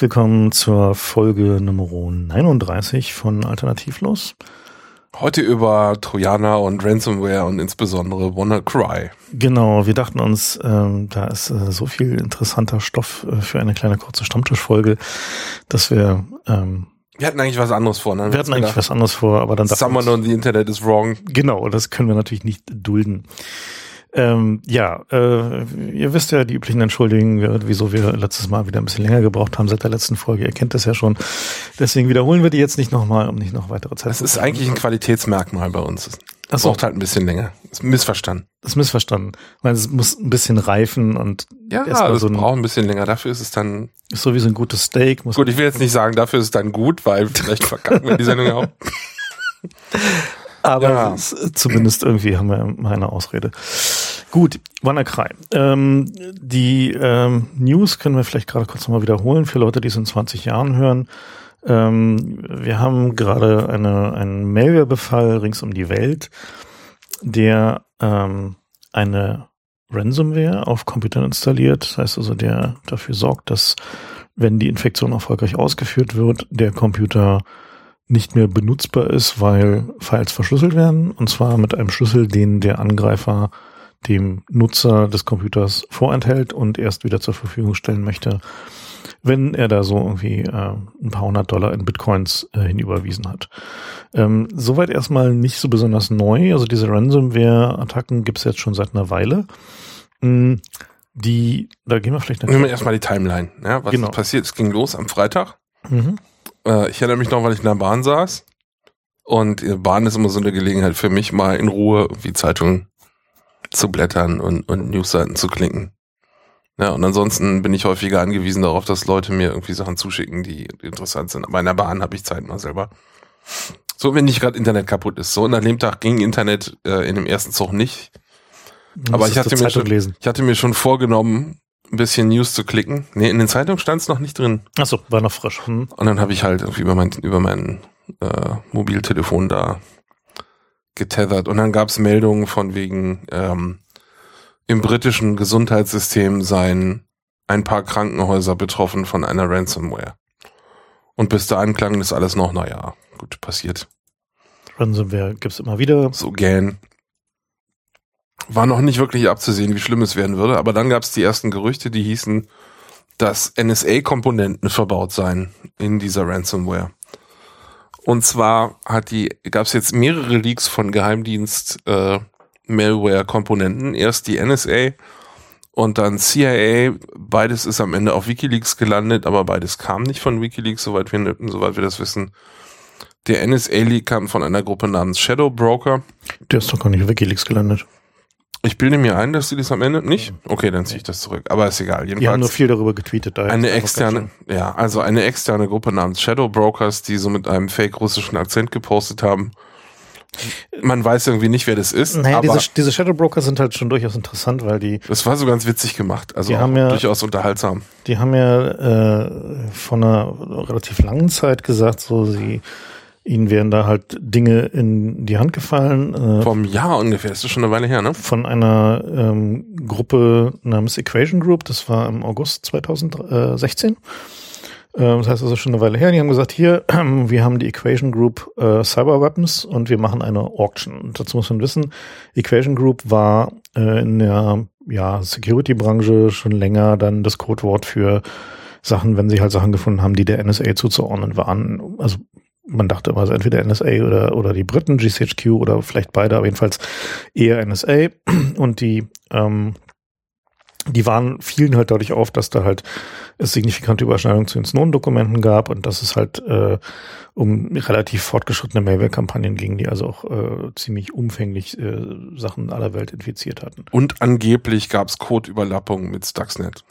Herzlich willkommen zur Folge Nummer 39 von Alternativlos. Heute über Trojaner und Ransomware und insbesondere WannaCry. Genau, wir dachten uns, ähm, da ist äh, so viel interessanter Stoff äh, für eine kleine kurze Stammtischfolge, dass wir ähm, wir hatten eigentlich was anderes vor, ne? Wir hatten eigentlich was anderes vor, aber dann Someone on the Internet is wrong. Genau, das können wir natürlich nicht dulden. Ähm, ja, äh, ihr wisst ja die üblichen Entschuldigungen, wieso wir letztes Mal wieder ein bisschen länger gebraucht haben seit der letzten Folge. Ihr kennt das ja schon. Deswegen wiederholen wir die jetzt nicht nochmal, um nicht noch weitere Zeit zu Das ist eigentlich ein Qualitätsmerkmal bei uns. Das braucht halt ein bisschen länger. Ist missverstanden. Das ist missverstanden. Weil es muss ein bisschen reifen und ja, das so ein, braucht ein bisschen länger. Dafür ist es dann ist so wie so ein gutes Steak. Muss gut, ich will jetzt nicht sagen, dafür ist es dann gut, weil vielleicht verkacken wir die Sendung auch. Aber ja. zumindest irgendwie haben wir mal eine Ausrede. Gut, WannaCry. Ähm, die ähm, News können wir vielleicht gerade kurz nochmal wiederholen für Leute, die es in 20 Jahren hören. Ähm, wir haben gerade eine, einen Malware-Befall rings um die Welt, der ähm, eine Ransomware auf Computern installiert. Das heißt also, der dafür sorgt, dass wenn die Infektion erfolgreich ausgeführt wird, der Computer nicht mehr benutzbar ist, weil Files verschlüsselt werden. Und zwar mit einem Schlüssel, den der Angreifer dem Nutzer des Computers vorenthält und erst wieder zur Verfügung stellen möchte, wenn er da so irgendwie äh, ein paar hundert Dollar in Bitcoins äh, hinüberwiesen hat. Ähm, soweit erstmal nicht so besonders neu. Also diese Ransomware-Attacken gibt es jetzt schon seit einer Weile. Mhm. Die, da gehen wir vielleicht Nehmen wir erstmal die Timeline. Ja, was genau. ist passiert? Es ging los am Freitag. Mhm. Äh, ich erinnere mich noch, weil ich in der Bahn saß. Und die Bahn ist immer so eine Gelegenheit für mich, mal in Ruhe wie Zeitungen zu blättern und, und Newsseiten zu klicken. Ja, und ansonsten bin ich häufiger angewiesen darauf, dass Leute mir irgendwie Sachen zuschicken, die, interessant sind. Aber in der Bahn habe ich Zeit mal selber. So, wenn nicht gerade Internet kaputt ist. So, und an dem Tag ging Internet äh, in dem ersten Zug nicht. Aber ich hatte, mir schon, lesen. ich hatte mir schon vorgenommen, ein bisschen News zu klicken. Nee, in den Zeitungen stand es noch nicht drin. Achso, war noch frisch. Hm. Und dann habe ich halt irgendwie über mein, über mein äh, Mobiltelefon da getethert. Und dann gab es Meldungen von wegen, ähm, im britischen Gesundheitssystem seien ein paar Krankenhäuser betroffen von einer Ransomware. Und bis dahin klang das alles noch, naja, gut, passiert. Ransomware gibt's immer wieder. So gähn. War noch nicht wirklich abzusehen, wie schlimm es werden würde, aber dann gab es die ersten Gerüchte, die hießen, dass NSA-Komponenten verbaut seien in dieser Ransomware. Und zwar hat die, gab es jetzt mehrere Leaks von Geheimdienst äh, Malware-Komponenten. Erst die NSA und dann CIA. Beides ist am Ende auf WikiLeaks gelandet, aber beides kam nicht von WikiLeaks, soweit wir, soweit wir das wissen. Der NSA-Leak kam von einer Gruppe namens Shadow Broker. Der ist doch gar nicht auf WikiLeaks gelandet. Ich bilde mir ein, dass sie das am Ende nicht. Okay, dann ziehe ich das zurück. Aber ist egal. Jedenfalls die haben nur viel darüber getweetet. Da eine externe, ja, also eine externe Gruppe namens Shadow Brokers, die so mit einem fake russischen Akzent gepostet haben. Man weiß irgendwie nicht, wer das ist. Naja, diese, diese Shadow Broker sind halt schon durchaus interessant, weil die. Das war so ganz witzig gemacht, also ja, durchaus unterhaltsam. Die haben ja äh, von einer relativ langen Zeit gesagt, so sie Ihnen wären da halt Dinge in die Hand gefallen. Äh, Vom Jahr ungefähr, das ist schon eine Weile her, ne? Von einer ähm, Gruppe namens Equation Group, das war im August 2016. Ähm, das heißt also schon eine Weile her. Die haben gesagt, hier, wir haben die Equation Group äh, Cyber Weapons und wir machen eine Auction. Und dazu muss man wissen, Equation Group war äh, in der ja, Security-Branche schon länger dann das Codewort für Sachen, wenn sie halt Sachen gefunden haben, die der NSA zuzuordnen waren. Also man dachte immer, also entweder NSA oder, oder die Briten, GCHQ oder vielleicht beide, aber jedenfalls eher NSA. Und die, ähm, die waren, fielen halt dadurch auf, dass da halt es signifikante Überschneidungen zu den Snowden-Dokumenten gab und dass es halt äh, um relativ fortgeschrittene Malware-Kampagnen ging, die also auch äh, ziemlich umfänglich äh, Sachen aller Welt infiziert hatten. Und angeblich gab es Codeüberlappungen mit Stuxnet.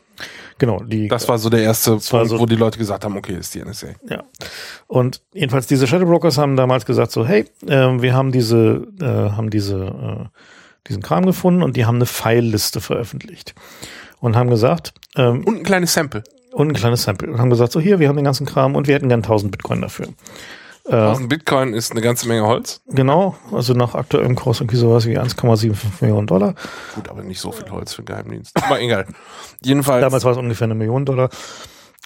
Genau, die. Das war so der erste Punkt, so, wo die Leute gesagt haben, okay, ist die NSA. Ja. Und jedenfalls diese Shadow Brokers haben damals gesagt so, hey, äh, wir haben diese, äh, haben diese, äh, diesen Kram gefunden und die haben eine Pfeilliste veröffentlicht und haben gesagt, ähm, und ein kleines Sample. Und ein kleines Sample. Und haben gesagt, so hier, wir haben den ganzen Kram und wir hätten gern 1000 Bitcoin dafür. 1000 äh, Bitcoin ist eine ganze Menge Holz. Genau, also nach aktuellem Kurs irgendwie sowas wie 1,75 Millionen Dollar. Gut, aber nicht so viel Holz für den Geheimdienst. Aber egal. Jedenfalls. Damals war es ungefähr eine Million Dollar.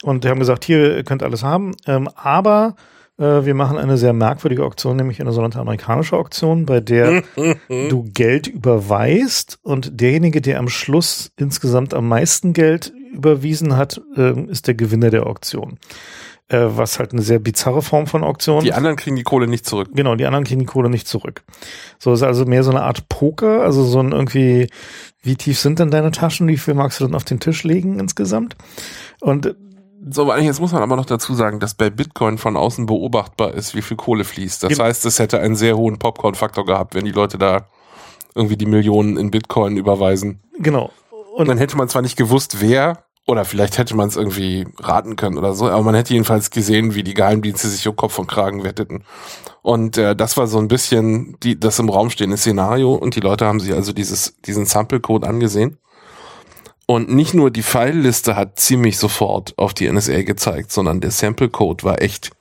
und die haben gesagt, hier ihr könnt alles haben, ähm, aber äh, wir machen eine sehr merkwürdige Auktion, nämlich eine sogenannte amerikanische Auktion, bei der du Geld überweist und derjenige, der am Schluss insgesamt am meisten Geld überwiesen hat, äh, ist der Gewinner der Auktion. Äh, was halt eine sehr bizarre Form von Auktion. Die anderen kriegen die Kohle nicht zurück. Genau, die anderen kriegen die Kohle nicht zurück. So ist also mehr so eine Art Poker, also so ein irgendwie, wie tief sind denn deine Taschen, wie viel magst du denn auf den Tisch legen insgesamt? Und so, jetzt muss man aber noch dazu sagen, dass bei Bitcoin von außen beobachtbar ist, wie viel Kohle fließt. Das genau. heißt, es hätte einen sehr hohen Popcorn-Faktor gehabt, wenn die Leute da irgendwie die Millionen in Bitcoin überweisen. Genau. Und dann hätte man zwar nicht gewusst, wer, oder vielleicht hätte man es irgendwie raten können oder so, aber man hätte jedenfalls gesehen, wie die Geheimdienste sich um Kopf und Kragen wetteten. Und äh, das war so ein bisschen die, das im Raum stehende Szenario und die Leute haben sich also dieses, diesen Sample-Code angesehen und nicht nur die File-Liste hat ziemlich sofort auf die NSA gezeigt, sondern der Sample-Code war echt.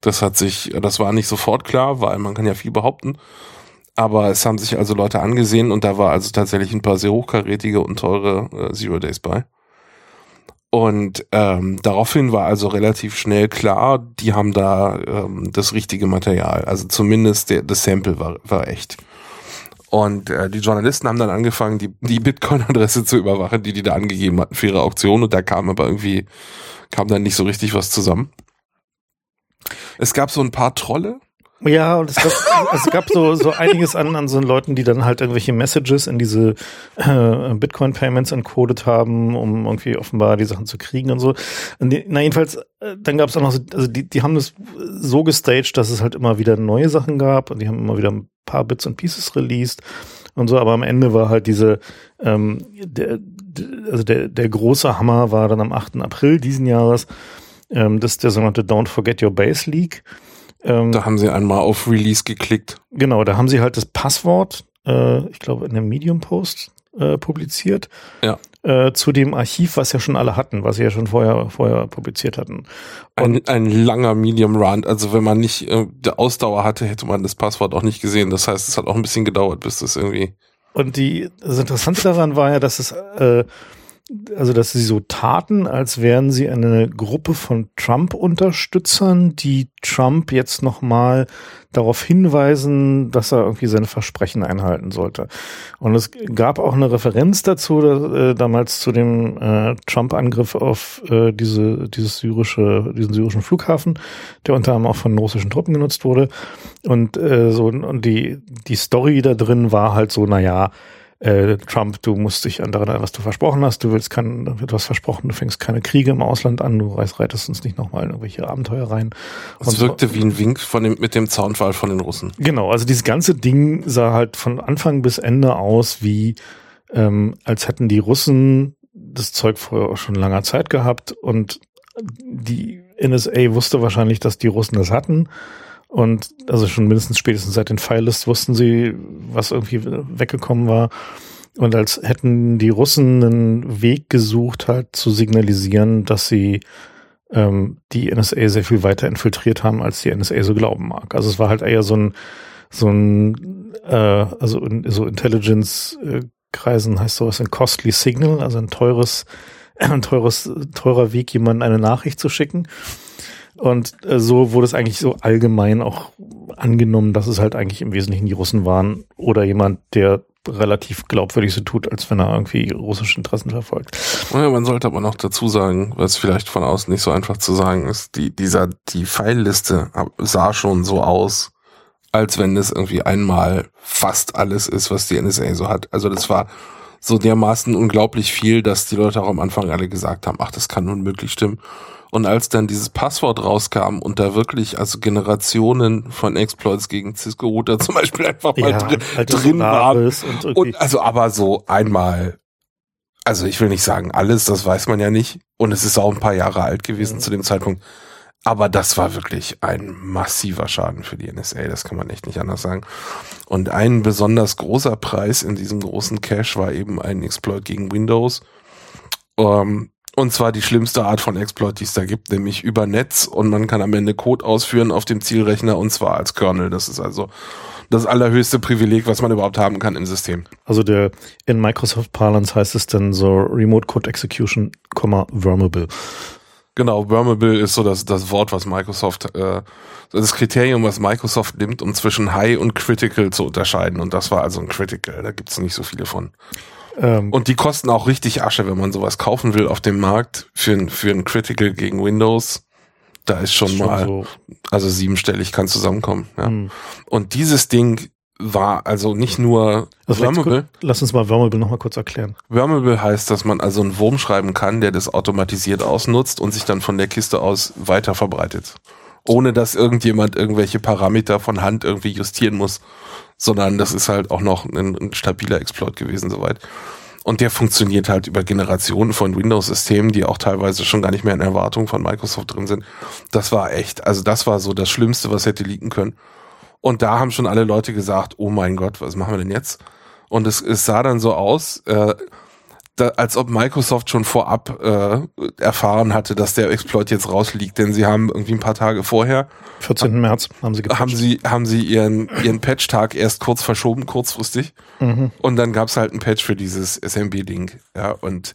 Das hat sich, das war nicht sofort klar, weil man kann ja viel behaupten. Aber es haben sich also Leute angesehen und da war also tatsächlich ein paar sehr hochkarätige und teure äh, Zero Days bei. Und ähm, daraufhin war also relativ schnell klar, die haben da ähm, das richtige Material. Also zumindest der, das Sample war, war echt. Und äh, die Journalisten haben dann angefangen, die, die Bitcoin-Adresse zu überwachen, die die da angegeben hatten für ihre Auktion. Und da kam aber irgendwie, kam dann nicht so richtig was zusammen. Es gab so ein paar Trolle, ja, und es gab, es gab so, so einiges an, an so Leuten, die dann halt irgendwelche Messages in diese äh, Bitcoin-Payments encoded haben, um irgendwie offenbar die Sachen zu kriegen und so. Und die, na jedenfalls, äh, dann gab es auch noch so, also die, die haben das so gestaged, dass es halt immer wieder neue Sachen gab und die haben immer wieder ein paar Bits und Pieces released und so, aber am Ende war halt diese, ähm, der, also der, der große Hammer war dann am 8. April diesen Jahres, ähm, das ist der sogenannte Don't Forget Your Base Leak. Ähm, da haben sie einmal auf Release geklickt. Genau, da haben sie halt das Passwort, äh, ich glaube, in einem Medium-Post äh, publiziert. Ja. Äh, zu dem Archiv, was ja schon alle hatten, was sie ja schon vorher, vorher publiziert hatten. Und ein, ein langer Medium Run. Also wenn man nicht äh, Ausdauer hatte, hätte man das Passwort auch nicht gesehen. Das heißt, es hat auch ein bisschen gedauert, bis das irgendwie. Und die, das Interessante daran war ja, dass es äh, also dass sie so taten, als wären sie eine Gruppe von Trump-Unterstützern, die Trump jetzt nochmal darauf hinweisen, dass er irgendwie seine Versprechen einhalten sollte. Und es gab auch eine Referenz dazu, da, äh, damals zu dem äh, Trump-Angriff auf äh, diese, dieses syrische, diesen syrischen Flughafen, der unter anderem auch von russischen Truppen genutzt wurde. Und äh, so und die die Story da drin war halt so, na ja, äh, Trump, du musst dich an daran, was du versprochen hast, du willst kein, du hast versprochen, du fängst keine Kriege im Ausland an, du reitest uns nicht nochmal in irgendwelche Abenteuer rein. Es wirkte so. wie ein Wink von dem, mit dem Zaunfall von den Russen. Genau, also dieses ganze Ding sah halt von Anfang bis Ende aus wie, ähm, als hätten die Russen das Zeug vorher schon langer Zeit gehabt und die NSA wusste wahrscheinlich, dass die Russen das hatten und also schon mindestens spätestens seit den Filelists wussten sie, was irgendwie weggekommen war. Und als hätten die Russen einen Weg gesucht, halt zu signalisieren, dass sie ähm, die NSA sehr viel weiter infiltriert haben, als die NSA so glauben mag. Also es war halt eher so ein, so ein, äh, also in, so Intelligence-Kreisen heißt sowas ein costly signal, also ein teures, ein teures, teurer Weg, jemandem eine Nachricht zu schicken. Und äh, so wurde es eigentlich so allgemein auch angenommen, dass es halt eigentlich im Wesentlichen die Russen waren oder jemand, der relativ glaubwürdig so tut, als wenn er irgendwie russische Interessen verfolgt. Ja, man sollte aber noch dazu sagen, was vielleicht von außen nicht so einfach zu sagen ist, die, dieser, die Pfeilliste sah schon so aus, als wenn es irgendwie einmal fast alles ist, was die NSA so hat. Also das war so dermaßen unglaublich viel, dass die Leute auch am Anfang alle gesagt haben, ach, das kann unmöglich stimmen. Und als dann dieses Passwort rauskam und da wirklich also Generationen von Exploits gegen Cisco-Router zum Beispiel einfach mal ja, drin, halt drin waren. Und, und, also aber so einmal, also ich will nicht sagen alles, das weiß man ja nicht. Und es ist auch ein paar Jahre alt gewesen mhm. zu dem Zeitpunkt. Aber das war wirklich ein massiver Schaden für die NSA, das kann man echt nicht anders sagen. Und ein besonders großer Preis in diesem großen Cache war eben ein Exploit gegen Windows. Ähm, und zwar die schlimmste Art von Exploit, die es da gibt, nämlich über Netz und man kann am Ende Code ausführen auf dem Zielrechner und zwar als Kernel. Das ist also das allerhöchste Privileg, was man überhaupt haben kann im System. Also der in Microsoft Parlance heißt es dann so Remote Code Execution, Vermable. Genau, Wormable ist so das, das Wort, was Microsoft, äh, das Kriterium, was Microsoft nimmt, um zwischen High und Critical zu unterscheiden. Und das war also ein Critical, da gibt's nicht so viele von. Ähm, und die kosten auch richtig Asche, wenn man sowas kaufen will auf dem Markt für, für ein Critical gegen Windows. Da ist schon, ist schon mal, so. also siebenstellig kann zusammenkommen. Ja. Mhm. Und dieses Ding war also nicht nur also Wormable. Lass uns mal Wormable nochmal kurz erklären. Wormable heißt, dass man also einen Wurm schreiben kann, der das automatisiert ausnutzt und sich dann von der Kiste aus weiter verbreitet. Ohne dass irgendjemand irgendwelche Parameter von Hand irgendwie justieren muss, sondern das ist halt auch noch ein, ein stabiler Exploit gewesen soweit. Und der funktioniert halt über Generationen von Windows-Systemen, die auch teilweise schon gar nicht mehr in Erwartung von Microsoft drin sind. Das war echt, also das war so das Schlimmste, was hätte liegen können. Und da haben schon alle Leute gesagt, oh mein Gott, was machen wir denn jetzt? Und es, es sah dann so aus, äh, da, als ob Microsoft schon vorab äh, erfahren hatte, dass der Exploit jetzt rausliegt, denn sie haben irgendwie ein paar Tage vorher 14. März haben sie gepatcht. haben sie haben sie ihren ihren Patch-Tag erst kurz verschoben, kurzfristig, mhm. und dann gab's halt ein Patch für dieses SMB-Ding, ja und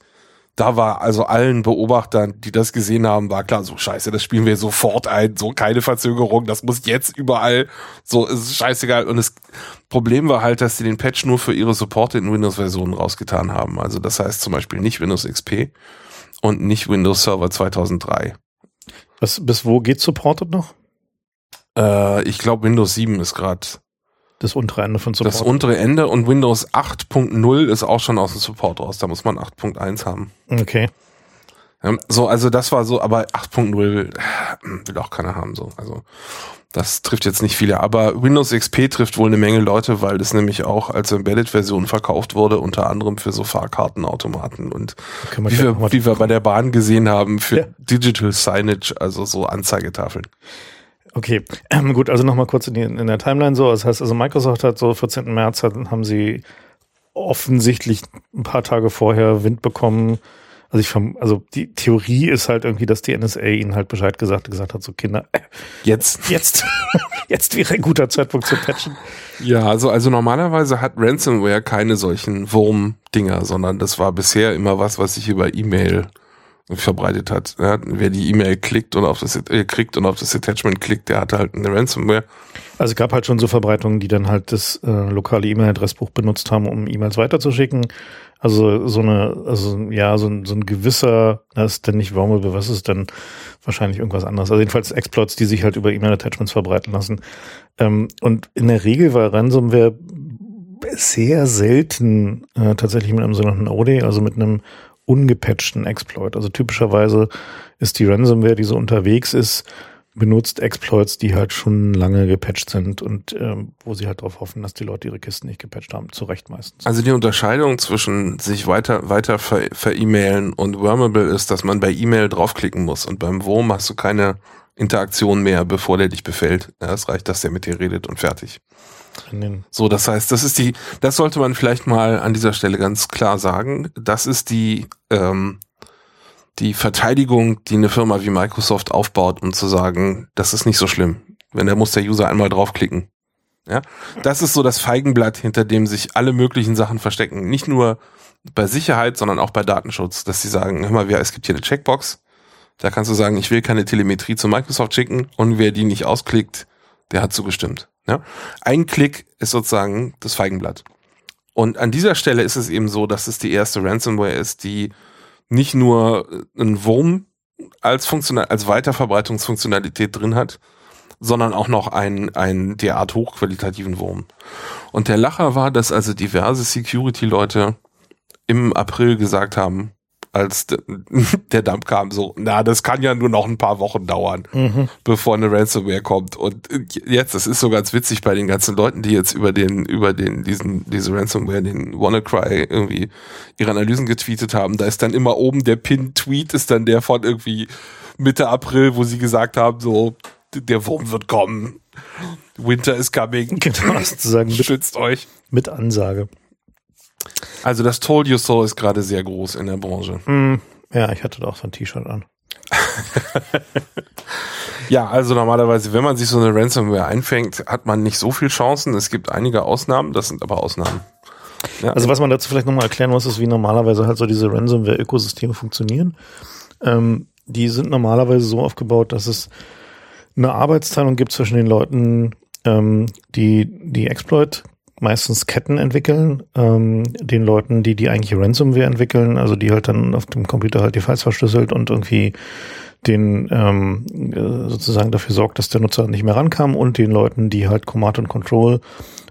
da war also allen Beobachtern, die das gesehen haben, war klar, so scheiße, das spielen wir sofort ein, so keine Verzögerung, das muss jetzt überall, so ist scheißegal. Und das Problem war halt, dass sie den Patch nur für ihre supporteten Windows-Versionen rausgetan haben. Also das heißt zum Beispiel nicht Windows XP und nicht Windows Server 2003. Was, bis wo geht supported noch? Äh, ich glaube Windows 7 ist gerade das untere Ende von Support. Das untere Ende und Windows 8.0 ist auch schon aus dem Support raus. Da muss man 8.1 haben. Okay. so, also das war so, aber 8.0 will auch keiner haben, so. Also, das trifft jetzt nicht viele, aber Windows XP trifft wohl eine Menge Leute, weil das nämlich auch als Embedded-Version verkauft wurde, unter anderem für so Fahrkartenautomaten und wie wir, wie wir bei der Bahn gesehen haben, für ja. Digital Signage, also so Anzeigetafeln. Okay, ähm, gut, also nochmal kurz in, die, in, der Timeline so. Das heißt, also Microsoft hat so 14. März hat, haben sie offensichtlich ein paar Tage vorher Wind bekommen. Also ich also die Theorie ist halt irgendwie, dass die NSA ihnen halt Bescheid gesagt, gesagt hat, so Kinder, äh, jetzt, jetzt, jetzt wäre ein guter Zeitpunkt zu patchen. Ja, also, also normalerweise hat Ransomware keine solchen Wurm-Dinger, sondern das war bisher immer was, was sich über E-Mail verbreitet hat. Ja, wer die E-Mail klickt und auf das äh, kriegt und auf das Attachment klickt, der hat halt eine Ransomware. Also es gab halt schon so Verbreitungen, die dann halt das äh, lokale E-Mail-Adressbuch benutzt haben, um E-Mails weiterzuschicken. Also so eine, also ja, so ein, so ein gewisser, das ist denn nicht Vulnerable, was ist denn wahrscheinlich irgendwas anderes. Also jedenfalls Exploits, die sich halt über E-Mail-Attachments verbreiten lassen. Ähm, und in der Regel war Ransomware sehr selten äh, tatsächlich mit einem sogenannten OD, also mit einem ungepatchten Exploit. Also typischerweise ist die Ransomware, die so unterwegs ist, benutzt Exploits, die halt schon lange gepatcht sind und ähm, wo sie halt darauf hoffen, dass die Leute ihre Kisten nicht gepatcht haben. Zu Recht meistens. Also die Unterscheidung zwischen sich weiter weiter ver-E-Mailen ver und Wormable ist, dass man bei E-Mail draufklicken muss und beim Wurm hast du keine Interaktion mehr, bevor der dich befällt. Ja, es reicht, dass der mit dir redet und fertig. So, das heißt, das ist die, das sollte man vielleicht mal an dieser Stelle ganz klar sagen. Das ist die, ähm, die Verteidigung, die eine Firma wie Microsoft aufbaut, um zu sagen, das ist nicht so schlimm. Wenn da muss der User einmal draufklicken. Ja, das ist so das Feigenblatt, hinter dem sich alle möglichen Sachen verstecken. Nicht nur bei Sicherheit, sondern auch bei Datenschutz, dass sie sagen, hör mal, es gibt hier eine Checkbox. Da kannst du sagen, ich will keine Telemetrie zu Microsoft schicken und wer die nicht ausklickt, der hat zugestimmt. Ja? Ein Klick ist sozusagen das Feigenblatt. Und an dieser Stelle ist es eben so, dass es die erste Ransomware ist, die nicht nur einen Wurm als Funktional, als Weiterverbreitungsfunktionalität drin hat, sondern auch noch einen, einen derart hochqualitativen Wurm. Und der Lacher war, dass also diverse Security-Leute im April gesagt haben, als der Dump kam, so, na, das kann ja nur noch ein paar Wochen dauern, mhm. bevor eine Ransomware kommt. Und jetzt, das ist so ganz witzig bei den ganzen Leuten, die jetzt über den, über den, diesen, diese Ransomware, den WannaCry irgendwie ihre Analysen getweetet haben. Da ist dann immer oben der Pin-Tweet ist dann der von irgendwie Mitte April, wo sie gesagt haben, so, der Wurm wird kommen. Winter is coming. Genau, sozusagen. Schützt euch. Mit Ansage. Also das Told You So ist gerade sehr groß in der Branche. Mm, ja, ich hatte da auch so ein T-Shirt an. ja, also normalerweise, wenn man sich so eine Ransomware einfängt, hat man nicht so viel Chancen. Es gibt einige Ausnahmen, das sind aber Ausnahmen. Ja. Also was man dazu vielleicht nochmal erklären muss, ist, wie normalerweise halt so diese Ransomware-Ökosysteme funktionieren. Ähm, die sind normalerweise so aufgebaut, dass es eine Arbeitsteilung gibt zwischen den Leuten, ähm, die die Exploit meistens Ketten entwickeln, ähm, den Leuten, die die eigentliche Ransomware entwickeln, also die halt dann auf dem Computer halt die Files verschlüsselt und irgendwie den ähm, äh, sozusagen dafür sorgt, dass der Nutzer nicht mehr rankam und den Leuten, die halt Command und Control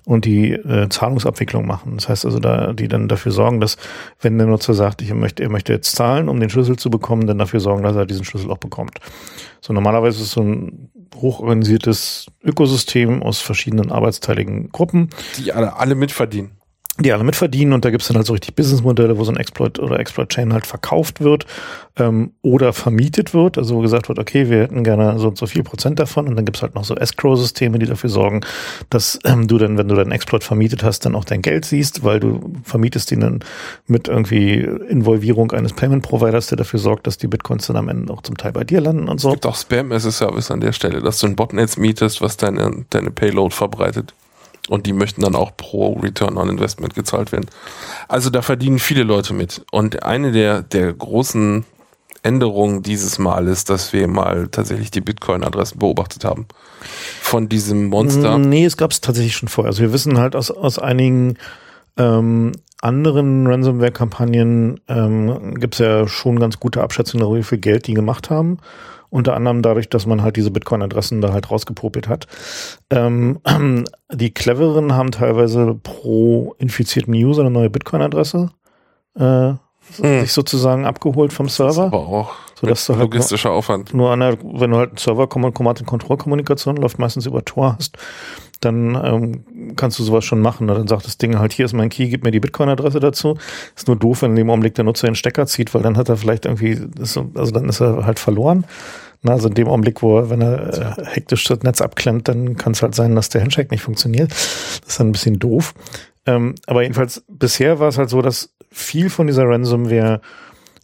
und die äh, Zahlungsabwicklung machen. Das heißt also, da die dann dafür sorgen, dass wenn der Nutzer sagt, ich möchte, er möchte jetzt zahlen, um den Schlüssel zu bekommen, dann dafür sorgen, dass er diesen Schlüssel auch bekommt. So normalerweise ist so ein hochorganisiertes Ökosystem aus verschiedenen arbeitsteiligen Gruppen, die alle, alle mitverdienen die alle mitverdienen und da gibt's dann halt so richtig Businessmodelle, wo so ein Exploit oder Exploit-Chain halt verkauft wird ähm, oder vermietet wird, also wo gesagt wird, okay, wir hätten gerne so und so viel Prozent davon und dann gibt's halt noch so Escrow-Systeme, die dafür sorgen, dass ähm, du dann, wenn du deinen Exploit vermietet hast, dann auch dein Geld siehst, weil du vermietest ihn dann mit irgendwie Involvierung eines Payment-Providers, der dafür sorgt, dass die Bitcoins dann am Ende auch zum Teil bei dir landen und so. Es gibt auch Spam-as-a-Service an der Stelle, dass du ein Botnetz mietest, was deine, deine Payload verbreitet. Und die möchten dann auch pro Return on Investment gezahlt werden. Also da verdienen viele Leute mit. Und eine der, der großen Änderungen dieses Mal ist, dass wir mal tatsächlich die Bitcoin-Adressen beobachtet haben. Von diesem Monster. Nee, es gab es tatsächlich schon vorher. Also wir wissen halt aus, aus einigen ähm, anderen Ransomware-Kampagnen ähm, gibt es ja schon ganz gute Abschätzungen darüber, wie viel Geld die gemacht haben. Unter anderem dadurch, dass man halt diese Bitcoin-Adressen da halt rausgepopelt hat. Ähm, die Cleveren haben teilweise pro infizierten User eine neue Bitcoin-Adresse äh, hm. sich sozusagen abgeholt vom Server. aber auch so dass du halt logistischer nur, Aufwand. Nur an der, wenn du halt einen Server Command Control Kommunikation läuft meistens über Tor hast, dann ähm, kannst du sowas schon machen. Ne? Dann sagt das Ding halt, hier ist mein Key, gib mir die Bitcoin-Adresse dazu. Ist nur doof, wenn in dem Augenblick der Nutzer den Stecker zieht, weil dann hat er vielleicht irgendwie, also dann ist er halt verloren. Na, also in dem Augenblick, wo er, wenn er äh, hektisch das Netz abklemmt, dann kann es halt sein, dass der Handshake nicht funktioniert. Das ist dann ein bisschen doof. Ähm, aber jedenfalls, bisher war es halt so, dass viel von dieser Ransomware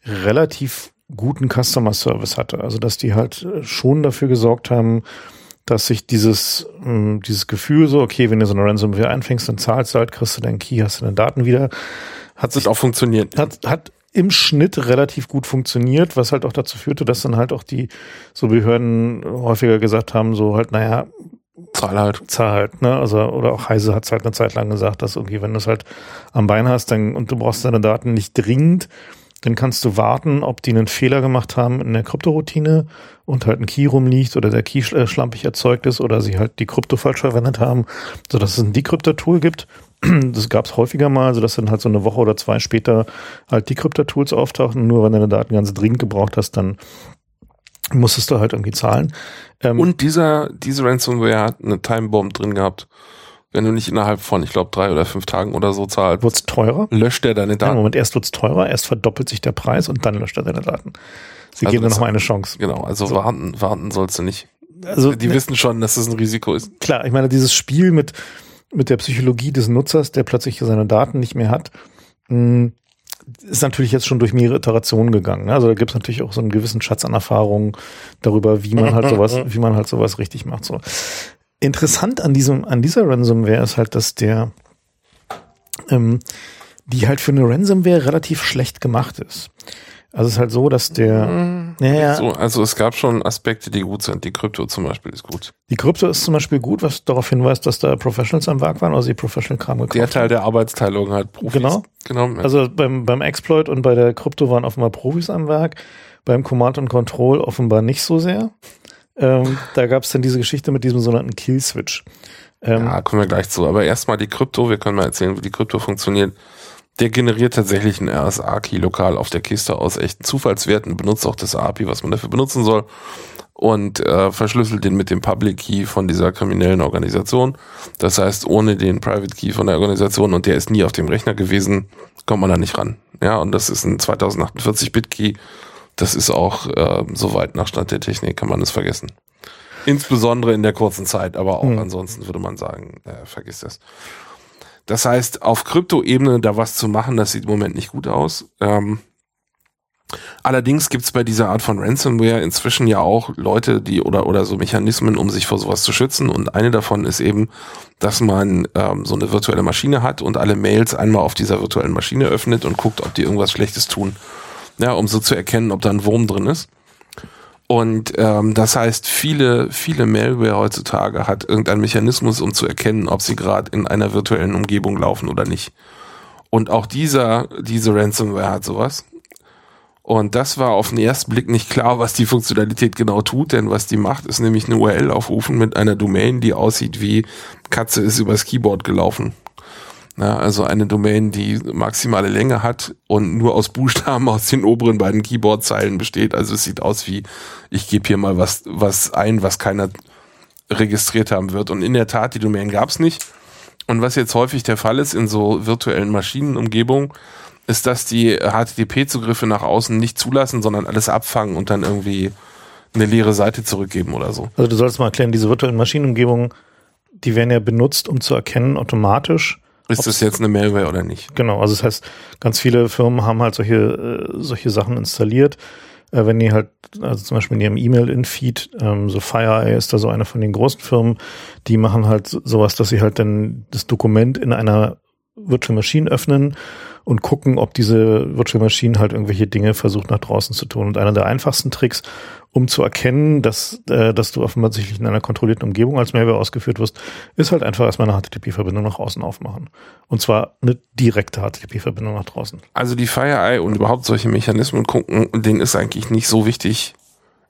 relativ guten Customer Service hatte. Also dass die halt schon dafür gesorgt haben, dass sich dieses, mh, hm, dieses Gefühl so, okay, wenn du so eine Ransomware einfängst, dann zahlst du halt, kriegst du deinen Key, hast du deine Daten wieder. Hat sich auch funktioniert. Hat, hat im Schnitt relativ gut funktioniert, was halt auch dazu führte, dass dann halt auch die so Behörden häufiger gesagt haben, so halt, naja, Zahl halt. Zahl halt, ne? Also, oder auch Heise hat es halt eine Zeit lang gesagt, dass irgendwie, wenn du es halt am Bein hast, dann und du brauchst deine Daten nicht dringend, dann kannst du warten, ob die einen Fehler gemacht haben in der Kryptoroutine und halt ein Key rumliegt oder der Key äh, schlampig erzeugt ist oder sie halt die Krypto falsch verwendet haben, so dass es ein Decryptor-Tool gibt. Das gab es häufiger mal, so dass dann halt so eine Woche oder zwei später halt Decryptor-Tools auftauchen. Nur wenn du deine Daten ganz dringend gebraucht hast, dann musstest du halt irgendwie zahlen. Ähm, und dieser, diese Ransomware hat eine Timebomb drin gehabt wenn du nicht innerhalb von, ich glaube, drei oder fünf Tagen oder so zahlst, wird's teurer. Löscht er deine Daten. Ja, Moment, erst wird's teurer, erst verdoppelt sich der Preis und dann löscht er deine Daten. Sie also geben dir nochmal eine Chance. Genau, also so. warten, warten sollst du nicht. Also, die ne, wissen schon, dass das ein Risiko ist. Klar, ich meine, dieses Spiel mit, mit der Psychologie des Nutzers, der plötzlich seine Daten nicht mehr hat, hm, ist natürlich jetzt schon durch mehrere Iterationen gegangen. Ne? Also da gibt es natürlich auch so einen gewissen Schatz an Erfahrungen darüber, wie man halt sowas, wie man halt sowas richtig macht. So. Interessant an diesem, an dieser Ransomware ist halt, dass der, ähm, die halt für eine Ransomware relativ schlecht gemacht ist. Also es ist halt so, dass der, mhm. ja, so, also es gab schon Aspekte, die gut sind. Die Krypto zum Beispiel ist gut. Die Krypto ist zum Beispiel gut, was darauf hinweist, dass da Professionals am Werk waren, also die Professional-Kram gekauft Der Teil der Arbeitsteilung halt Profis. Genau. genau. Also beim, beim Exploit und bei der Krypto waren offenbar Profis am Werk. Beim Command und Control offenbar nicht so sehr. Ähm, da gab es dann diese Geschichte mit diesem sogenannten Kill-Switch. Ähm, ja, kommen wir gleich zu. Aber erstmal die Krypto, wir können mal erzählen, wie die Krypto funktioniert. Der generiert tatsächlich einen RSA-Key lokal auf der Kiste aus echten Zufallswerten, benutzt auch das API, was man dafür benutzen soll und äh, verschlüsselt den mit dem Public Key von dieser kriminellen Organisation. Das heißt, ohne den Private Key von der Organisation und der ist nie auf dem Rechner gewesen, kommt man da nicht ran. Ja, und das ist ein 2048-Bit-Key das ist auch äh, soweit nach Stand der Technik, kann man es vergessen. Insbesondere in der kurzen Zeit, aber auch mhm. ansonsten würde man sagen, äh, vergiss das. Das heißt, auf Kryptoebene da was zu machen, das sieht im Moment nicht gut aus. Ähm, allerdings gibt's bei dieser Art von Ransomware inzwischen ja auch Leute, die oder oder so Mechanismen, um sich vor sowas zu schützen. Und eine davon ist eben, dass man ähm, so eine virtuelle Maschine hat und alle Mails einmal auf dieser virtuellen Maschine öffnet und guckt, ob die irgendwas Schlechtes tun ja, um so zu erkennen, ob da ein Wurm drin ist. Und ähm, das heißt, viele, viele Malware heutzutage hat irgendeinen Mechanismus, um zu erkennen, ob sie gerade in einer virtuellen Umgebung laufen oder nicht. Und auch dieser, diese Ransomware hat sowas. Und das war auf den ersten Blick nicht klar, was die Funktionalität genau tut, denn was die macht, ist nämlich eine URL aufrufen mit einer Domain, die aussieht wie Katze ist übers Keyboard gelaufen. Ja, also eine Domain, die maximale Länge hat und nur aus Buchstaben aus den oberen beiden Keyboard-Zeilen besteht. Also es sieht aus wie, ich gebe hier mal was, was ein, was keiner registriert haben wird. Und in der Tat, die Domain gab es nicht. Und was jetzt häufig der Fall ist in so virtuellen Maschinenumgebungen, ist, dass die HTTP-Zugriffe nach außen nicht zulassen, sondern alles abfangen und dann irgendwie eine leere Seite zurückgeben oder so. Also du sollst mal erklären, diese virtuellen Maschinenumgebungen, die werden ja benutzt, um zu erkennen automatisch, ist das jetzt eine Malware oder nicht? Genau, also das heißt, ganz viele Firmen haben halt solche, äh, solche Sachen installiert. Äh, wenn die halt, also zum Beispiel in ihrem E-Mail-In-Feed, ähm, so FireEye ist da so eine von den großen Firmen, die machen halt sowas, dass sie halt dann das Dokument in einer Virtual Machine öffnen und gucken, ob diese Virtual Machine halt irgendwelche Dinge versucht nach draußen zu tun. Und einer der einfachsten Tricks, um zu erkennen, dass, äh, dass du offensichtlich in einer kontrollierten Umgebung als Malware ausgeführt wirst, ist halt einfach erstmal eine HTTP-Verbindung nach außen aufmachen. Und zwar eine direkte HTTP-Verbindung nach draußen. Also die FireEye und überhaupt solche Mechanismen gucken, denen ist eigentlich nicht so wichtig,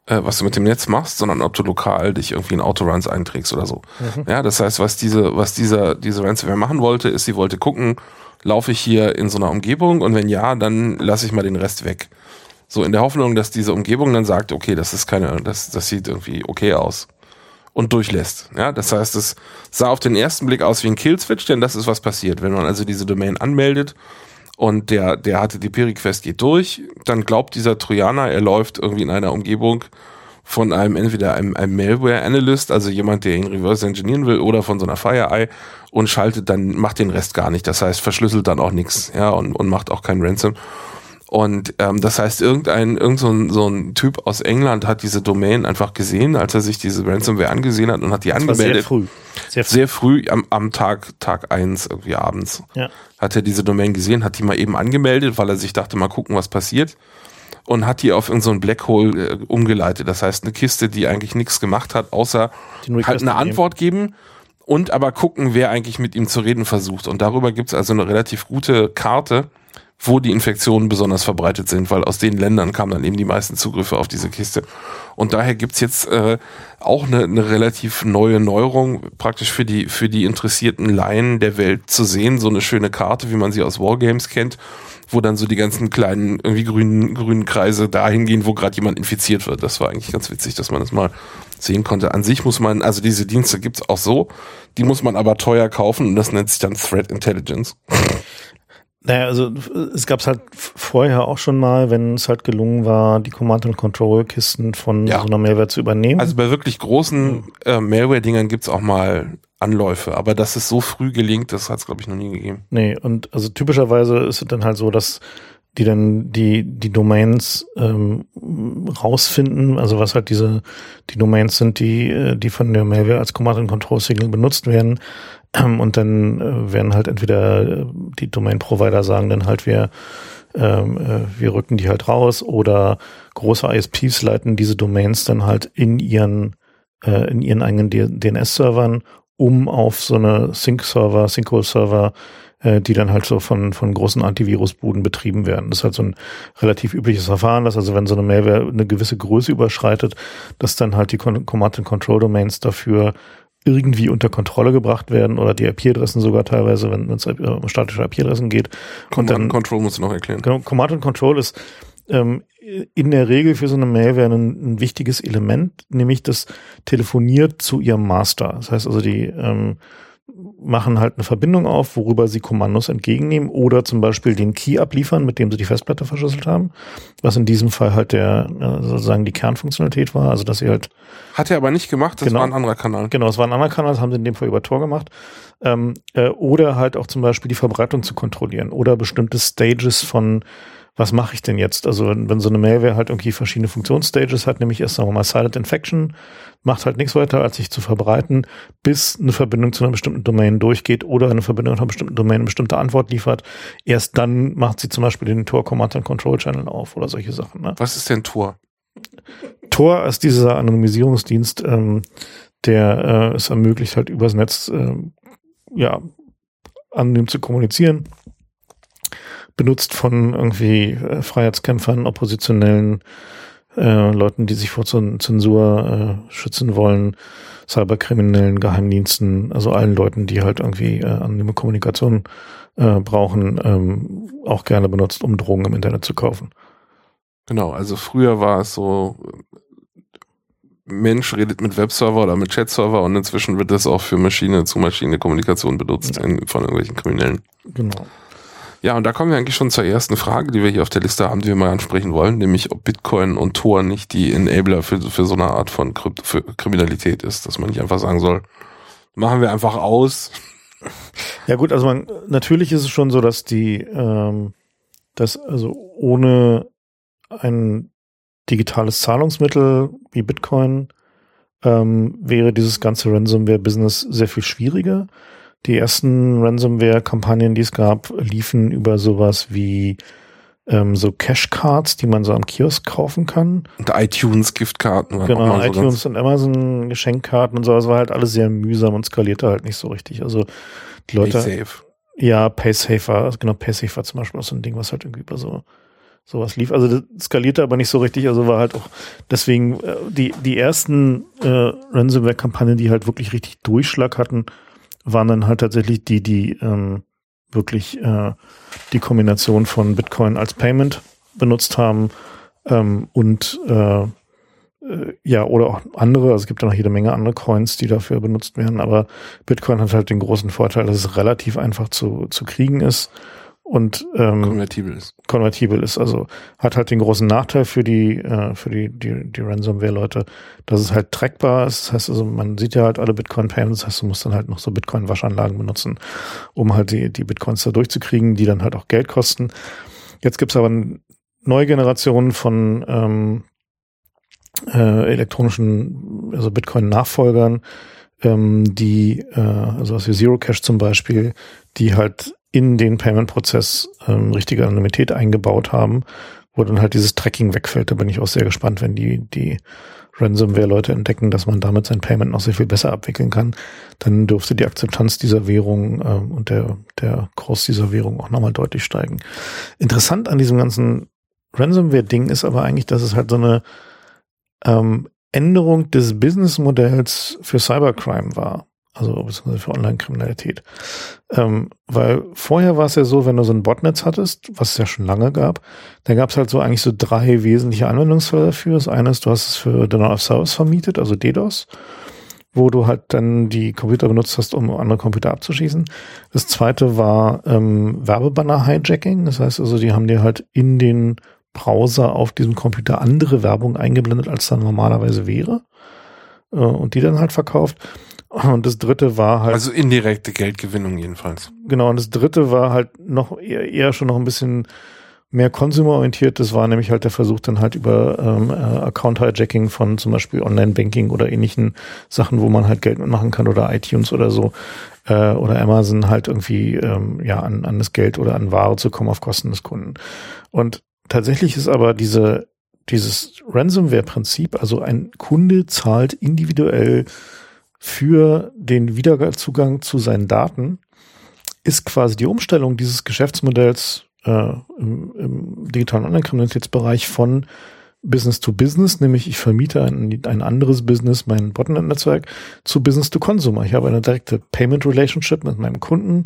äh, was du mit dem Netz machst, sondern ob du lokal dich irgendwie in Autoruns einträgst oder so. Mhm. Ja, das heißt, was diese, was dieser, diese Ransomware machen wollte, ist, sie wollte gucken, laufe ich hier in so einer Umgebung und wenn ja, dann lasse ich mal den Rest weg. So in der Hoffnung, dass diese Umgebung dann sagt, okay, das ist keine, das, das sieht irgendwie okay aus und durchlässt. Ja, das heißt, es sah auf den ersten Blick aus wie ein Killswitch, denn das ist was passiert. Wenn man also diese Domain anmeldet und der, der HTTP-Request geht durch, dann glaubt dieser Trojaner, er läuft irgendwie in einer Umgebung, von einem entweder einem, einem Malware Analyst, also jemand, der ihn reverse engineeren will, oder von so einer FireEye und schaltet dann, macht den Rest gar nicht. Das heißt, verschlüsselt dann auch nichts, ja, und, und macht auch kein Ransom. Und ähm, das heißt, irgendein, irgend so ein, so ein Typ aus England hat diese Domain einfach gesehen, als er sich diese Ransomware angesehen hat und hat die das angemeldet. Sehr früh. Sehr früh, sehr früh am, am Tag, Tag eins irgendwie abends. Ja. Hat er diese Domain gesehen, hat die mal eben angemeldet, weil er sich dachte, mal gucken, was passiert und hat die auf irgendein so Black Hole äh, umgeleitet. Das heißt, eine Kiste, die eigentlich nichts gemacht hat, außer halt eine Antwort geben und aber gucken, wer eigentlich mit ihm zu reden versucht. Und darüber gibt es also eine relativ gute Karte, wo die Infektionen besonders verbreitet sind, weil aus den Ländern kamen dann eben die meisten Zugriffe auf diese Kiste. Und daher gibt's jetzt äh, auch eine, eine relativ neue Neuerung, praktisch für die, für die interessierten Laien der Welt zu sehen, so eine schöne Karte, wie man sie aus Wargames kennt wo dann so die ganzen kleinen irgendwie grünen, grünen Kreise dahin gehen, wo gerade jemand infiziert wird. Das war eigentlich ganz witzig, dass man das mal sehen konnte. An sich muss man, also diese Dienste gibt's auch so, die muss man aber teuer kaufen und das nennt sich dann Threat Intelligence. Naja, also es gab es halt vorher auch schon mal, wenn es halt gelungen war, die Command-and-Control-Kisten von ja. so einer Malware zu übernehmen. Also bei wirklich großen äh, Malware-Dingern gibt's auch mal Anläufe, aber dass es so früh gelingt, das hat es, glaube ich, noch nie gegeben. Nee, und also typischerweise ist es dann halt so, dass die dann die, die Domains ähm, rausfinden, also was halt diese, die Domains sind, die, äh, die von der Malware als Command-and-Control-Signal benutzt werden. Ähm, und dann äh, werden halt entweder äh, die Domain-Provider sagen dann halt, wir, ähm, äh, wir rücken die halt raus oder große ISPs leiten diese Domains dann halt in ihren, äh, in ihren eigenen DNS-Servern um auf so eine Sync-Server, Sinkhole-Server, äh, die dann halt so von, von großen Antivirusbuden betrieben werden. Das ist halt so ein relativ übliches Verfahren, dass also wenn so eine Malware eine gewisse Größe überschreitet, dass dann halt die Command-and-Control-Domains dafür irgendwie unter Kontrolle gebracht werden oder die IP-Adressen sogar teilweise, wenn es um statische IP-Adressen geht. Command and Control musst du noch erklären. Genau, Command and Control ist ähm, in der Regel für so eine Mail ein, ein wichtiges Element, nämlich das telefoniert zu ihrem Master. Das heißt also, die ähm, machen halt eine Verbindung auf, worüber sie Kommandos entgegennehmen oder zum Beispiel den Key abliefern, mit dem sie die Festplatte verschlüsselt haben, was in diesem Fall halt der sozusagen die Kernfunktionalität war, also dass sie halt hat er aber nicht gemacht, das genau, war ein anderer Kanal. Genau, es war ein anderer Kanal, das haben sie in dem Fall über Tor gemacht. Ähm, äh, oder halt auch zum Beispiel die Verbreitung zu kontrollieren oder bestimmte Stages von was mache ich denn jetzt? Also wenn, wenn so eine Malware halt irgendwie verschiedene Funktionsstages hat, nämlich erst sagen wir mal Silent Infection, macht halt nichts weiter, als sich zu verbreiten, bis eine Verbindung zu einer bestimmten Domain durchgeht oder eine Verbindung zu einer bestimmten Domain eine bestimmte Antwort liefert. Erst dann macht sie zum Beispiel den Tor Command and Control Channel auf oder solche Sachen. Ne? Was ist denn Tor? Tor ist dieser Anonymisierungsdienst, ähm, der äh, es ermöglicht, halt übers Netz äh, ja anonym zu kommunizieren. Benutzt von irgendwie äh, Freiheitskämpfern, Oppositionellen, äh, Leuten, die sich vor Zensur äh, schützen wollen, Cyberkriminellen, Geheimdiensten, also allen Leuten, die halt irgendwie äh, anonyme Kommunikation äh, brauchen, ähm, auch gerne benutzt, um Drogen im Internet zu kaufen. Genau, also früher war es so, Mensch redet mit Webserver oder mit Chatserver und inzwischen wird das auch für Maschine-zu-Maschine-Kommunikation benutzt ja. in, von irgendwelchen Kriminellen. Genau. Ja, und da kommen wir eigentlich schon zur ersten Frage, die wir hier auf der Liste haben, die wir mal ansprechen wollen, nämlich ob Bitcoin und Tor nicht die Enabler für, für so eine Art von Krypt für Kriminalität ist, dass man nicht einfach sagen soll, machen wir einfach aus. Ja gut, also man, natürlich ist es schon so, dass die, ähm, dass also ohne ein digitales Zahlungsmittel wie Bitcoin ähm, wäre dieses ganze Ransomware-Business sehr viel schwieriger. Die ersten Ransomware-Kampagnen, die es gab, liefen über sowas wie ähm, so Cash-Cards, die man so am Kiosk kaufen kann. Und iTunes-Giftkarten. Genau, iTunes und Amazon-Geschenkkarten und so. Das war halt alles sehr mühsam und skalierte halt nicht so richtig. Also die Leute. PaySafe. Ja, PaySafe war, genau, PaySafe war zum Beispiel auch so ein Ding, was halt irgendwie über so sowas lief. Also das skalierte aber nicht so richtig, also war halt auch deswegen äh, die, die ersten äh, Ransomware-Kampagnen, die halt wirklich richtig Durchschlag hatten, waren dann halt tatsächlich die, die ähm, wirklich äh, die Kombination von Bitcoin als Payment benutzt haben ähm, und äh, äh, ja, oder auch andere, also es gibt ja noch jede Menge andere Coins, die dafür benutzt werden, aber Bitcoin hat halt den großen Vorteil, dass es relativ einfach zu, zu kriegen ist und ähm, konvertibel ist. Konvertibel ist. Also hat halt den großen Nachteil für die äh, für die die, die Ransomware-Leute, dass es halt trackbar ist. Das heißt also, man sieht ja halt alle Bitcoin-Payments. Das heißt, du musst dann halt noch so Bitcoin-Waschanlagen benutzen, um halt die die Bitcoins da durchzukriegen, die dann halt auch Geld kosten. Jetzt gibt's aber neue Generationen von ähm, äh, elektronischen, also Bitcoin-Nachfolgern, ähm, die, äh, also was wie Zero Cash zum Beispiel, die halt in den Payment-Prozess ähm, richtige Anonymität eingebaut haben, wo dann halt dieses Tracking wegfällt. Da bin ich auch sehr gespannt, wenn die, die Ransomware-Leute entdecken, dass man damit sein Payment noch sehr viel besser abwickeln kann, dann dürfte die Akzeptanz dieser Währung ähm, und der, der Kurs dieser Währung auch nochmal deutlich steigen. Interessant an diesem ganzen Ransomware-Ding ist aber eigentlich, dass es halt so eine ähm, Änderung des Businessmodells für Cybercrime war also beziehungsweise für Online-Kriminalität. Ähm, weil vorher war es ja so, wenn du so ein Botnetz hattest, was es ja schon lange gab, dann gab es halt so eigentlich so drei wesentliche Anwendungsfälle dafür. Das eine ist, du hast es für Denial of Service vermietet, also DDoS, wo du halt dann die Computer benutzt hast, um andere Computer abzuschießen. Das zweite war ähm, Werbebanner-Hijacking. Das heißt also, die haben dir halt in den Browser auf diesem Computer andere Werbung eingeblendet, als dann normalerweise wäre. Äh, und die dann halt verkauft. Und das dritte war halt. Also indirekte Geldgewinnung jedenfalls. Genau, und das dritte war halt noch eher, eher schon noch ein bisschen mehr konsumerorientiert. Das war nämlich halt der Versuch, dann halt über ähm, äh, Account-Hijacking von zum Beispiel Online-Banking oder ähnlichen Sachen, wo man halt Geld mitmachen kann oder iTunes oder so äh, oder Amazon halt irgendwie ähm, ja an, an das Geld oder an Ware zu kommen auf Kosten des Kunden. Und tatsächlich ist aber diese dieses Ransomware-Prinzip, also ein Kunde zahlt individuell für den Wiederzugang zu seinen Daten ist quasi die Umstellung dieses Geschäftsmodells äh, im, im digitalen Online-Kriminalitätsbereich von Business to Business, nämlich ich vermiete ein, ein anderes Business, mein Botnet-Netzwerk, zu Business to Consumer. Ich habe eine direkte Payment Relationship mit meinem Kunden.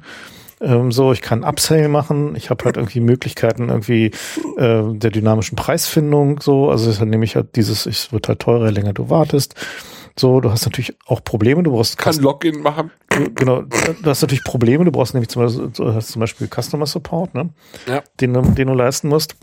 Ähm, so, ich kann Upsale machen. Ich habe halt irgendwie Möglichkeiten irgendwie äh, der dynamischen Preisfindung. So, also ist halt nämlich halt dieses, es wird halt teurer, länger du wartest. So, du hast natürlich auch Probleme. Du brauchst kann Login machen. Genau, du hast natürlich Probleme. Du brauchst nämlich zum Beispiel, hast zum Beispiel Customer Support, ne? Ja. Den, den du leisten musst.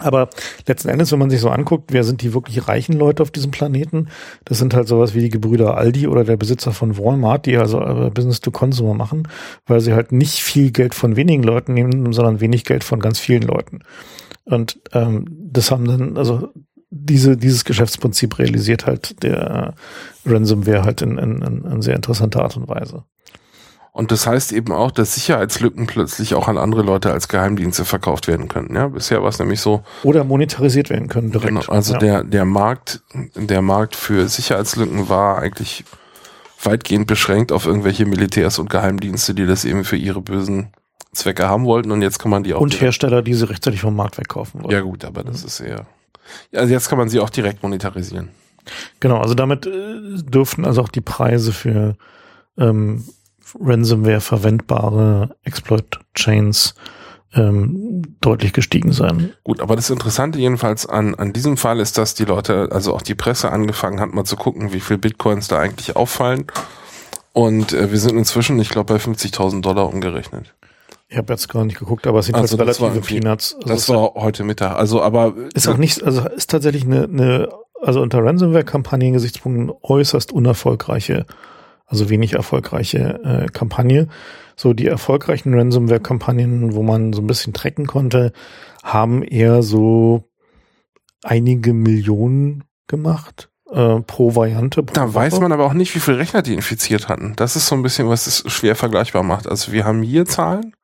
Aber letzten Endes, wenn man sich so anguckt, wer sind die wirklich reichen Leute auf diesem Planeten? Das sind halt sowas wie die Gebrüder Aldi oder der Besitzer von Walmart, die also äh, Business to Consumer machen, weil sie halt nicht viel Geld von wenigen Leuten nehmen, sondern wenig Geld von ganz vielen Leuten. Und ähm, das haben dann, also diese, dieses Geschäftsprinzip realisiert halt der Ransomware halt in, in, in, sehr interessanter Art und Weise. Und das heißt eben auch, dass Sicherheitslücken plötzlich auch an andere Leute als Geheimdienste verkauft werden können. Ja, bisher war es nämlich so. Oder monetarisiert werden können direkt. Genau, also ja. der, der Markt, der Markt für Sicherheitslücken war eigentlich weitgehend beschränkt auf irgendwelche Militärs und Geheimdienste, die das eben für ihre bösen Zwecke haben wollten und jetzt kann man die auch. Und Hersteller, die sie rechtzeitig vom Markt wegkaufen wollen. Ja gut, aber das ist eher. Also jetzt kann man sie auch direkt monetarisieren. Genau, also damit äh, dürften also auch die Preise für ähm, Ransomware verwendbare Exploit Chains ähm, deutlich gestiegen sein. Gut, aber das Interessante jedenfalls an, an diesem Fall ist, dass die Leute, also auch die Presse angefangen hat, mal zu gucken, wie viel Bitcoins da eigentlich auffallen. Und äh, wir sind inzwischen, ich glaube, bei 50.000 Dollar umgerechnet. Ich habe jetzt gar nicht geguckt, aber es sind also halt relative Peanuts. Also das war heute Mittag. Also, aber ist auch nicht, also ist tatsächlich eine, eine also unter Ransomware-Kampagnen-Gesichtspunkten äußerst unerfolgreiche also wenig erfolgreiche äh, Kampagne. So die erfolgreichen Ransomware-Kampagnen, wo man so ein bisschen tracken konnte, haben eher so einige Millionen gemacht äh, pro Variante. Pro da Woche. weiß man aber auch nicht, wie viele Rechner die infiziert hatten. Das ist so ein bisschen, was es schwer vergleichbar macht. Also wir haben hier Zahlen,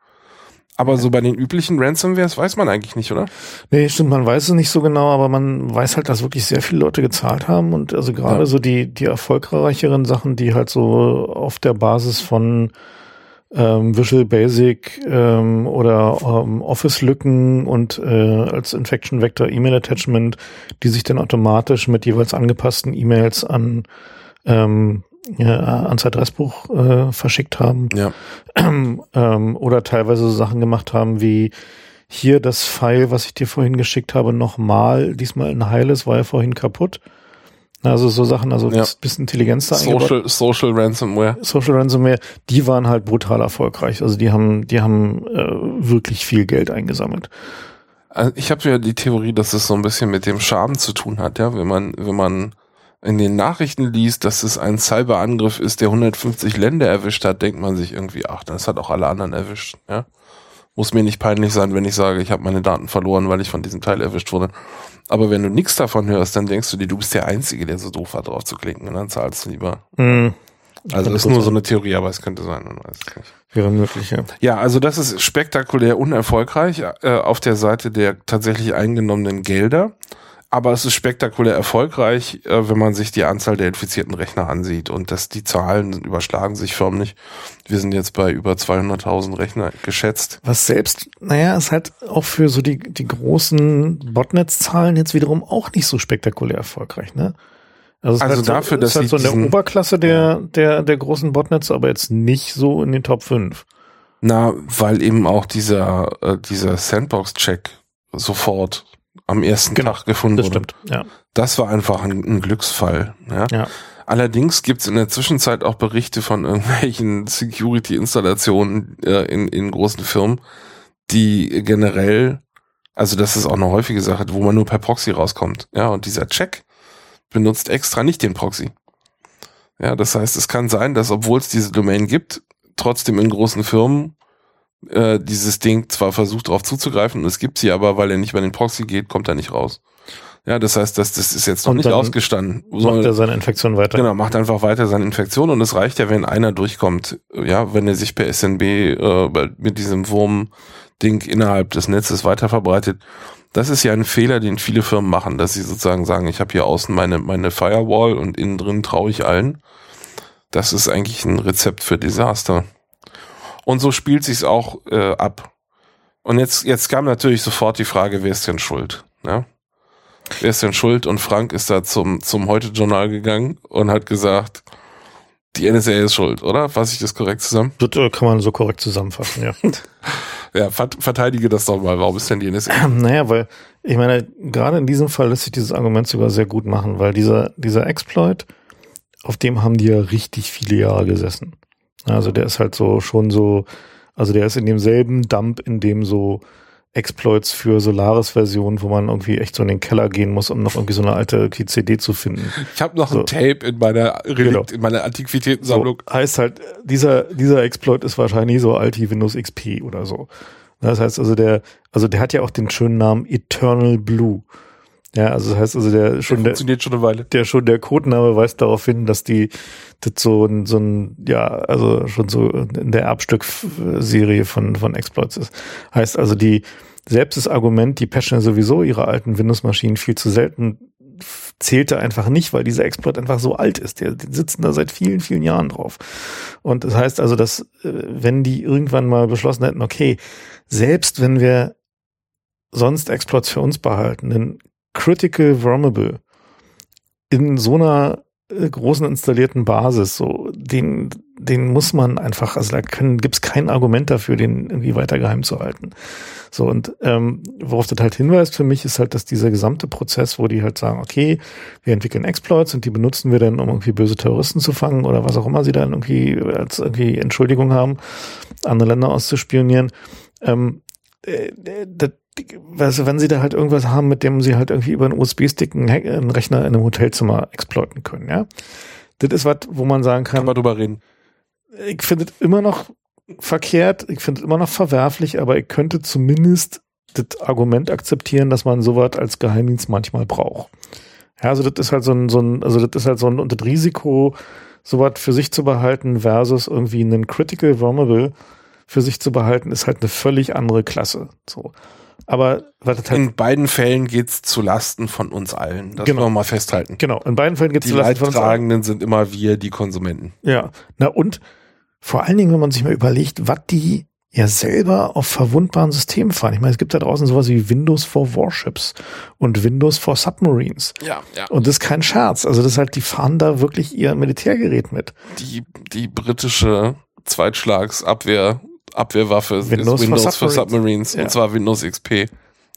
aber so bei den üblichen Ransomwares weiß man eigentlich nicht, oder? Nee, stimmt, man weiß es nicht so genau, aber man weiß halt, dass wirklich sehr viele Leute gezahlt haben und also gerade ja. so die, die erfolgreicheren Sachen, die halt so auf der Basis von ähm, Visual Basic ähm, oder ähm, Office-Lücken und äh, als Infection Vector E-Mail Attachment, die sich dann automatisch mit jeweils angepassten E-Mails an ähm, ja, ans Adressbuch äh, verschickt haben. Ja. Ähm, oder teilweise so Sachen gemacht haben wie hier das File, was ich dir vorhin geschickt habe, nochmal, diesmal ein heiles, war ja vorhin kaputt. Also so Sachen, also ja. bisschen Intelligenz da Social, Social Ransomware. Social Ransomware, die waren halt brutal erfolgreich. Also die haben, die haben äh, wirklich viel Geld eingesammelt. Also ich habe ja die Theorie, dass es so ein bisschen mit dem Schaden zu tun hat, ja, wenn man, wenn man in den Nachrichten liest, dass es ein Cyberangriff ist, der 150 Länder erwischt hat, denkt man sich irgendwie, ach, das hat auch alle anderen erwischt. Ja? Muss mir nicht peinlich sein, wenn ich sage, ich habe meine Daten verloren, weil ich von diesem Teil erwischt wurde. Aber wenn du nichts davon hörst, dann denkst du dir, du bist der Einzige, der so doof war, drauf zu klicken und dann zahlst du lieber. Mhm. Also das ist nur so eine Theorie, aber es könnte sein, man weiß es nicht. Wäre möglich, ja. Ja, also das ist spektakulär unerfolgreich äh, auf der Seite der tatsächlich eingenommenen Gelder aber es ist spektakulär erfolgreich, äh, wenn man sich die Anzahl der infizierten Rechner ansieht und dass die Zahlen überschlagen sich förmlich. Wir sind jetzt bei über 200.000 Rechner geschätzt. Was selbst, naja, ist halt auch für so die, die großen Botnetz-Zahlen jetzt wiederum auch nicht so spektakulär erfolgreich, ne? Also, also halt dafür, so, dass ist halt so in der Oberklasse der, der, der großen Botnets, aber jetzt nicht so in den Top 5. Na, weil eben auch dieser, äh, dieser Sandbox-Check sofort am ersten genau, Tag gefunden das wurde. Stimmt, ja. Das war einfach ein, ein Glücksfall. Ja. ja. Allerdings gibt es in der Zwischenzeit auch Berichte von irgendwelchen Security-Installationen äh, in, in großen Firmen, die generell, also das ist auch eine häufige Sache, wo man nur per Proxy rauskommt. Ja, und dieser Check benutzt extra nicht den Proxy. Ja, das heißt, es kann sein, dass obwohl es diese Domain gibt, trotzdem in großen Firmen äh, dieses Ding zwar versucht darauf zuzugreifen, es gibt sie aber, weil er nicht über den Proxy geht, kommt er nicht raus. Ja, das heißt, das, das ist jetzt noch und nicht ausgestanden. Macht er seine Infektion weiter. Genau, macht einfach weiter seine Infektion und es reicht ja, wenn einer durchkommt. Ja, wenn er sich per SNB äh, mit diesem Wurm-Ding innerhalb des Netzes weiter verbreitet. Das ist ja ein Fehler, den viele Firmen machen, dass sie sozusagen sagen, ich habe hier außen meine, meine Firewall und innen drin traue ich allen. Das ist eigentlich ein Rezept für Desaster. Und so spielt sich's auch äh, ab. Und jetzt, jetzt kam natürlich sofort die Frage, wer ist denn schuld? Ja? Wer ist denn schuld? Und Frank ist da zum, zum Heute-Journal gegangen und hat gesagt, die NSA ist schuld, oder? Fasse ich das korrekt zusammen? Das äh, kann man so korrekt zusammenfassen, ja. ja, verteidige das doch mal. Warum ist denn die NSA? Naja, weil, ich meine, gerade in diesem Fall lässt sich dieses Argument sogar sehr gut machen, weil dieser, dieser Exploit, auf dem haben die ja richtig viele Jahre gesessen. Also der ist halt so schon so, also der ist in demselben Dump, in dem so Exploits für Solaris-Versionen, wo man irgendwie echt so in den Keller gehen muss, um noch irgendwie so eine alte CD zu finden. Ich habe noch so. ein Tape in meiner Relikt, genau. in meiner Antiquitätensammlung. So, heißt halt, dieser, dieser Exploit ist wahrscheinlich so alt wie Windows XP oder so. Das heißt also der, also der hat ja auch den schönen Namen Eternal Blue. Ja, also das heißt also der schon der, funktioniert schon eine Weile. Der schon der Codename weist darauf hin, dass die das so ein so ein ja, also schon so in der Erbstück-Serie von von Exploits ist. Heißt also die selbst das Argument, die patchen ja sowieso ihre alten Windows-Maschinen viel zu selten, zählte einfach nicht, weil dieser Exploit einfach so alt ist. Die, die sitzen da seit vielen, vielen Jahren drauf. Und das heißt also, dass äh, wenn die irgendwann mal beschlossen hätten, okay, selbst wenn wir sonst Exploits für uns behalten, einen Critical Vulnerable in so einer äh, großen installierten Basis, so den, den muss man einfach, also da gibt es kein Argument dafür, den irgendwie weiter geheim zu halten. So und ähm, worauf das halt hinweist für mich ist halt, dass dieser gesamte Prozess, wo die halt sagen, okay, wir entwickeln Exploits und die benutzen wir dann, um irgendwie böse Terroristen zu fangen oder was auch immer sie dann irgendwie als irgendwie Entschuldigung haben, andere Länder auszuspionieren. Ähm, äh, das, also wenn sie da halt irgendwas haben, mit dem sie halt irgendwie über einen USB-Stick einen, Rechner in einem Hotelzimmer exploiten können, ja. Das ist was, wo man sagen kann. Kann man drüber reden. Ich finde es immer noch verkehrt, ich finde es immer noch verwerflich, aber ich könnte zumindest das Argument akzeptieren, dass man sowas als Geheimdienst manchmal braucht. Ja, also das ist halt so ein, so ein, also das ist halt so ein, und das Risiko, sowas für sich zu behalten versus irgendwie einen Critical Vulnerable für sich zu behalten, ist halt eine völlig andere Klasse. So. Aber halt in beiden Fällen geht's zu Lasten von uns allen. Das genau. wollen wir mal festhalten. Genau, in beiden Fällen geht's zu Lasten von uns allen. Die Leidtragenden sind immer wir, die Konsumenten. Ja, na und vor allen Dingen, wenn man sich mal überlegt, was die ja selber auf verwundbaren Systemen fahren. Ich meine, es gibt da draußen sowas wie Windows for Warships und Windows for Submarines. Ja, ja. Und das ist kein Scherz. Also das ist halt, die fahren da wirklich ihr Militärgerät mit. Die, die britische Zweitschlagsabwehr Abwehrwaffe Windows, Windows for Submarines, for Submarines ja. und zwar Windows XP.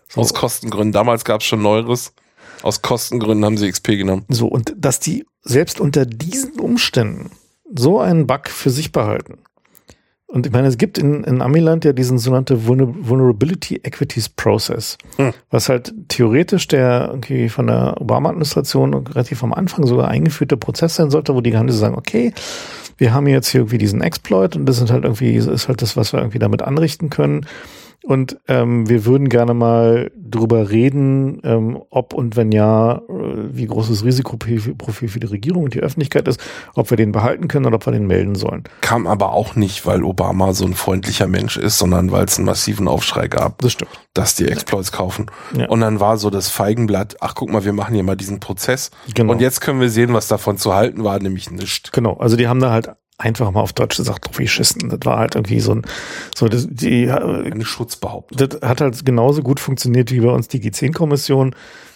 So. Aus Kostengründen. Damals gab es schon neueres. Aus Kostengründen haben sie XP genommen. So, und dass die selbst unter diesen Umständen so einen Bug für sich behalten. Und ich meine, es gibt in, in Amiland ja diesen sogenannten Vulnerability Equities Process, hm. was halt theoretisch der okay, von der Obama-Administration relativ am Anfang sogar eingeführte Prozess sein sollte, wo die Geheimnisse sagen, okay, wir haben jetzt hier irgendwie diesen Exploit und das sind halt irgendwie, ist halt das, was wir irgendwie damit anrichten können. Und ähm, wir würden gerne mal drüber reden, ähm, ob und wenn ja, äh, wie groß das Risikoprofil für die Regierung und die Öffentlichkeit ist, ob wir den behalten können oder ob wir den melden sollen. Kam aber auch nicht, weil Obama so ein freundlicher Mensch ist, sondern weil es einen massiven Aufschrei gab, das stimmt. dass die Exploits kaufen. Ja. Und dann war so das Feigenblatt, ach guck mal, wir machen hier mal diesen Prozess. Genau. Und jetzt können wir sehen, was davon zu halten war, nämlich nichts. Genau, also die haben da halt einfach mal auf Deutsch gesagt, drauf geschissen. Das war halt irgendwie so ein, so das, die, eine Schutzbehauptung. Das hat halt genauso gut funktioniert wie bei uns die G10-Kommission.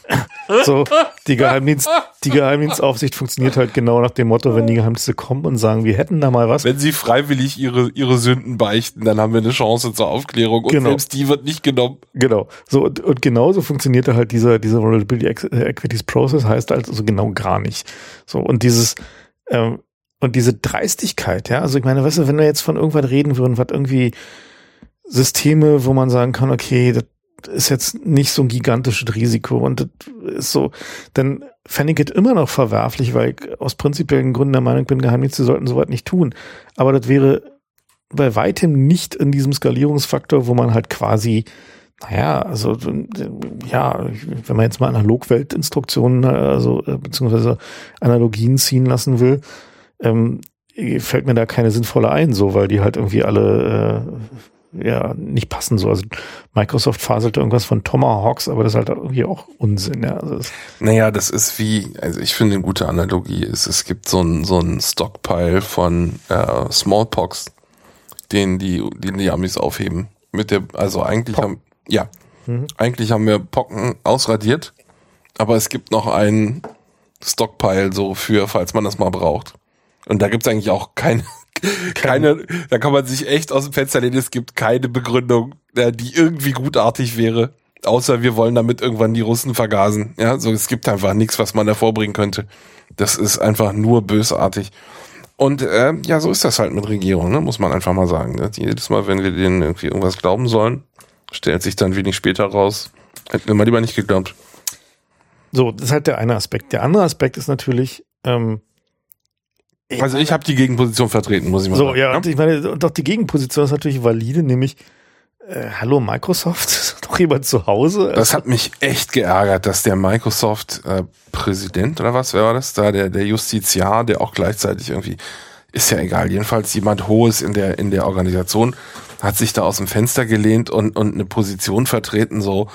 So, die Geheimdienst, die Geheimdienstaufsicht funktioniert halt genau nach dem Motto, wenn die Geheimdienste kommen und sagen, wir hätten da mal was. Wenn sie freiwillig ihre, ihre Sünden beichten, dann haben wir eine Chance zur Aufklärung und genau. selbst die wird nicht genommen. Genau. So, und, und genauso funktionierte halt dieser, dieser Vulnerability Equities Process heißt also genau gar nicht. So, und dieses, ähm, und diese Dreistigkeit, ja, also ich meine, weißt du, wenn wir jetzt von irgendwas reden würden, was irgendwie Systeme, wo man sagen kann, okay, das ist jetzt nicht so ein gigantisches Risiko und das ist so, dann fände ich es immer noch verwerflich, weil ich aus prinzipiellen Gründen der Meinung bin, Geheimdienste sollten sowas nicht tun. Aber das wäre bei weitem nicht in diesem Skalierungsfaktor, wo man halt quasi naja, also ja, wenn man jetzt mal Analogweltinstruktionen, also beziehungsweise Analogien ziehen lassen will, ähm, fällt mir da keine sinnvolle ein, so, weil die halt irgendwie alle äh, ja nicht passen so. Also Microsoft faselt irgendwas von Tomahawks, aber das ist halt irgendwie auch Unsinn, ja. Also naja, das ist wie, also ich finde eine gute Analogie ist, es gibt so ein, so ein Stockpile von äh, Smallpox, den die, den die Amis aufheben. Mit der, also eigentlich Pock. haben, ja, mhm. eigentlich haben wir Pocken ausradiert, aber es gibt noch einen Stockpile so für, falls man das mal braucht. Und da gibt's eigentlich auch keine, keine, da kann man sich echt aus dem Fenster lehnen, es gibt keine Begründung, die irgendwie gutartig wäre. Außer wir wollen damit irgendwann die Russen vergasen. Ja, so es gibt einfach nichts, was man hervorbringen könnte. Das ist einfach nur bösartig. Und äh, ja, so ist das halt mit Regierung, ne? muss man einfach mal sagen. Ne? Jedes Mal, wenn wir denen irgendwie irgendwas glauben sollen, stellt sich dann wenig später raus, hätten wir mal lieber nicht geglaubt. So, das ist halt der eine Aspekt. Der andere Aspekt ist natürlich, ähm, also ich habe die Gegenposition vertreten, muss ich mal so, sagen. So, ja, und ich meine, doch die Gegenposition ist natürlich valide, nämlich, äh, hallo Microsoft, doch auch jemand zu Hause? Das hat mich echt geärgert, dass der Microsoft-Präsident äh, oder was, wer war das da, der, der Justiziar, der auch gleichzeitig irgendwie, ist ja egal, jedenfalls jemand Hohes in der, in der Organisation, hat sich da aus dem Fenster gelehnt und, und eine Position vertreten, so,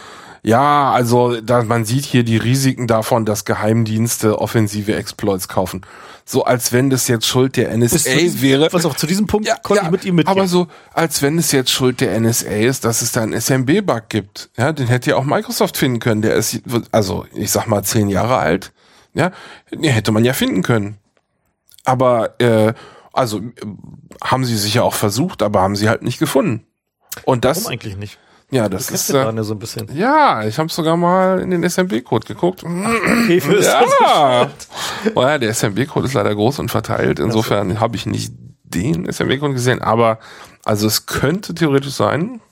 ja, also da, man sieht hier die Risiken davon, dass Geheimdienste offensive Exploits kaufen. So als wenn das jetzt Schuld der NSA wäre. Was auch zu diesem Punkt ja, konnte ja, ich mit ihm mitgehen. Aber so, als wenn es jetzt Schuld der NSA ist, dass es da einen SMB-Bug gibt. Ja, den hätte ja auch Microsoft finden können. Der ist, also ich sag mal, zehn Jahre alt. Ja, den hätte man ja finden können. Aber äh, also haben sie sicher auch versucht, aber haben sie halt nicht gefunden. Und das Warum eigentlich nicht? Ja, das ist äh, so ein bisschen. Ja, ich habe sogar mal in den SMB-Code geguckt. Okay, ja. oh ja, der SMB-Code ist leider groß und verteilt. Insofern habe ich nicht den SMB-Code gesehen, aber also es könnte theoretisch sein,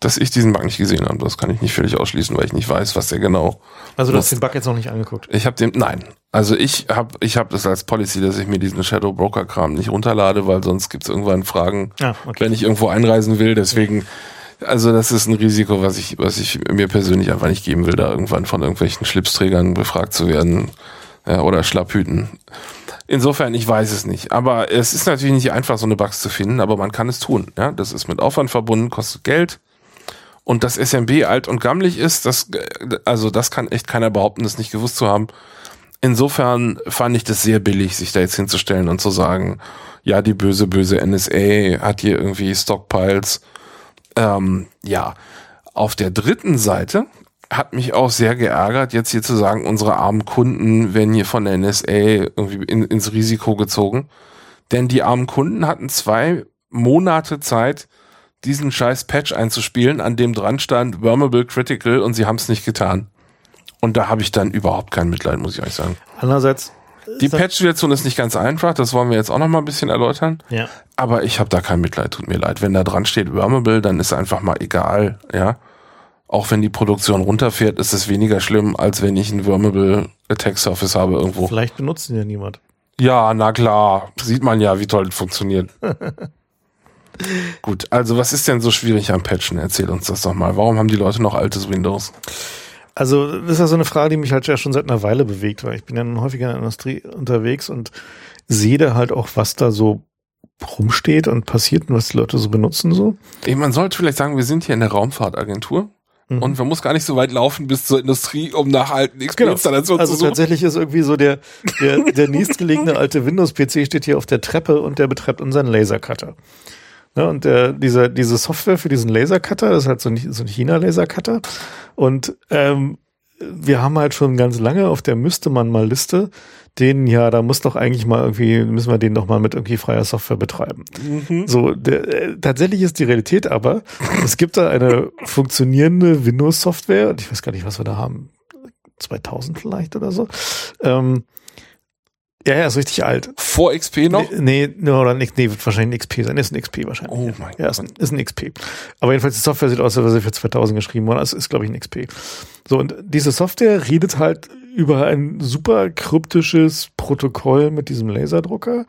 dass ich diesen Bug nicht gesehen habe. Das kann ich nicht völlig ausschließen, weil ich nicht weiß, was der genau. Also du hast den Bug jetzt noch nicht angeguckt? Ich habe den, nein. Also ich habe ich hab das als Policy, dass ich mir diesen Shadow Broker Kram nicht runterlade, weil sonst gibt es irgendwann Fragen, ah, okay. wenn ich irgendwo einreisen will. Deswegen ja also das ist ein Risiko, was ich, was ich mir persönlich einfach nicht geben will, da irgendwann von irgendwelchen Schlipsträgern befragt zu werden ja, oder Schlapphüten. Insofern, ich weiß es nicht. Aber es ist natürlich nicht einfach, so eine Bugs zu finden, aber man kann es tun. Ja, das ist mit Aufwand verbunden, kostet Geld. Und dass SMB alt und gammelig ist, das, also das kann echt keiner behaupten, das nicht gewusst zu haben. Insofern fand ich das sehr billig, sich da jetzt hinzustellen und zu sagen, ja, die böse, böse NSA hat hier irgendwie Stockpiles ähm, ja, auf der dritten Seite hat mich auch sehr geärgert, jetzt hier zu sagen, unsere armen Kunden werden hier von der NSA irgendwie in, ins Risiko gezogen. Denn die armen Kunden hatten zwei Monate Zeit, diesen scheiß Patch einzuspielen, an dem dran stand Wormable Critical und sie haben es nicht getan. Und da habe ich dann überhaupt kein Mitleid, muss ich euch sagen. Andererseits die Patch-Situation ist nicht ganz einfach, das wollen wir jetzt auch noch mal ein bisschen erläutern. Ja. Aber ich habe da kein Mitleid, tut mir leid. Wenn da dran steht Wormable, dann ist einfach mal egal, ja. Auch wenn die Produktion runterfährt, ist es weniger schlimm, als wenn ich ein Wormable Attack Surface habe irgendwo. Vielleicht benutzt ihn ja niemand. Ja, na klar. Sieht man ja, wie toll das funktioniert. Gut, also was ist denn so schwierig am Patchen? Erzähl uns das doch mal. Warum haben die Leute noch altes Windows? Also das ist ja so eine Frage, die mich halt ja schon seit einer Weile bewegt, weil ich bin ja nun häufiger in der Industrie unterwegs und sehe da halt auch, was da so rumsteht und passiert und was die Leute so benutzen so. Man sollte vielleicht sagen, wir sind hier in der Raumfahrtagentur. Mhm. Und man muss gar nicht so weit laufen bis zur Industrie, um nach alten XP-Installationen genau. also zu suchen. Also tatsächlich ist irgendwie so der, der, der nächstgelegene alte Windows-PC steht hier auf der Treppe und der betreibt unseren Lasercutter. Ne, und der, dieser, diese Software für diesen Lasercutter, das ist halt so ein, so ein China-Lasercutter. Und ähm, wir haben halt schon ganz lange auf der müsste man mal Liste den, ja, da muss doch eigentlich mal irgendwie, müssen wir den doch mal mit irgendwie freier Software betreiben. Mhm. So, der, äh, tatsächlich ist die Realität aber, es gibt da eine funktionierende Windows-Software, und ich weiß gar nicht, was wir da haben, 2000 vielleicht oder so, ähm, ja, ja, ist richtig alt. Vor XP noch? Nee, nee, oder nee, wird wahrscheinlich ein XP sein. Ist ein XP wahrscheinlich. Oh mein ja, ist ein, ist ein XP. Aber jedenfalls die Software sieht aus, als wäre sie für 2000 geschrieben worden. Das ist, glaube ich, ein XP. So, und diese Software redet halt über ein super kryptisches Protokoll mit diesem Laserdrucker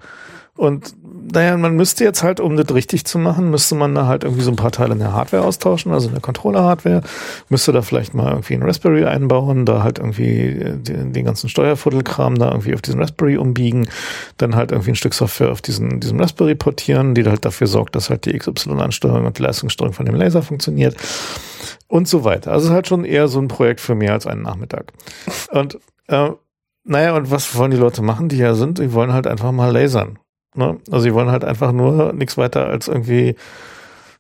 und naja, man müsste jetzt halt, um das richtig zu machen, müsste man da halt irgendwie so ein paar Teile in der Hardware austauschen, also in der Controller-Hardware, müsste da vielleicht mal irgendwie ein Raspberry einbauen, da halt irgendwie den, den ganzen Steuerfuddelkram da irgendwie auf diesen Raspberry umbiegen, dann halt irgendwie ein Stück Software auf diesen, diesen Raspberry portieren, die halt dafür sorgt, dass halt die XY-Ansteuerung und die Leistungssteuerung von dem Laser funktioniert und so weiter. Also es ist halt schon eher so ein Projekt für mehr als einen Nachmittag. Und äh, naja, und was wollen die Leute machen, die ja sind? Die wollen halt einfach mal lasern. Ne? Also sie wollen halt einfach nur nichts weiter als irgendwie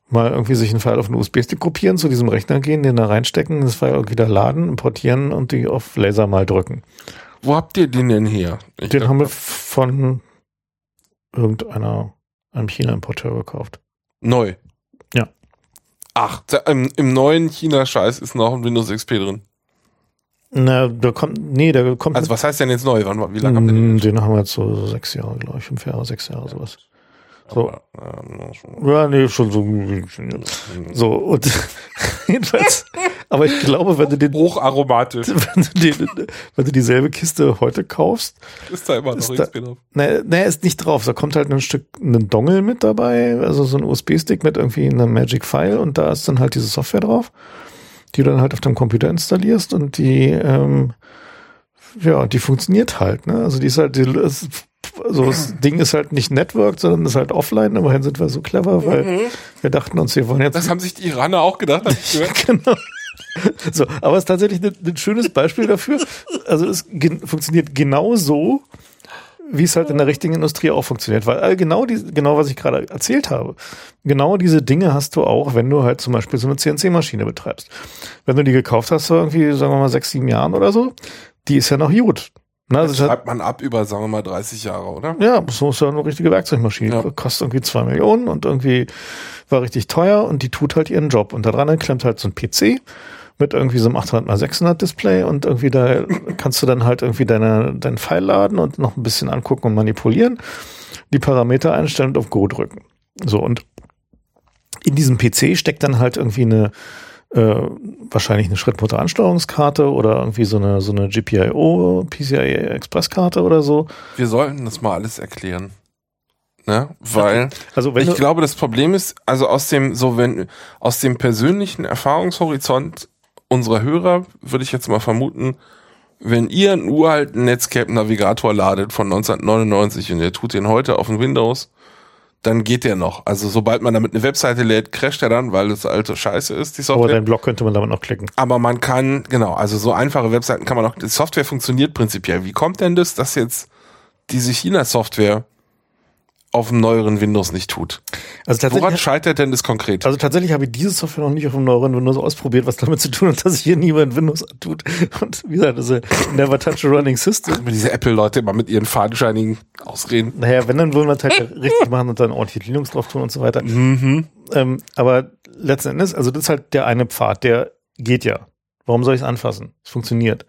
mal irgendwie sich einen File auf einen USB-Stick kopieren, zu diesem Rechner gehen, den da reinstecken, das File wieder laden, importieren und die auf Laser mal drücken. Wo habt ihr den denn her? Ich den haben wir von irgendeiner, einem China-Importeur gekauft. Neu? Ja. Ach, im, im neuen China-Scheiß ist noch ein Windows XP drin. Na, da kommt, nee, da kommt. Also was heißt denn jetzt neu? Wann, wie lange haben wir den? Den haben wir jetzt so sechs Jahre, glaube ich, fünf Jahre, sechs Jahre, sowas. So. Ähm, ja, nee, schon so. So, und jedenfalls, aber ich glaube, wenn du den. Hocharomatisch. Wenn du, den, wenn du dieselbe Kiste heute kaufst. Ist da immer noch da, drauf? Naja, nee, ist nicht drauf. Da kommt halt ein Stück, ein Dongle mit dabei, also so ein USB-Stick mit irgendwie einem Magic File und da ist dann halt diese Software drauf die du dann halt auf deinem Computer installierst und die, ähm, ja, die funktioniert halt, ne? Also die ist halt, die, ist, so das Ding ist halt nicht networked, sondern ist halt offline. Immerhin sind wir so clever, weil mhm. wir dachten uns, wir wollen jetzt. Das haben sich die Iraner auch gedacht. genau. So, aber es ist tatsächlich ein, ein schönes Beispiel dafür. Also es ge funktioniert genau so, wie es halt in der richtigen Industrie auch funktioniert. Weil äh, genau die, genau was ich gerade erzählt habe, genau diese Dinge hast du auch, wenn du halt zum Beispiel so eine CNC-Maschine betreibst. Wenn du die gekauft hast, so irgendwie, sagen wir mal, sechs, sieben Jahren oder so, die ist ja noch gut. Na, das schreibt hat, man ab über, sagen wir mal, 30 Jahre, oder? Ja, so ist ja eine richtige Werkzeugmaschine. Ja. Kostet irgendwie zwei Millionen und irgendwie war richtig teuer und die tut halt ihren Job. Und da dran klemmt halt so ein PC mit irgendwie so einem 800 x 600 Display und irgendwie da kannst du dann halt irgendwie deine, deinen Pfeil laden und noch ein bisschen angucken und manipulieren, die Parameter einstellen und auf Go drücken. So und in diesem PC steckt dann halt irgendwie eine äh, wahrscheinlich eine Schrittmotor-Ansteuerungskarte oder irgendwie so eine so eine GPIO PCI Express Karte oder so. Wir sollten das mal alles erklären. Ne? Weil also ich glaube, das Problem ist, also aus dem so wenn aus dem persönlichen Erfahrungshorizont unserer Hörer, würde ich jetzt mal vermuten, wenn ihr einen uralten Netscape-Navigator ladet von 1999 und ihr tut den heute auf dem Windows, dann geht der noch. Also sobald man damit eine Webseite lädt, crasht er dann, weil das alte Scheiße ist, die Software. Aber dein Blog könnte man damit noch klicken. Aber man kann, genau, also so einfache Webseiten kann man auch, die Software funktioniert prinzipiell. Wie kommt denn das, dass jetzt diese China-Software auf dem neueren Windows nicht tut. Also tatsächlich, Woran scheitert denn das konkret? Also tatsächlich habe ich diese Software noch nicht auf dem neueren Windows ausprobiert, was damit zu tun hat, dass hier niemand Windows tut. Und wie gesagt, das ist Never Touch a Running System. Wenn diese Apple-Leute immer mit ihren fadenscheinigen ausreden. Naja, wenn, dann wollen wir es halt richtig machen und dann ordentlich Linux drauf tun und so weiter. Mhm. Ähm, aber letzten Endes, also das ist halt der eine Pfad, der geht ja. Warum soll ich es anfassen? Es funktioniert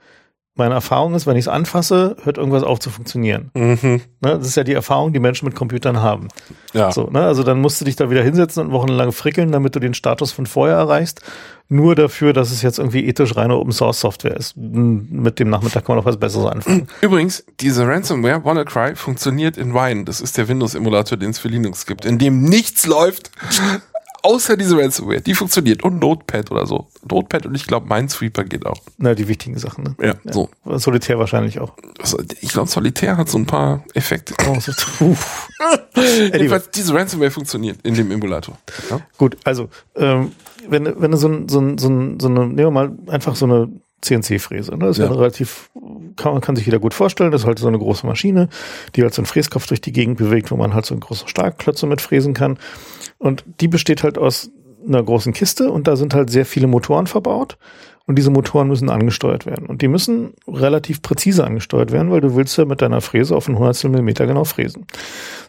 meine Erfahrung ist, wenn ich es anfasse, hört irgendwas auf zu funktionieren. Mhm. Ne, das ist ja die Erfahrung, die Menschen mit Computern haben. Ja. So, ne, also dann musst du dich da wieder hinsetzen und wochenlang frickeln, damit du den Status von vorher erreichst. Nur dafür, dass es jetzt irgendwie ethisch reine Open Source Software ist. Mit dem Nachmittag kann man noch was Besseres anfangen. Übrigens, diese Ransomware WannaCry funktioniert in Wine. Das ist der Windows-Emulator, den es für Linux gibt, in dem nichts läuft, außer diese Ransomware, die funktioniert. Und Notepad oder so. Notepad und ich glaube Minesweeper geht auch. Na, die wichtigen Sachen, ne? Ja, ja. so. Solitär wahrscheinlich auch. Also, ich glaube, Solitär hat so ein paar Effekte. Oh, so, Jedenfalls, diese Ransomware funktioniert in dem Emulator. Ja? Gut, also, ähm, wenn, wenn du so, ein, so, ein, so, ein, so eine, nehmen wir mal einfach so eine CNC-Fräse. Ne? Das ist ja. ja relativ, kann, man kann sich wieder gut vorstellen. Das ist halt so eine große Maschine, die halt so einen Fräskopf durch die Gegend bewegt, wo man halt so einen großen Starkklötze mit fräsen kann. Und die besteht halt aus einer großen Kiste und da sind halt sehr viele Motoren verbaut. Und diese Motoren müssen angesteuert werden. Und die müssen relativ präzise angesteuert werden, weil du willst ja mit deiner Fräse auf ein Hundertstel Millimeter genau fräsen.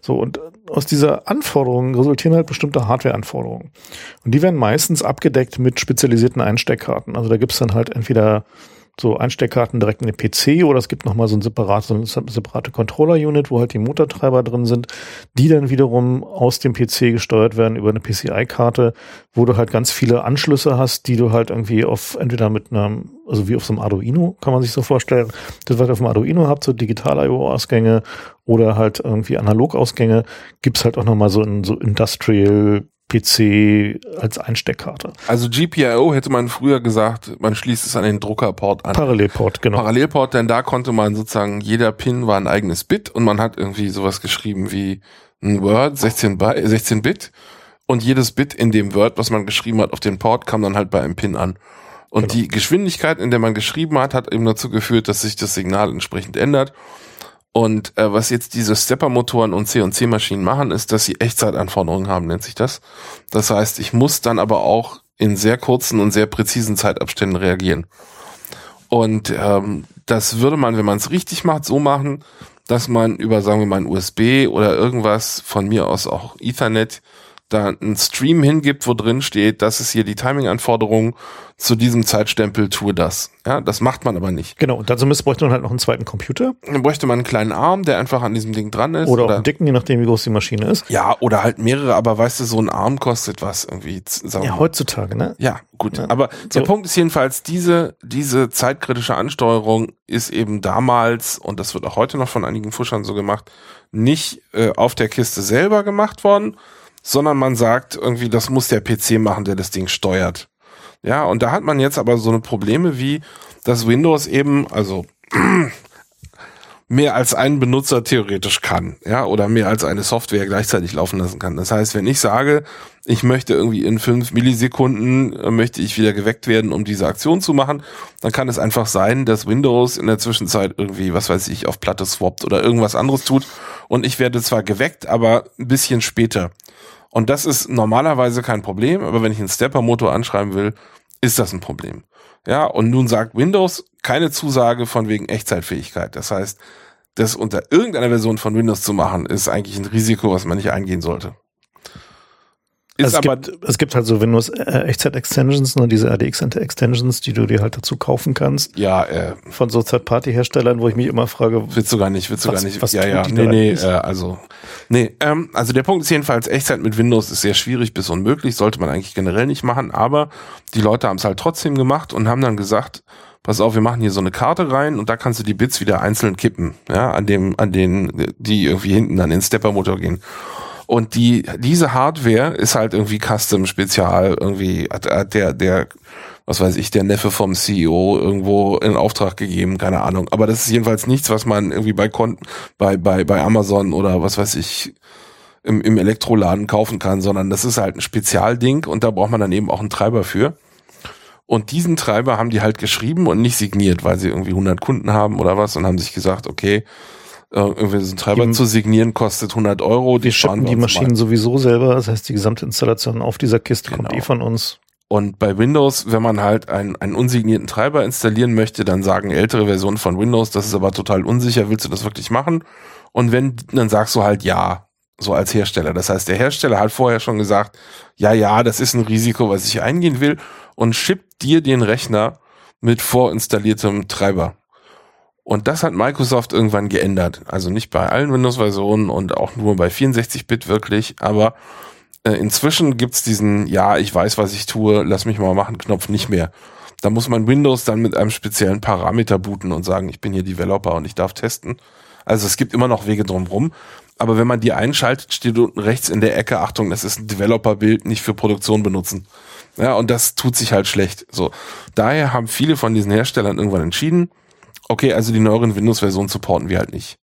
So, und aus dieser Anforderung resultieren halt bestimmte Hardware-Anforderungen. Und die werden meistens abgedeckt mit spezialisierten Einsteckkarten. Also da gibt's dann halt entweder so Einsteckkarten direkt in den PC oder es gibt nochmal so ein separates, so eine separate Controller-Unit, wo halt die Motortreiber drin sind, die dann wiederum aus dem PC gesteuert werden über eine PCI-Karte, wo du halt ganz viele Anschlüsse hast, die du halt irgendwie auf, entweder mit einem, also wie auf so einem Arduino, kann man sich so vorstellen, das, was ihr auf dem Arduino habt, so Digital-IO-Ausgänge oder halt irgendwie Analog-Ausgänge, gibt's halt auch nochmal so in so Industrial PC als Einsteckkarte. Also GPIO hätte man früher gesagt, man schließt es an den Druckerport an. Parallelport, genau. Parallelport, denn da konnte man sozusagen, jeder Pin war ein eigenes Bit und man hat irgendwie sowas geschrieben wie ein Word, 16, 16 Bit und jedes Bit in dem Word, was man geschrieben hat auf den Port, kam dann halt bei einem Pin an. Und genau. die Geschwindigkeit, in der man geschrieben hat, hat eben dazu geführt, dass sich das Signal entsprechend ändert. Und äh, was jetzt diese Stepper-Motoren und CNC-Maschinen machen, ist, dass sie Echtzeitanforderungen haben, nennt sich das. Das heißt, ich muss dann aber auch in sehr kurzen und sehr präzisen Zeitabständen reagieren. Und ähm, das würde man, wenn man es richtig macht, so machen, dass man über, sagen wir mal, ein USB oder irgendwas, von mir aus auch Ethernet, da einen Stream hingibt, wo drin steht, das ist hier die Timing-Anforderung, zu diesem Zeitstempel tue das. Ja, das macht man aber nicht. Genau, und dazu müsste, bräuchte man halt noch einen zweiten Computer. Dann bräuchte man einen kleinen Arm, der einfach an diesem Ding dran ist. Oder, oder einen dicken, je nachdem, wie groß die Maschine ist. Ja, oder halt mehrere, aber weißt du, so ein Arm kostet was irgendwie. Ja, heutzutage, ne? Ja, gut. Ja. Aber so. der Punkt ist jedenfalls, diese, diese zeitkritische Ansteuerung ist eben damals, und das wird auch heute noch von einigen Fuschern so gemacht, nicht äh, auf der Kiste selber gemacht worden, sondern man sagt irgendwie, das muss der PC machen, der das Ding steuert. Ja, und da hat man jetzt aber so eine Probleme wie, dass Windows eben, also mehr als ein Benutzer theoretisch kann, ja, oder mehr als eine Software gleichzeitig laufen lassen kann. Das heißt, wenn ich sage, ich möchte irgendwie in fünf Millisekunden äh, möchte ich wieder geweckt werden, um diese Aktion zu machen, dann kann es einfach sein, dass Windows in der Zwischenzeit irgendwie, was weiß ich, auf Platte swappt oder irgendwas anderes tut und ich werde zwar geweckt, aber ein bisschen später. Und das ist normalerweise kein Problem, aber wenn ich einen Stepper-Motor anschreiben will, ist das ein Problem. Ja, und nun sagt Windows keine Zusage von wegen Echtzeitfähigkeit. Das heißt, das unter irgendeiner Version von Windows zu machen, ist eigentlich ein Risiko, was man nicht eingehen sollte. Ist also es, aber gibt, es gibt halt so Windows äh, Echtzeit-Extensions, ne, diese RDX-Extensions, die du dir halt dazu kaufen kannst. Ja, äh, Von so Third-Party-Herstellern, wo ich mich immer frage. Willst du gar nicht, willst du was, gar nicht. Was ja, ja, nee, nee, äh, also, nee, ähm, also der Punkt ist jedenfalls, Echtzeit mit Windows ist sehr schwierig bis unmöglich, sollte man eigentlich generell nicht machen, aber die Leute haben es halt trotzdem gemacht und haben dann gesagt, pass auf, wir machen hier so eine Karte rein und da kannst du die Bits wieder einzeln kippen, ja, an dem, an den, die irgendwie hinten an den Stepper-Motor gehen. Und die, diese Hardware ist halt irgendwie Custom Spezial, irgendwie hat, hat der, der, was weiß ich, der Neffe vom CEO irgendwo in Auftrag gegeben, keine Ahnung. Aber das ist jedenfalls nichts, was man irgendwie bei Konten, bei, bei, bei Amazon oder was weiß ich, im, im Elektroladen kaufen kann, sondern das ist halt ein Spezialding und da braucht man dann eben auch einen Treiber für. Und diesen Treiber haben die halt geschrieben und nicht signiert, weil sie irgendwie 100 Kunden haben oder was und haben sich gesagt, okay, äh, irgendwie so einen Treiber die, zu signieren kostet 100 Euro. Die wir schicken die Maschinen mal. sowieso selber, das heißt die gesamte Installation auf dieser Kiste genau. kommt eh von uns. Und bei Windows, wenn man halt einen, einen unsignierten Treiber installieren möchte, dann sagen ältere Versionen von Windows, das ist aber total unsicher, willst du das wirklich machen? Und wenn, dann sagst du halt ja, so als Hersteller. Das heißt, der Hersteller hat vorher schon gesagt, ja, ja, das ist ein Risiko, was ich eingehen will und schippt dir den Rechner mit vorinstalliertem Treiber. Und das hat Microsoft irgendwann geändert. Also nicht bei allen Windows-Versionen und auch nur bei 64-Bit wirklich, aber äh, inzwischen gibt's diesen, ja, ich weiß, was ich tue, lass mich mal machen, Knopf nicht mehr. Da muss man Windows dann mit einem speziellen Parameter booten und sagen, ich bin hier Developer und ich darf testen. Also es gibt immer noch Wege drumherum. Aber wenn man die einschaltet, steht unten rechts in der Ecke, Achtung, das ist ein Developer-Bild, nicht für Produktion benutzen. Ja, und das tut sich halt schlecht. So. Daher haben viele von diesen Herstellern irgendwann entschieden, okay, also die neueren Windows-Versionen supporten wir halt nicht.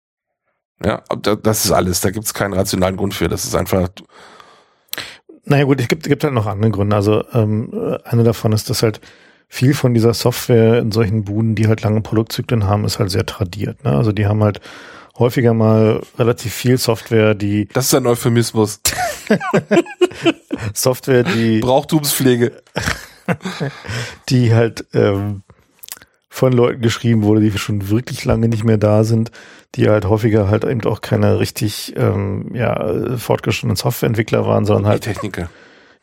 Ja, das ist alles. Da gibt es keinen rationalen Grund für. Das ist einfach. Naja gut, es gibt, gibt halt noch andere Gründe. Also ähm, eine davon ist, dass halt viel von dieser Software in solchen Buden, die halt lange Produktzyklen haben, ist halt sehr tradiert. Ne? Also die haben halt häufiger mal relativ viel Software, die. Das ist ein Euphemismus. Software, die. Brauchtumspflege. die halt ähm, von Leuten geschrieben wurde, die schon wirklich lange nicht mehr da sind, die halt häufiger halt eben auch keine richtig ähm, ja, fortgeschrittenen Softwareentwickler waren, sondern halt Techniker.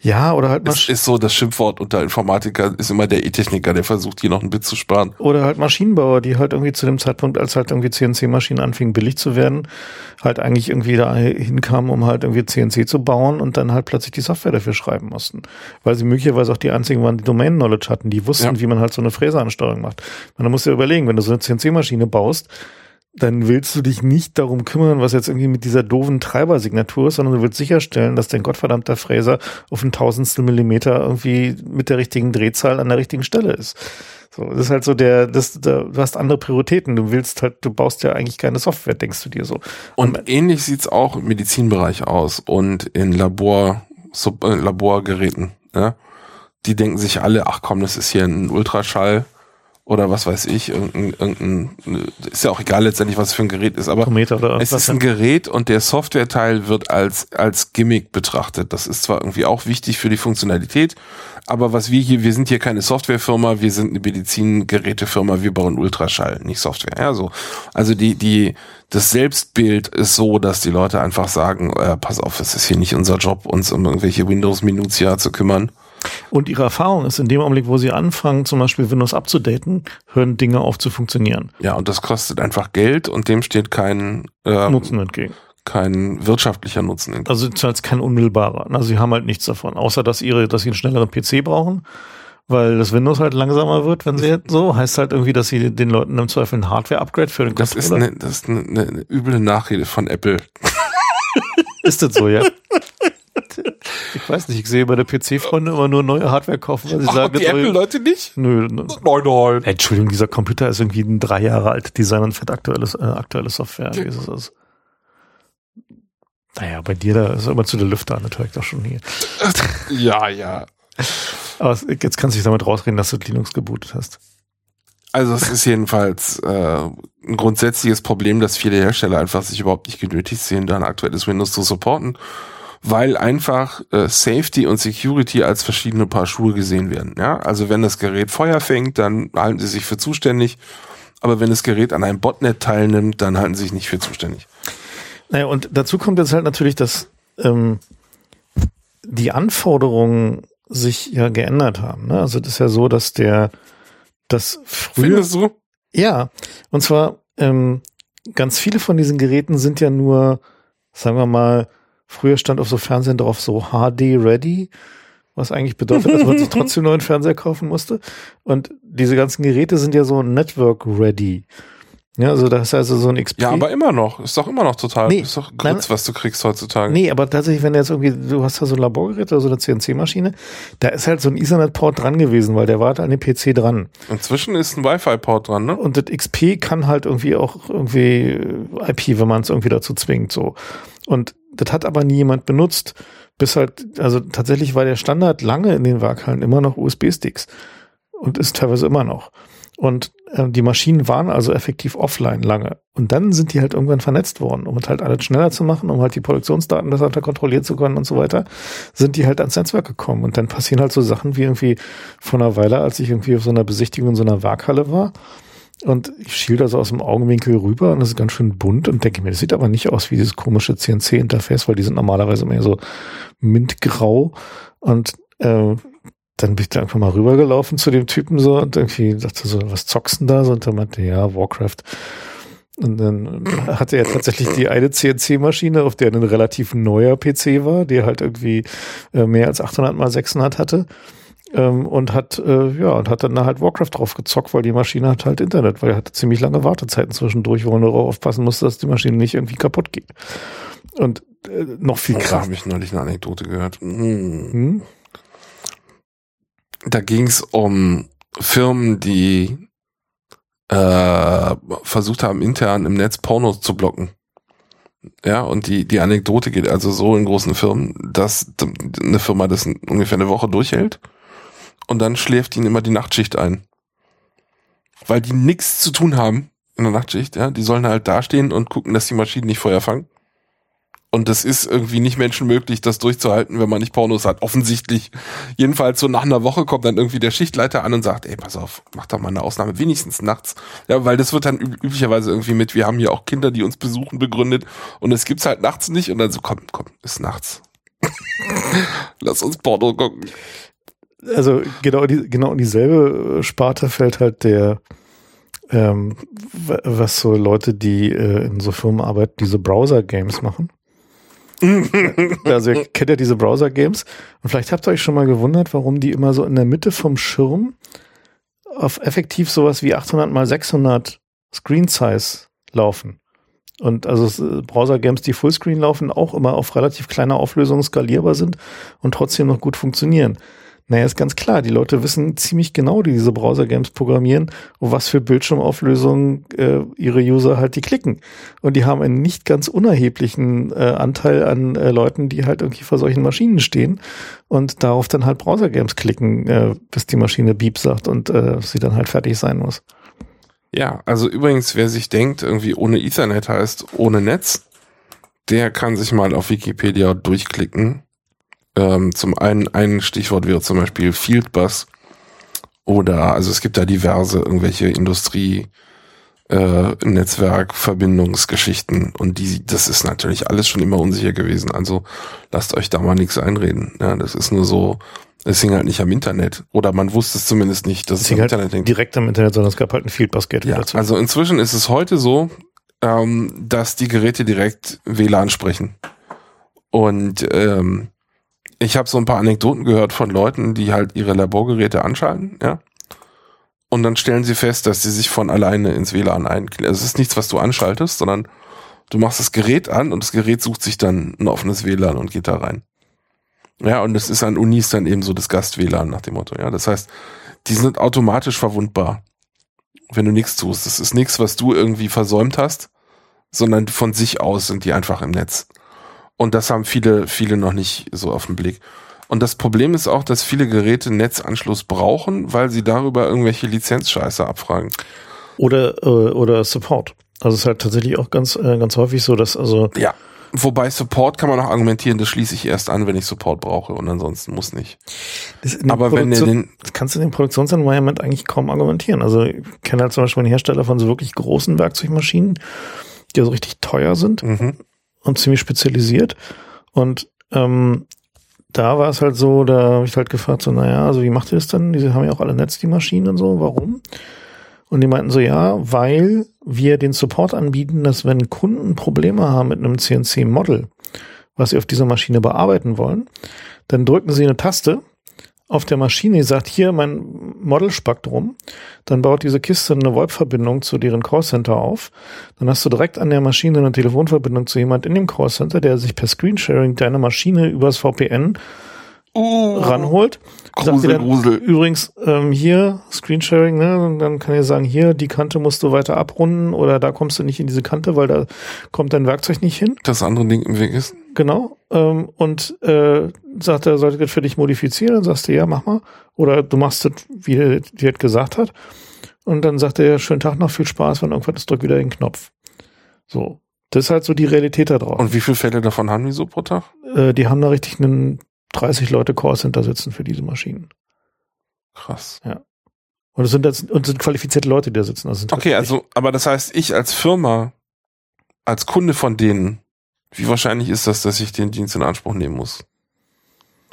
Ja, oder halt Es ist so, das Schimpfwort unter Informatiker ist immer der E-Techniker, der versucht, hier noch ein Bit zu sparen. Oder halt Maschinenbauer, die halt irgendwie zu dem Zeitpunkt, als halt irgendwie CNC-Maschinen anfingen billig zu werden, halt eigentlich irgendwie da hinkamen, um halt irgendwie CNC zu bauen und dann halt plötzlich die Software dafür schreiben mussten. Weil sie möglicherweise auch die einzigen waren, die Domain-Knowledge hatten, die wussten, ja. wie man halt so eine Fräseansteuerung macht. Musst du dir überlegen, wenn du so eine CNC-Maschine baust, dann willst du dich nicht darum kümmern, was jetzt irgendwie mit dieser doofen Treibersignatur ist, sondern du willst sicherstellen, dass dein gottverdammter Fräser auf ein Tausendstel Millimeter irgendwie mit der richtigen Drehzahl an der richtigen Stelle ist. So, das ist halt so der, das, der, du hast andere Prioritäten. Du willst halt, du baust ja eigentlich keine Software, denkst du dir so. Und, und ähnlich sieht's auch im Medizinbereich aus und in Labor, Sub, äh, Laborgeräten. Ja? Die denken sich alle, ach komm, das ist hier ein Ultraschall oder was weiß ich, irgendein, irgendein, ist ja auch egal letztendlich, was es für ein Gerät ist, aber es ist ein Gerät und der Softwareteil wird als, als Gimmick betrachtet. Das ist zwar irgendwie auch wichtig für die Funktionalität, aber was wir hier, wir sind hier keine Softwarefirma, wir sind eine Medizingerätefirma, wir bauen Ultraschall, nicht Software. Ja, so. Also die, die, das Selbstbild ist so, dass die Leute einfach sagen, äh, pass auf, es ist hier nicht unser Job, uns um irgendwelche Windows-Minutia zu kümmern. Und ihre Erfahrung ist, in dem Augenblick, wo sie anfangen, zum Beispiel Windows abzudaten, hören Dinge auf zu funktionieren. Ja, und das kostet einfach Geld und dem steht kein ähm, Nutzen entgegen. Kein wirtschaftlicher Nutzen entgegen. Also zumindest kein unmittelbarer. Also sie haben halt nichts davon, außer dass ihre, dass sie einen schnelleren PC brauchen, weil das Windows halt langsamer wird, wenn sie so heißt halt irgendwie, dass sie den Leuten im Zweifel ein Hardware-Upgrade für den das Controller. Ist eine, das ist eine, eine üble Nachrede von Apple. ist das so, ja? Ich weiß nicht, ich sehe bei der PC-Freunde immer nur neue Hardware kaufen, weil sie Ach, sagen, die Apple-Leute nicht? Nö. Nein, nein. Entschuldigung, dieser Computer ist irgendwie ein drei Jahre altes Design und fährt aktuelles, äh, aktuelle Software. Wie ist das? Naja, bei dir, da ist immer zu der Lüfter an, das höre ich doch schon hier. Ja, ja. Aber jetzt kannst du dich damit rausreden, dass du Linux gebootet hast. Also es ist jedenfalls äh, ein grundsätzliches Problem, dass viele Hersteller einfach sich überhaupt nicht genötigt sehen, da ein aktuelles Windows zu supporten, weil einfach äh, Safety und Security als verschiedene Paar Schuhe gesehen werden. Ja, also wenn das Gerät Feuer fängt, dann halten sie sich für zuständig, aber wenn das Gerät an einem Botnet teilnimmt, dann halten sie sich nicht für zuständig. Naja, und dazu kommt jetzt halt natürlich, dass ähm, die Anforderungen sich ja geändert haben. Ne? Also das ist ja so, dass der das früher. Findest du? Ja. Und zwar, ähm, ganz viele von diesen Geräten sind ja nur, sagen wir mal, früher stand auf so Fernsehen drauf so HD ready, was eigentlich bedeutet, dass man sich trotzdem neuen Fernseher kaufen musste. Und diese ganzen Geräte sind ja so Network ready. Ja, also das ist also so ein XP. Ja, aber immer noch. Ist doch immer noch total. Nee, ist doch Grütz, was du kriegst heutzutage. Nee, aber tatsächlich, wenn du jetzt irgendwie, du hast da so ein Laborgerät oder so eine CNC-Maschine, da ist halt so ein Ethernet-Port dran gewesen, weil der war halt an dem PC dran. Inzwischen ist ein Wi-Fi-Port dran, ne? Und das XP kann halt irgendwie auch irgendwie IP, wenn man es irgendwie dazu zwingt, so. Und das hat aber nie jemand benutzt, bis halt, also tatsächlich war der Standard lange in den Waaghallen immer noch USB-Sticks. Und ist teilweise immer noch. Und äh, die Maschinen waren also effektiv offline lange. Und dann sind die halt irgendwann vernetzt worden, um halt alles schneller zu machen, um halt die Produktionsdaten besser kontrollieren zu können und so weiter, sind die halt ans Netzwerk gekommen. Und dann passieren halt so Sachen wie irgendwie vor einer Weile, als ich irgendwie auf so einer Besichtigung in so einer Waaghalle war. Und ich schiel da so aus dem Augenwinkel rüber und das ist ganz schön bunt und denke mir, das sieht aber nicht aus wie dieses komische CNC-Interface, weil die sind normalerweise mehr so mintgrau. Und äh, dann bin ich da einfach mal rübergelaufen zu dem Typen so und irgendwie dachte so, was zockst denn da? So, und dann meinte, ja, Warcraft. Und dann hatte er tatsächlich die eine CNC-Maschine, auf der ein relativ neuer PC war, die halt irgendwie äh, mehr als 800 mal 600 hatte. Ähm, und hat, äh, ja, und hat dann da halt Warcraft drauf gezockt, weil die Maschine hat halt Internet, weil er hatte ziemlich lange Wartezeiten zwischendurch, wo man nur aufpassen musste, dass die Maschine nicht irgendwie kaputt geht. Und äh, noch viel krasser. Da habe ich neulich eine Anekdote gehört. Hm. Hm? Da ging es um Firmen, die äh, versucht haben, intern im Netz Pornos zu blocken. Ja, und die, die Anekdote geht also so in großen Firmen, dass eine Firma das ungefähr eine Woche durchhält und dann schläft ihnen immer die Nachtschicht ein. Weil die nichts zu tun haben in der Nachtschicht, ja. Die sollen halt dastehen und gucken, dass die Maschinen nicht Feuer fangen. Und das ist irgendwie nicht menschenmöglich, das durchzuhalten, wenn man nicht Pornos hat. Offensichtlich. Jedenfalls so nach einer Woche kommt dann irgendwie der Schichtleiter an und sagt, ey, pass auf, mach doch mal eine Ausnahme, wenigstens nachts. Ja, weil das wird dann üblicherweise irgendwie mit, wir haben hier auch Kinder, die uns besuchen, begründet. Und es gibt's halt nachts nicht. Und dann so, komm, komm, ist nachts. Lass uns Porno gucken. Also genau, die, genau in dieselbe Sparte fällt halt der, ähm, was so Leute, die äh, in so Firmen arbeiten, diese Browser-Games machen. Also ihr kennt ja diese Browser-Games. Und vielleicht habt ihr euch schon mal gewundert, warum die immer so in der Mitte vom Schirm auf effektiv sowas wie 800 mal 600 Screen Size laufen. Und also Browser-Games, die Fullscreen laufen, auch immer auf relativ kleiner Auflösung skalierbar sind und trotzdem noch gut funktionieren. Naja, ist ganz klar, die Leute wissen ziemlich genau, die diese Browser-Games programmieren, und was für Bildschirmauflösungen äh, ihre User halt die klicken. Und die haben einen nicht ganz unerheblichen äh, Anteil an äh, Leuten, die halt irgendwie vor solchen Maschinen stehen und darauf dann halt Browser-Games klicken, äh, bis die Maschine Beep sagt und äh, sie dann halt fertig sein muss. Ja, also übrigens, wer sich denkt, irgendwie ohne Ethernet heißt ohne Netz, der kann sich mal auf Wikipedia durchklicken ähm, zum einen, ein Stichwort wäre zum Beispiel Fieldbus oder, also es gibt da diverse irgendwelche Industrie, äh, Netzwerkverbindungsgeschichten und die, das ist natürlich alles schon immer unsicher gewesen. Also lasst euch da mal nichts einreden. Ja, das ist nur so, es hing halt nicht am Internet. Oder man wusste es zumindest nicht, dass es, es am halt Internet hing. Direkt am Internet, sondern es gab halt ein Fieldbus-Gateway ja, dazu. Also inzwischen ist es heute so, ähm, dass die Geräte direkt WLAN sprechen. Und ähm, ich habe so ein paar Anekdoten gehört von Leuten, die halt ihre Laborgeräte anschalten, ja. Und dann stellen sie fest, dass sie sich von alleine ins WLAN einklicken. Also es ist nichts, was du anschaltest, sondern du machst das Gerät an und das Gerät sucht sich dann ein offenes WLAN und geht da rein. Ja, und es ist an Unis dann eben so das Gast-WLAN nach dem Motto. Ja, das heißt, die sind automatisch verwundbar, wenn du nichts tust. Das ist nichts, was du irgendwie versäumt hast, sondern von sich aus sind die einfach im Netz. Und das haben viele, viele noch nicht so auf den Blick. Und das Problem ist auch, dass viele Geräte Netzanschluss brauchen, weil sie darüber irgendwelche Lizenzscheiße abfragen. Oder, äh, oder Support. Also es ist halt tatsächlich auch ganz, äh, ganz häufig so, dass also. Ja. Wobei Support kann man auch argumentieren, das schließe ich erst an, wenn ich Support brauche und ansonsten muss nicht. Aber wenn du den das kannst du in dem Produktionsenvironment eigentlich kaum argumentieren. Also ich kenne halt zum Beispiel einen Hersteller von so wirklich großen Werkzeugmaschinen, die so richtig teuer sind mhm. Und ziemlich spezialisiert. Und ähm, da war es halt so, da habe ich halt gefragt, so, naja, also wie macht ihr das denn? Die haben ja auch alle Netz, die Maschinen und so, warum? Und die meinten so, ja, weil wir den Support anbieten, dass wenn Kunden Probleme haben mit einem CNC-Model, was sie auf dieser Maschine bearbeiten wollen, dann drücken sie eine Taste auf der Maschine, die sagt, hier, mein Model spackt rum, dann baut diese Kiste eine VoIP-Verbindung zu deren Callcenter auf, dann hast du direkt an der Maschine eine Telefonverbindung zu jemand in dem Callcenter, der sich per Screensharing deine Maschine übers VPN uh, ranholt. Grusel, dann, Grusel. Übrigens, ähm, hier, Screensharing, ne, und dann kann er sagen, hier, die Kante musst du weiter abrunden oder da kommst du nicht in diese Kante, weil da kommt dein Werkzeug nicht hin. Das andere Ding im Weg ist. Genau. Ähm, und äh, sagt er, sollte das für dich modifizieren? Dann sagst du, ja, mach mal. Oder du machst es, wie er dir gesagt hat. Und dann sagt er, schönen Tag noch, viel Spaß, wenn irgendwas ist, drück wieder den Knopf. So. Das ist halt so die Realität da drauf. Und wie viele Fälle davon haben die so pro Tag? Äh, die haben da richtig einen 30 Leute Callcenter sitzen für diese Maschinen. Krass. Ja. Und es sind jetzt, und sind qualifizierte Leute, die da sitzen. Also okay, also, aber das heißt, ich als Firma, als Kunde von denen, wie wahrscheinlich ist das, dass ich den Dienst in Anspruch nehmen muss?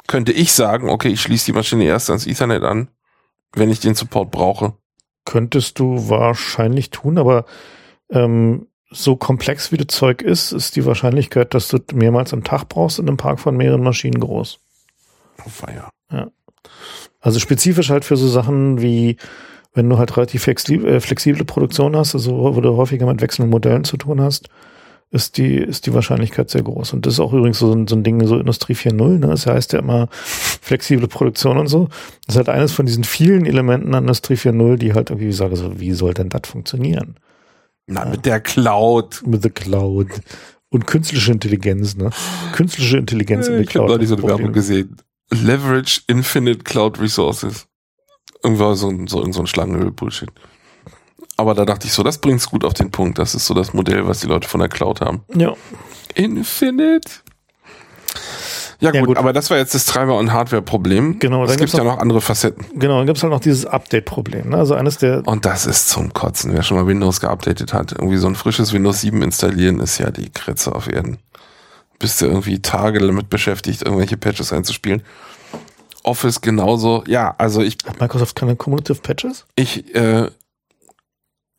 Könnte ich sagen, okay, ich schließe die Maschine erst ans Ethernet an, wenn ich den Support brauche? Könntest du wahrscheinlich tun, aber ähm, so komplex wie das Zeug ist, ist die Wahrscheinlichkeit, dass du mehrmals am Tag brauchst in einem Park von mehreren Maschinen groß. Oh, feier. Ja. Also spezifisch halt für so Sachen wie, wenn du halt relativ flexible, äh, flexible Produktion hast, also wo du häufiger mit wechselnden Modellen zu tun hast, ist die, ist die Wahrscheinlichkeit sehr groß. Und das ist auch übrigens so, ein, so ein Ding, so Industrie 4.0, ne? Das heißt ja immer flexible Produktion und so. Das ist halt eines von diesen vielen Elementen an Industrie 4.0, die halt irgendwie sagen, so, wie soll denn das funktionieren? Na, ja. mit der Cloud. Mit der Cloud. Und künstliche Intelligenz, ne? Künstliche Intelligenz in der ich Cloud. Ich habe da diese Werbung gesehen. Leverage Infinite Cloud Resources. Irgendwas so, so, so ein Schlangenöl-Bullshit. Aber da dachte ich so, das bringt's gut auf den Punkt. Das ist so das Modell, was die Leute von der Cloud haben. Ja. Infinite. Ja, ja gut, gut, aber das war jetzt das Treiber- und Hardware-Problem. Genau. Es gibt ja noch andere Facetten. Genau, dann gibt es halt noch dieses Update-Problem. Ne? Also eines der. Und das ist zum Kotzen. Wer schon mal Windows geupdatet hat, irgendwie so ein frisches Windows 7 installieren, ist ja die Kretze auf Erden. Bist du irgendwie Tage damit beschäftigt, irgendwelche Patches einzuspielen. Office genauso. Ja, also ich. Hat Microsoft keine Cumulative Patches? Ich, äh,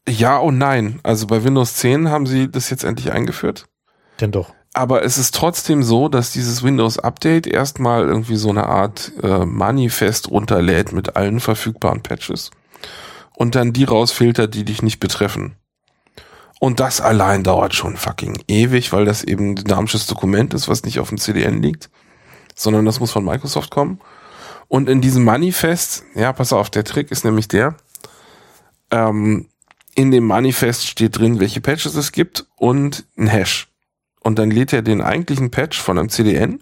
ja und nein. Also bei Windows 10 haben sie das jetzt endlich eingeführt. Denn doch aber es ist trotzdem so, dass dieses Windows Update erstmal irgendwie so eine Art äh, Manifest runterlädt mit allen verfügbaren Patches und dann die rausfiltert, die dich nicht betreffen. Und das allein dauert schon fucking ewig, weil das eben ein dynamisches Dokument ist, was nicht auf dem CDN liegt, sondern das muss von Microsoft kommen. Und in diesem Manifest, ja, pass auf, der Trick ist nämlich der, ähm, in dem Manifest steht drin, welche Patches es gibt und ein Hash und dann lädt er den eigentlichen Patch von einem CDN,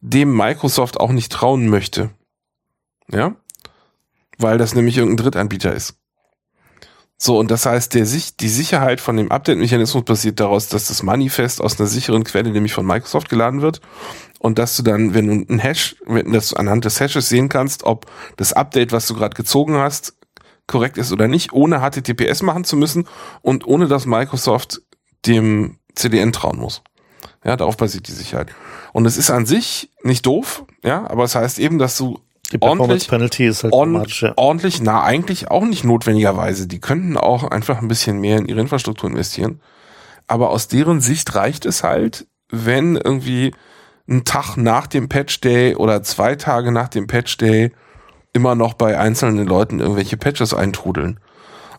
dem Microsoft auch nicht trauen möchte. Ja? Weil das nämlich irgendein Drittanbieter ist. So, und das heißt, der, die Sicherheit von dem Update-Mechanismus basiert daraus, dass das Manifest aus einer sicheren Quelle, nämlich von Microsoft, geladen wird. Und dass du dann, wenn du ein Hash, wenn du anhand des Hashes sehen kannst, ob das Update, was du gerade gezogen hast, korrekt ist oder nicht, ohne HTTPS machen zu müssen und ohne dass Microsoft dem CDN trauen muss. Ja, darauf basiert die Sicherheit. Und es ist an sich nicht doof, ja, aber es heißt eben, dass du die ordentlich, Penalty ist halt on, ja. ordentlich, na eigentlich auch nicht notwendigerweise. Die könnten auch einfach ein bisschen mehr in ihre Infrastruktur investieren. Aber aus deren Sicht reicht es halt, wenn irgendwie ein Tag nach dem Patch Day oder zwei Tage nach dem Patch Day immer noch bei einzelnen Leuten irgendwelche Patches eintrudeln.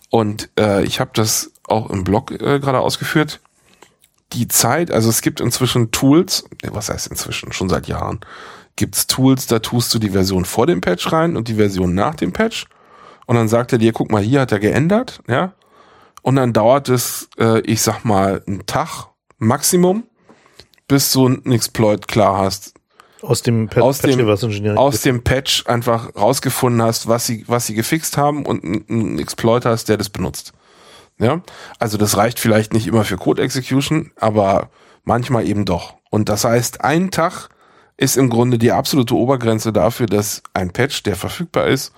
Und äh, ich habe das auch im Blog äh, gerade ausgeführt die Zeit, also es gibt inzwischen Tools, was heißt inzwischen, schon seit Jahren, gibt's Tools, da tust du die Version vor dem Patch rein und die Version nach dem Patch. Und dann sagt er dir, guck mal, hier hat er geändert, ja. Und dann dauert es, äh, ich sag mal, einen Tag Maximum, bis du einen Exploit klar hast. Aus dem pa aus Patch dem, aus dem Patch einfach rausgefunden hast, was sie, was sie gefixt haben und einen Exploit hast, der das benutzt. Ja, also das reicht vielleicht nicht immer für Code Execution, aber manchmal eben doch. Und das heißt, ein Tag ist im Grunde die absolute Obergrenze dafür, dass ein Patch, der verfügbar ist,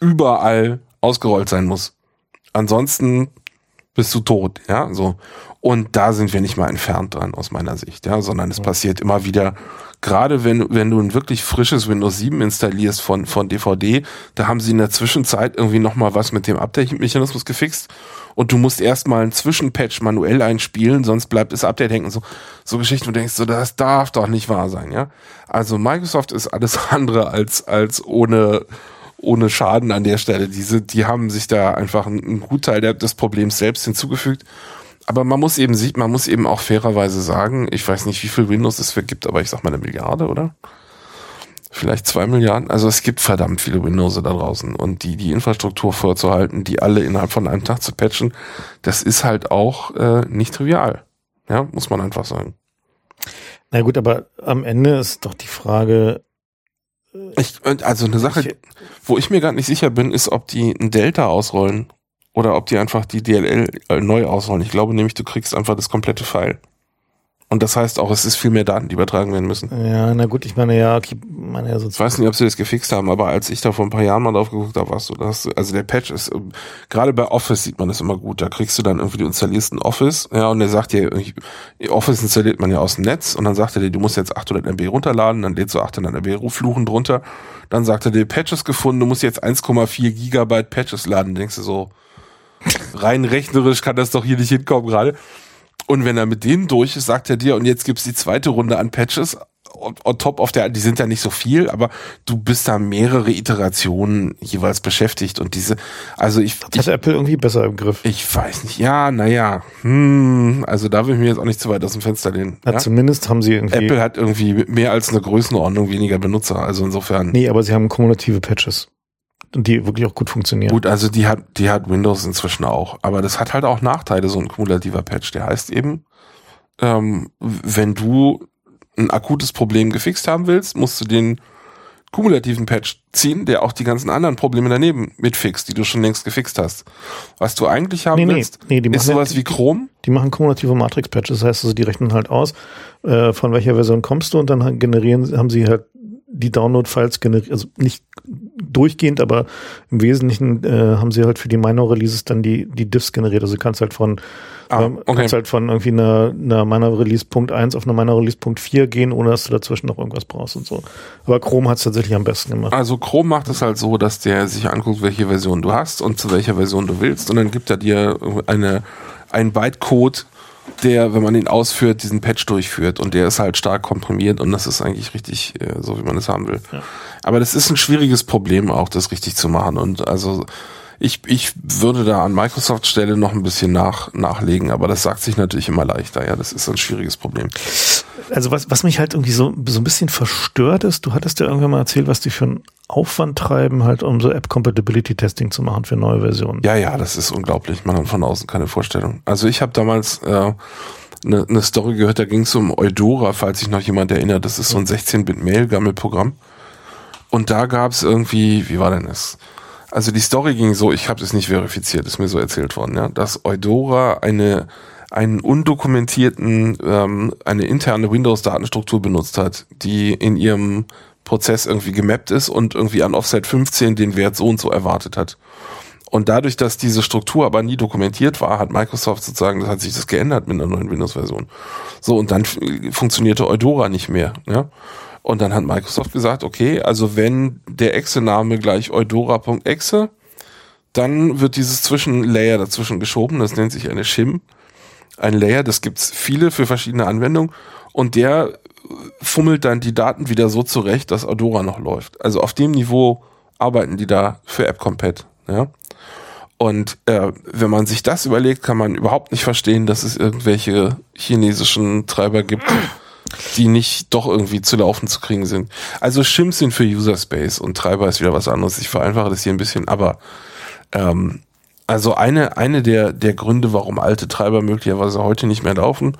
überall ausgerollt sein muss. Ansonsten bist du tot, ja, so. Und da sind wir nicht mal entfernt dran aus meiner Sicht, ja, sondern es passiert immer wieder, gerade wenn, wenn du ein wirklich frisches Windows 7 installierst von, von DVD, da haben sie in der Zwischenzeit irgendwie nochmal was mit dem Update-Mechanismus gefixt und du musst erstmal einen Zwischenpatch manuell einspielen, sonst bleibt das Update hängen. So, so Geschichten, wo du denkst, so, das darf doch nicht wahr sein, ja. Also Microsoft ist alles andere als, als ohne, ohne Schaden an der Stelle. Diese, die haben sich da einfach einen, einen Gutteil des Problems selbst hinzugefügt. Aber man muss eben sieht, man muss eben auch fairerweise sagen, ich weiß nicht, wie viel Windows es gibt, aber ich sag mal eine Milliarde, oder? vielleicht zwei Milliarden. Also es gibt verdammt viele Windows da draußen und die die Infrastruktur vorzuhalten, die alle innerhalb von einem Tag zu patchen, das ist halt auch äh, nicht trivial. Ja, muss man einfach sagen. Na gut, aber am Ende ist doch die Frage. Äh, ich, also eine Sache, ich, wo ich mir gar nicht sicher bin, ist, ob die ein Delta ausrollen oder ob die einfach die DLL äh, neu ausrollen. Ich glaube nämlich, du kriegst einfach das komplette File. Und das heißt auch, es ist viel mehr Daten, die übertragen werden müssen. Ja, na gut, ich meine ja, okay, meine ja so Ich weiß nicht, ob sie das gefixt haben, aber als ich da vor ein paar Jahren mal drauf geguckt habe, warst du das, also der Patch ist, gerade bei Office sieht man das immer gut. Da kriegst du dann irgendwie, du installierst ein Office, ja, und der sagt dir, Office installiert man ja aus dem Netz und dann sagt er dir, du musst jetzt 800 MB runterladen, dann lädst du 800 MB Fluchen drunter, dann sagt er dir, Patches gefunden, du musst jetzt 1,4 Gigabyte Patches laden, denkst du so, rein rechnerisch kann das doch hier nicht hinkommen gerade. Und wenn er mit denen durch ist, sagt er dir, und jetzt gibt's die zweite Runde an Patches on, on top auf der, die sind ja nicht so viel, aber du bist da mehrere Iterationen jeweils beschäftigt und diese, also ich. Das hat Apple irgendwie besser im Griff. Ich weiß nicht, ja, naja, hm, also da will ich mir jetzt auch nicht zu weit aus dem Fenster lehnen. Na, ja? Zumindest haben sie irgendwie. Apple hat irgendwie mehr als eine Größenordnung weniger Benutzer, also insofern. Nee, aber sie haben kumulative Patches und die wirklich auch gut funktionieren. Gut, also die hat, die hat Windows inzwischen auch. Aber das hat halt auch Nachteile, so ein kumulativer Patch. Der heißt eben, ähm, wenn du ein akutes Problem gefixt haben willst, musst du den kumulativen Patch ziehen, der auch die ganzen anderen Probleme daneben mitfixt, die du schon längst gefixt hast. Was du eigentlich haben nee, willst, nee, nee, ist sowas ja, wie Chrome. Die machen kumulative Matrix-Patches, das heißt also, die rechnen halt aus, äh, von welcher Version kommst du und dann generieren, haben sie halt die Download-Files generiert, also nicht durchgehend, aber im Wesentlichen äh, haben sie halt für die Minor Releases dann die, die Diffs generiert. Also du kannst halt von, ah, ähm, okay. kannst halt von irgendwie einer, einer Minor Release Punkt 1 auf eine Minor Release Punkt 4 gehen, ohne dass du dazwischen noch irgendwas brauchst und so. Aber Chrome hat es tatsächlich am besten gemacht. Also Chrome macht es halt so, dass der sich anguckt, welche Version du hast und zu welcher Version du willst und dann gibt er dir eine, ein Bytecode, der, wenn man ihn ausführt, diesen Patch durchführt und der ist halt stark komprimiert und das ist eigentlich richtig äh, so, wie man es haben will. Ja. Aber das ist ein schwieriges Problem auch, das richtig zu machen und also ich, ich würde da an Microsoft Stelle noch ein bisschen nach, nachlegen, aber das sagt sich natürlich immer leichter. Ja, das ist ein schwieriges Problem. Also was, was mich halt irgendwie so, so ein bisschen verstört ist, du hattest ja irgendwann mal erzählt, was die für einen Aufwand treiben, halt um so App-Compatibility-Testing zu machen für neue Versionen. Ja, ja, das ist unglaublich. Man hat von außen keine Vorstellung. Also ich habe damals äh, eine, eine Story gehört, da ging es um Eudora, falls sich noch jemand erinnert. Das ist so ein 16-Bit-Mail-Gammel-Programm. Und da gab es irgendwie, wie war denn das? Also die Story ging so, ich habe es nicht verifiziert, ist mir so erzählt worden, ja, dass Eudora eine einen undokumentierten, ähm, eine interne Windows-Datenstruktur benutzt hat, die in ihrem Prozess irgendwie gemappt ist und irgendwie an Offset 15 den Wert so und so erwartet hat. Und dadurch, dass diese Struktur aber nie dokumentiert war, hat Microsoft sozusagen, das hat sich das geändert mit einer neuen Windows-Version. So, und dann funktionierte Eudora nicht mehr, ja. Und dann hat Microsoft gesagt, okay, also wenn der Exe-Name gleich eudora.exe, dann wird dieses Zwischenlayer dazwischen geschoben, das nennt sich eine Shim. Ein Layer, das gibt's viele für verschiedene Anwendungen und der fummelt dann die Daten wieder so zurecht, dass Eudora noch läuft. Also auf dem Niveau arbeiten die da für AppCompat, ja. Und äh, wenn man sich das überlegt, kann man überhaupt nicht verstehen, dass es irgendwelche chinesischen Treiber gibt, die nicht doch irgendwie zu laufen zu kriegen sind. Also Shims sind für User Space und Treiber ist wieder was anderes. Ich vereinfache das hier ein bisschen, aber ähm, also eine, eine der, der Gründe, warum alte Treiber möglicherweise heute nicht mehr laufen,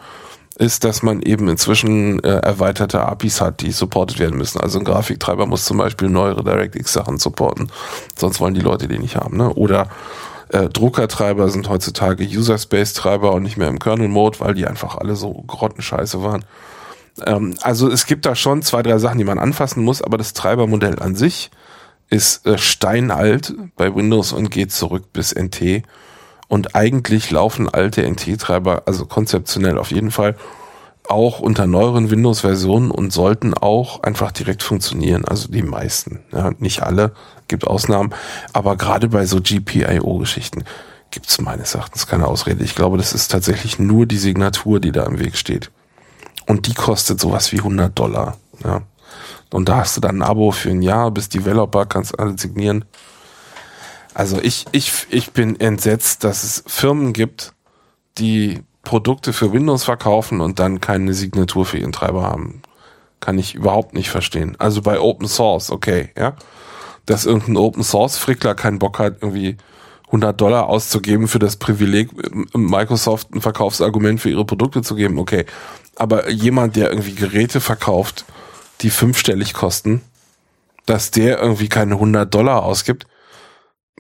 ist, dass man eben inzwischen äh, erweiterte APIs hat, die supported werden müssen. Also ein Grafiktreiber muss zum Beispiel neuere DirectX-Sachen supporten, sonst wollen die Leute die nicht haben. Ne? Oder äh, Druckertreiber sind heutzutage User-Space-Treiber und nicht mehr im Kernel-Mode, weil die einfach alle so grottenscheiße waren. Ähm, also es gibt da schon zwei, drei Sachen, die man anfassen muss, aber das Treibermodell an sich ist äh, steinalt bei Windows und geht zurück bis NT. Und eigentlich laufen alte NT-Treiber, also konzeptionell auf jeden Fall, auch unter neueren Windows-Versionen und sollten auch einfach direkt funktionieren. Also die meisten. Ja, nicht alle, gibt Ausnahmen. Aber gerade bei so GPIO-Geschichten gibt es meines Erachtens keine Ausrede. Ich glaube, das ist tatsächlich nur die Signatur, die da im Weg steht. Und die kostet sowas wie 100 Dollar. Ja. Und da hast du dann ein Abo für ein Jahr, bist Developer, kannst alle signieren. Also ich, ich, ich bin entsetzt, dass es Firmen gibt, die Produkte für Windows verkaufen und dann keine Signatur für ihren Treiber haben. Kann ich überhaupt nicht verstehen. Also bei Open Source, okay, ja. Dass irgendein Open Source Frickler keinen Bock hat, irgendwie 100 Dollar auszugeben für das Privileg, Microsoft ein Verkaufsargument für ihre Produkte zu geben, okay. Aber jemand, der irgendwie Geräte verkauft, die fünfstellig kosten, dass der irgendwie keine 100 Dollar ausgibt,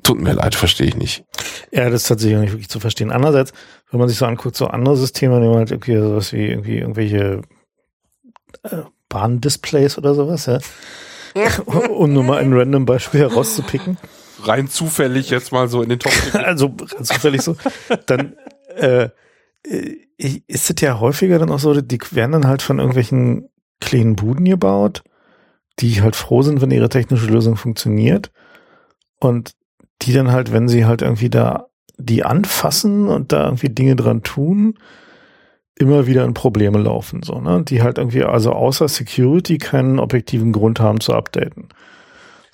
tut mir leid, verstehe ich nicht. Ja, das ist tatsächlich auch nicht wirklich zu verstehen. Andererseits, wenn man sich so anguckt, so andere Systeme, nehmen halt okay, sowas wie irgendwie irgendwelche äh, Bahndisplays oder sowas, ja. um nur mal ein random Beispiel herauszupicken. Rein zufällig jetzt mal so in den Top. also rein zufällig so. Dann äh, ist es ja häufiger dann auch so, die werden dann halt von irgendwelchen kleinen Buden gebaut, die halt froh sind, wenn ihre technische Lösung funktioniert. Und die dann halt, wenn sie halt irgendwie da die anfassen und da irgendwie Dinge dran tun, immer wieder in Probleme laufen, so, ne? Die halt irgendwie, also außer Security keinen objektiven Grund haben zu updaten.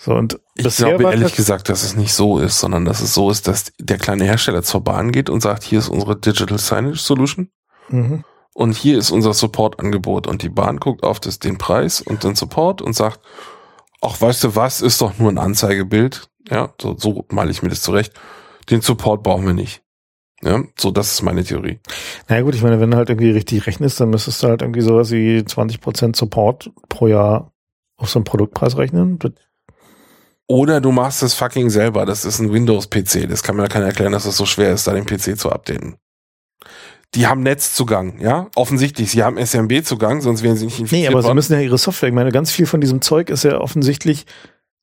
So, und ich glaube ehrlich gesagt, dass es nicht so ist, sondern dass es so ist, dass der kleine Hersteller zur Bahn geht und sagt, hier ist unsere Digital Signage Solution. Mhm. Und hier ist unser Support-Angebot. Und die Bahn guckt auf das, den Preis und den Support und sagt, ach, weißt du was, ist doch nur ein Anzeigebild. Ja, so, so male ich mir das zurecht. Den Support brauchen wir nicht. Ja, so, das ist meine Theorie. Na naja, gut, ich meine, wenn du halt irgendwie richtig rechnest, dann müsstest du halt irgendwie sowas wie 20% Support pro Jahr auf so einen Produktpreis rechnen. Oder du machst es fucking selber. Das ist ein Windows-PC. Das kann mir keiner erklären, dass es so schwer ist, da den PC zu updaten die haben Netzzugang, ja, offensichtlich. Sie haben SMB-Zugang, sonst wären sie nicht infiziert Nee, aber worden. sie müssen ja ihre Software, ich meine, ganz viel von diesem Zeug ist ja offensichtlich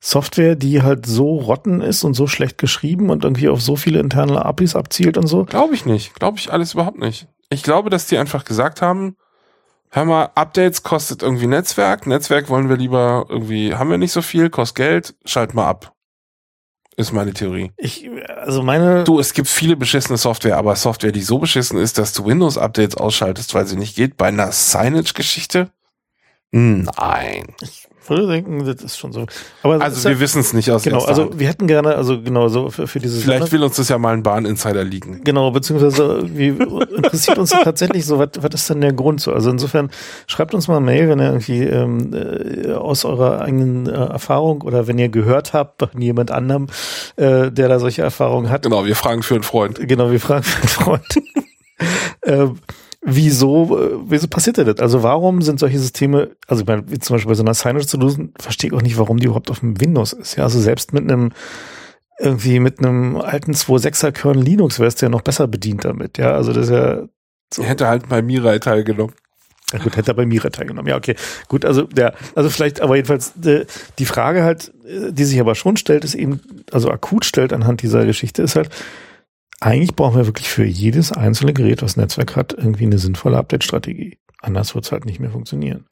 Software, die halt so rotten ist und so schlecht geschrieben und irgendwie auf so viele interne APIs abzielt und so. Glaube ich nicht. Glaube ich alles überhaupt nicht. Ich glaube, dass die einfach gesagt haben, hör mal, Updates kostet irgendwie Netzwerk. Netzwerk wollen wir lieber irgendwie, haben wir nicht so viel, kostet Geld, schalt mal ab. Ist meine Theorie. Ich, also meine. Du, es gibt viele beschissene Software, aber Software, die so beschissen ist, dass du Windows-Updates ausschaltest, weil sie nicht geht, bei einer Signage-Geschichte? Nein. Ich würde denken, das ist schon so. Aber also wir wissen es nicht aus Genau, also wir hätten gerne, also genau so für, für dieses. Vielleicht will uns das ja mal ein Bahn-Insider liegen. Genau, beziehungsweise wie interessiert uns tatsächlich so, was, was ist denn der Grund so? Also insofern schreibt uns mal Mail, wenn ihr irgendwie ähm, äh, aus eurer eigenen äh, Erfahrung oder wenn ihr gehört habt von jemand anderem, äh, der da solche Erfahrungen hat. Genau, wir fragen für einen Freund. Genau, wir fragen für einen Freund. ähm, wieso, äh, wieso passiert das? Also warum sind solche Systeme, also ich meine, wie zum Beispiel bei so einer Signage Solution, verstehe ich auch nicht, warum die überhaupt auf dem Windows ist. Ja, also selbst mit einem irgendwie mit einem alten 2.6er Kernel Linux wärst du ja noch besser bedient damit. Ja, also das ist ja so. Er hätte halt bei Mirai teilgenommen. Ja gut, hätte er bei Mirai teilgenommen. Ja, okay. Gut, also ja, also vielleicht, aber jedenfalls äh, die Frage halt, äh, die sich aber schon stellt, ist eben, also akut stellt anhand dieser Geschichte, ist halt, eigentlich brauchen wir wirklich für jedes einzelne Gerät, was Netzwerk hat, irgendwie eine sinnvolle Update-Strategie. Anders wird es halt nicht mehr funktionieren.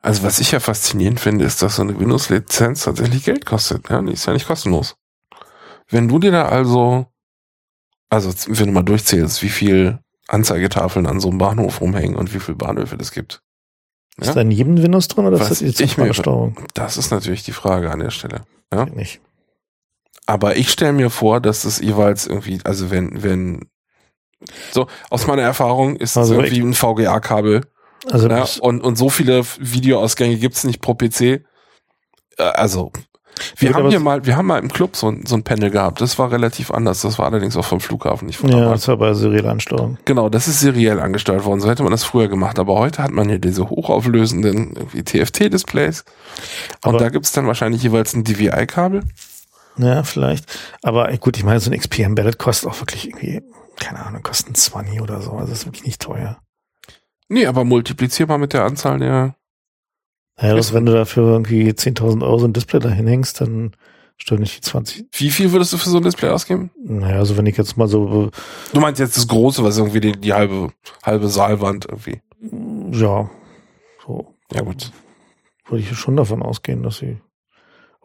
Also was ich ja faszinierend finde, ist, dass so eine Windows-Lizenz tatsächlich Geld kostet. Ja, die ist ja nicht kostenlos. Wenn du dir da also, also wenn du mal durchzählst, wie viel Anzeigetafeln an so einem Bahnhof rumhängen und wie viele Bahnhöfe das gibt. Ja? Ist da in jedem Windows drin oder was ist das jetzt mir, Das ist natürlich die Frage an der Stelle. Ja? Nicht. Aber ich stelle mir vor, dass es jeweils irgendwie, also wenn, wenn, so, aus meiner Erfahrung ist also es irgendwie ein VGA-Kabel Also ja, und, und so viele Videoausgänge gibt's nicht pro PC. Äh, also wir haben hier mal, wir haben mal im Club so ein, so ein Panel gehabt. Das war relativ anders. Das war allerdings auch vom Flughafen, nicht von Ja, das war bei seriell Ansteuerung. Genau, das ist seriell angesteuert worden. So hätte man das früher gemacht. Aber heute hat man hier diese hochauflösenden TFT-Displays. Und da gibt's dann wahrscheinlich jeweils ein DVI-Kabel. Ja, vielleicht. Aber gut, ich meine, so ein XP Embedded kostet auch wirklich irgendwie, keine Ahnung, kostet ein 20 oder so. Also das ist wirklich nicht teuer. Nee, aber multiplizierbar mit der Anzahl der ja, dass wenn du dafür irgendwie 10.000 Euro so ein Display dahin hängst, dann stören nicht die 20. Wie viel würdest du für so ein Display ausgeben? Naja, also wenn ich jetzt mal so. Du meinst jetzt das große, was irgendwie die, die halbe, halbe Saalwand irgendwie. Ja. So. Ja, gut. Würde ich schon davon ausgehen, dass sie.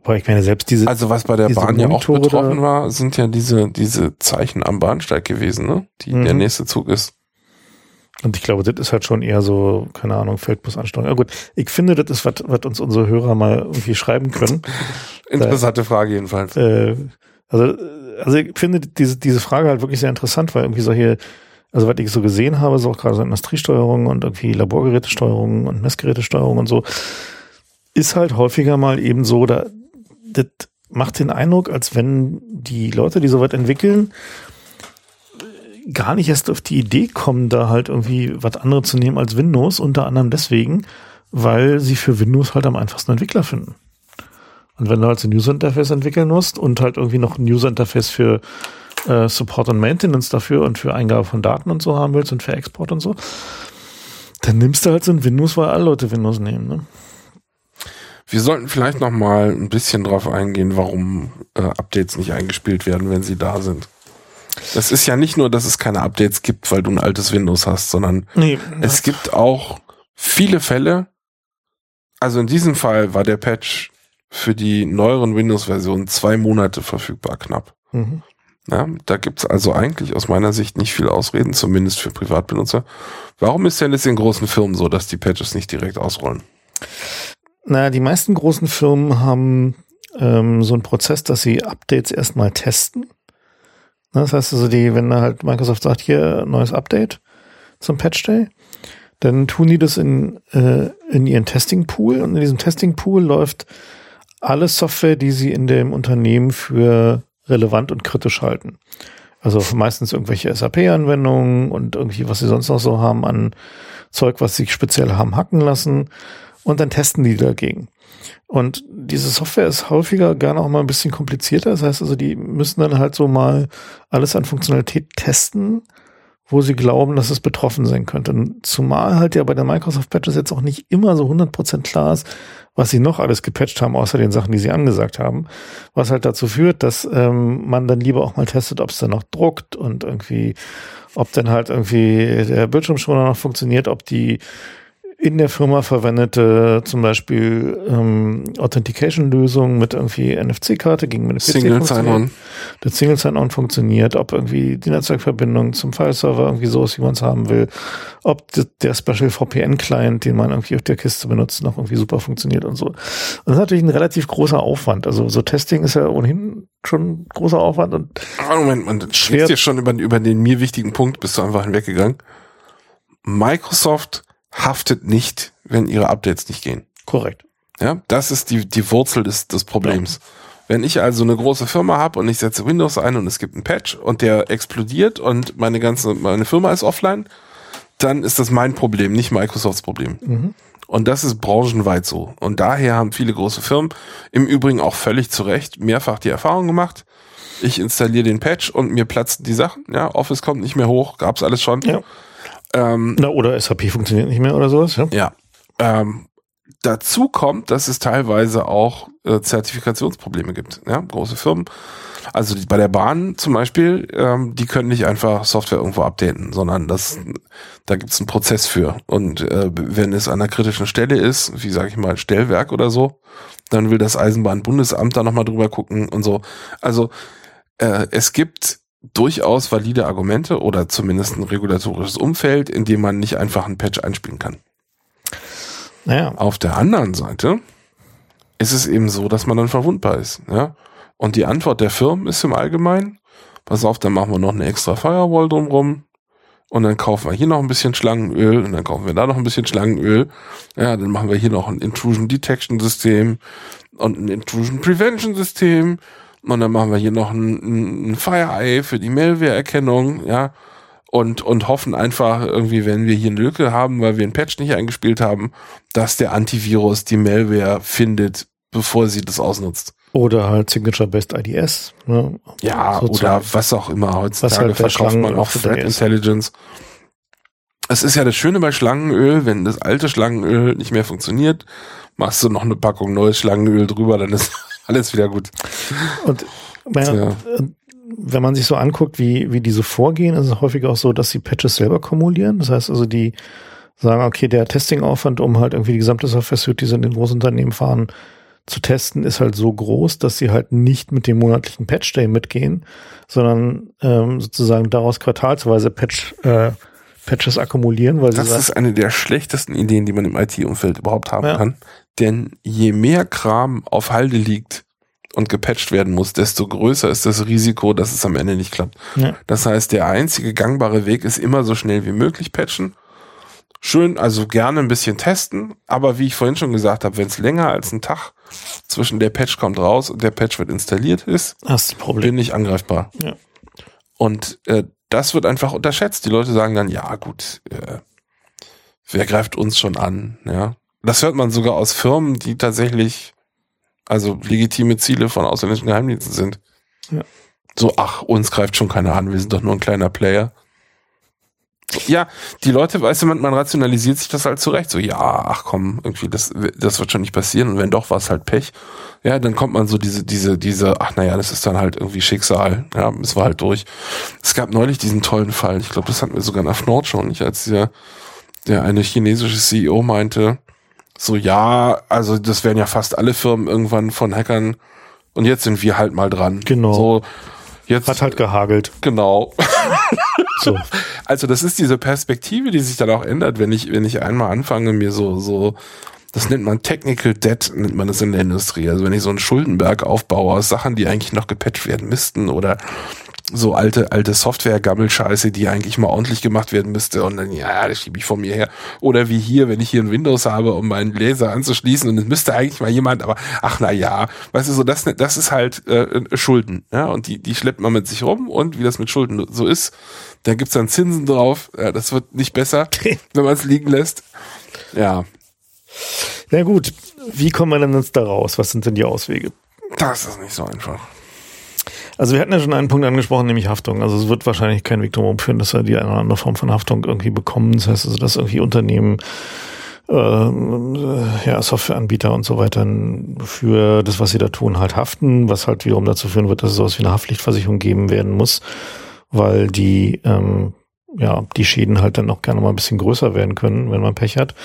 Aber ich meine, selbst diese. Also was bei der Bahn ja auch betroffen war, sind ja diese, diese Zeichen am Bahnsteig gewesen, ne? Die mhm. der nächste Zug ist. Und ich glaube, das ist halt schon eher so, keine Ahnung, Feldbusansteuerung. Ja gut, ich finde, das ist, was, was uns unsere Hörer mal irgendwie schreiben können. Interessante äh, Frage jedenfalls. Äh, also, also ich finde diese, diese Frage halt wirklich sehr interessant, weil irgendwie solche, also was ich so gesehen habe, so auch gerade so Industriesteuerung und irgendwie Laborgerätesteuerung und Messgerätesteuerung und so, ist halt häufiger mal eben so, da, das macht den Eindruck, als wenn die Leute, die sowas entwickeln, gar nicht erst auf die Idee kommen, da halt irgendwie was anderes zu nehmen als Windows, unter anderem deswegen, weil sie für Windows halt am einfachsten Entwickler finden. Und wenn du halt so ein User Interface entwickeln musst und halt irgendwie noch ein User Interface für äh, Support und Maintenance dafür und für Eingabe von Daten und so haben willst und für Export und so, dann nimmst du halt so ein Windows, weil alle Leute Windows nehmen. Ne? Wir sollten vielleicht noch mal ein bisschen drauf eingehen, warum äh, Updates nicht eingespielt werden, wenn sie da sind. Das ist ja nicht nur, dass es keine Updates gibt, weil du ein altes Windows hast, sondern nee, es gibt auch viele Fälle. Also in diesem Fall war der Patch für die neueren Windows-Versionen zwei Monate verfügbar, knapp. Mhm. Ja, da gibt's also eigentlich aus meiner Sicht nicht viel Ausreden, zumindest für Privatbenutzer. Warum ist denn jetzt in großen Firmen so, dass die Patches nicht direkt ausrollen? Naja, die meisten großen Firmen haben ähm, so einen Prozess, dass sie Updates erstmal testen das heißt also, die, wenn halt Microsoft sagt, hier neues Update zum Patch Day, dann tun die das in, äh, in ihren Testing Pool und in diesem Testing Pool läuft alle Software, die sie in dem Unternehmen für relevant und kritisch halten. Also meistens irgendwelche SAP-Anwendungen und irgendwie, was sie sonst noch so haben an Zeug, was sich speziell haben hacken lassen. Und dann testen die dagegen. Und diese Software ist häufiger gerne auch mal ein bisschen komplizierter. Das heißt also, die müssen dann halt so mal alles an Funktionalität testen, wo sie glauben, dass es betroffen sein könnte. Und zumal halt ja bei der Microsoft Patches jetzt auch nicht immer so 100% klar ist, was sie noch alles gepatcht haben, außer den Sachen, die sie angesagt haben. Was halt dazu führt, dass ähm, man dann lieber auch mal testet, ob es dann noch druckt und irgendwie, ob dann halt irgendwie der Bildschirmschoner noch funktioniert, ob die in der Firma verwendete zum Beispiel ähm, Authentication-Lösung mit irgendwie NFC-Karte gegen eine PC Single Sign-On. Der Single Sign-On funktioniert, ob irgendwie die Netzwerkverbindung zum File-Server irgendwie so ist, wie man es haben will, ob der Special VPN-Client, den man irgendwie auf der Kiste benutzt, noch irgendwie super funktioniert und so. Und das ist natürlich ein relativ großer Aufwand. Also so Testing ist ja ohnehin schon großer Aufwand und Moment, man schwer dir schon über, über den mir wichtigen Punkt, bist du einfach hinweggegangen. Microsoft haftet nicht, wenn ihre Updates nicht gehen. Korrekt. Ja, das ist die, die Wurzel des, des Problems. Ja. Wenn ich also eine große Firma habe und ich setze Windows ein und es gibt einen Patch und der explodiert und meine ganze, meine Firma ist offline, dann ist das mein Problem, nicht Microsofts Problem. Mhm. Und das ist branchenweit so. Und daher haben viele große Firmen im Übrigen auch völlig zu Recht mehrfach die Erfahrung gemacht. Ich installiere den Patch und mir platzen die Sachen. Ja, Office kommt nicht mehr hoch, gab's alles schon. Ja. Ähm, Na, oder SAP funktioniert nicht mehr oder sowas, ja. Ja. Ähm, dazu kommt, dass es teilweise auch äh, Zertifikationsprobleme gibt. Ja, große Firmen. Also die, bei der Bahn zum Beispiel, ähm, die können nicht einfach Software irgendwo updaten, sondern das, da gibt es einen Prozess für. Und äh, wenn es an einer kritischen Stelle ist, wie sage ich mal, Stellwerk oder so, dann will das Eisenbahnbundesamt da nochmal drüber gucken und so. Also äh, es gibt durchaus valide Argumente oder zumindest ein regulatorisches Umfeld, in dem man nicht einfach einen Patch einspielen kann. Naja. Auf der anderen Seite ist es eben so, dass man dann verwundbar ist. Ja? Und die Antwort der Firmen ist im Allgemeinen, pass auf, dann machen wir noch eine extra Firewall drumrum. und dann kaufen wir hier noch ein bisschen Schlangenöl und dann kaufen wir da noch ein bisschen Schlangenöl. Ja, dann machen wir hier noch ein Intrusion Detection System und ein Intrusion Prevention System und dann machen wir hier noch ein, ein FireEye für die Malware-Erkennung, ja, und, und hoffen einfach irgendwie, wenn wir hier eine Lücke haben, weil wir einen Patch nicht eingespielt haben, dass der Antivirus die Malware findet, bevor sie das ausnutzt. Oder halt Signature-Based IDS. Ne? Ja, sozusagen. oder was auch immer. Heutzutage halt verkauft man auch Threat Intelligence. Es ist ja das Schöne bei Schlangenöl, wenn das alte Schlangenöl nicht mehr funktioniert, machst du noch eine Packung neues Schlangenöl drüber, dann ist alles wieder gut. Und ja, wenn man sich so anguckt, wie, wie diese vorgehen, ist es häufig auch so, dass sie Patches selber kumulieren. Das heißt also, die sagen, okay, der Testing-Aufwand, um halt irgendwie die gesamte Software-Suite, die sie in den Großunternehmen fahren, zu testen, ist halt so groß, dass sie halt nicht mit dem monatlichen Patch-Day mitgehen, sondern ähm, sozusagen daraus quartalsweise Patch, äh, Patches akkumulieren. Weil das ist eine der schlechtesten Ideen, die man im IT-Umfeld überhaupt haben ja. kann. Denn je mehr Kram auf Halde liegt und gepatcht werden muss, desto größer ist das Risiko, dass es am Ende nicht klappt. Ja. Das heißt, der einzige gangbare Weg ist immer so schnell wie möglich patchen schön, also gerne ein bisschen testen, aber wie ich vorhin schon gesagt habe, wenn es länger als ein Tag zwischen der Patch kommt raus und der Patch wird installiert ist, bin ich angreifbar. Ja. Und äh, das wird einfach unterschätzt. Die Leute sagen dann, ja gut, äh, wer greift uns schon an? Ja, das hört man sogar aus Firmen, die tatsächlich also legitime Ziele von ausländischen Geheimdiensten sind. Ja. So, ach, uns greift schon keiner an, wir sind doch nur ein kleiner Player ja, die Leute, weißt du, man, man rationalisiert sich das halt zurecht. So, ja, ach komm, irgendwie, das, das wird schon nicht passieren. Und wenn doch, war es halt Pech. Ja, dann kommt man so diese, diese, diese, ach naja, das ist dann halt irgendwie Schicksal. Ja, müssen wir halt durch. Es gab neulich diesen tollen Fall. Ich glaube, das hatten wir sogar nach Nord schon, nicht als der, der eine chinesische CEO meinte, so, ja, also das werden ja fast alle Firmen irgendwann von Hackern und jetzt sind wir halt mal dran. Genau. So, jetzt. Hat halt gehagelt. Genau. So. Also das ist diese Perspektive, die sich dann auch ändert, wenn ich, wenn ich einmal anfange, mir so, so, das nennt man Technical Debt, nennt man das in der Industrie. Also wenn ich so einen Schuldenberg aufbaue aus Sachen, die eigentlich noch gepatcht werden müssten oder so alte, alte Software-Gammelscheiße, die eigentlich mal ordentlich gemacht werden müsste und dann, ja, das schiebe ich von mir her. Oder wie hier, wenn ich hier ein Windows habe, um meinen Laser anzuschließen und es müsste eigentlich mal jemand, aber ach na ja, weißt du, so das, das ist halt äh, Schulden, ja, und die, die schleppt man mit sich rum und wie das mit Schulden so ist, da gibt's dann Zinsen drauf, ja, das wird nicht besser, wenn man es liegen lässt. Ja. Na gut, wie kommt man denn jetzt da raus? Was sind denn die Auswege? Das ist nicht so einfach. Also wir hatten ja schon einen Punkt angesprochen, nämlich Haftung. Also es wird wahrscheinlich kein Weg drum führen, dass wir die eine oder andere Form von Haftung irgendwie bekommen. Das heißt also, dass irgendwie Unternehmen äh, ja, Softwareanbieter und so weiter für das, was sie da tun, halt haften, was halt wiederum dazu führen wird, dass es sowas wie eine Haftpflichtversicherung geben werden muss, weil die ähm, ja die Schäden halt dann auch gerne mal ein bisschen größer werden können, wenn man Pech hat.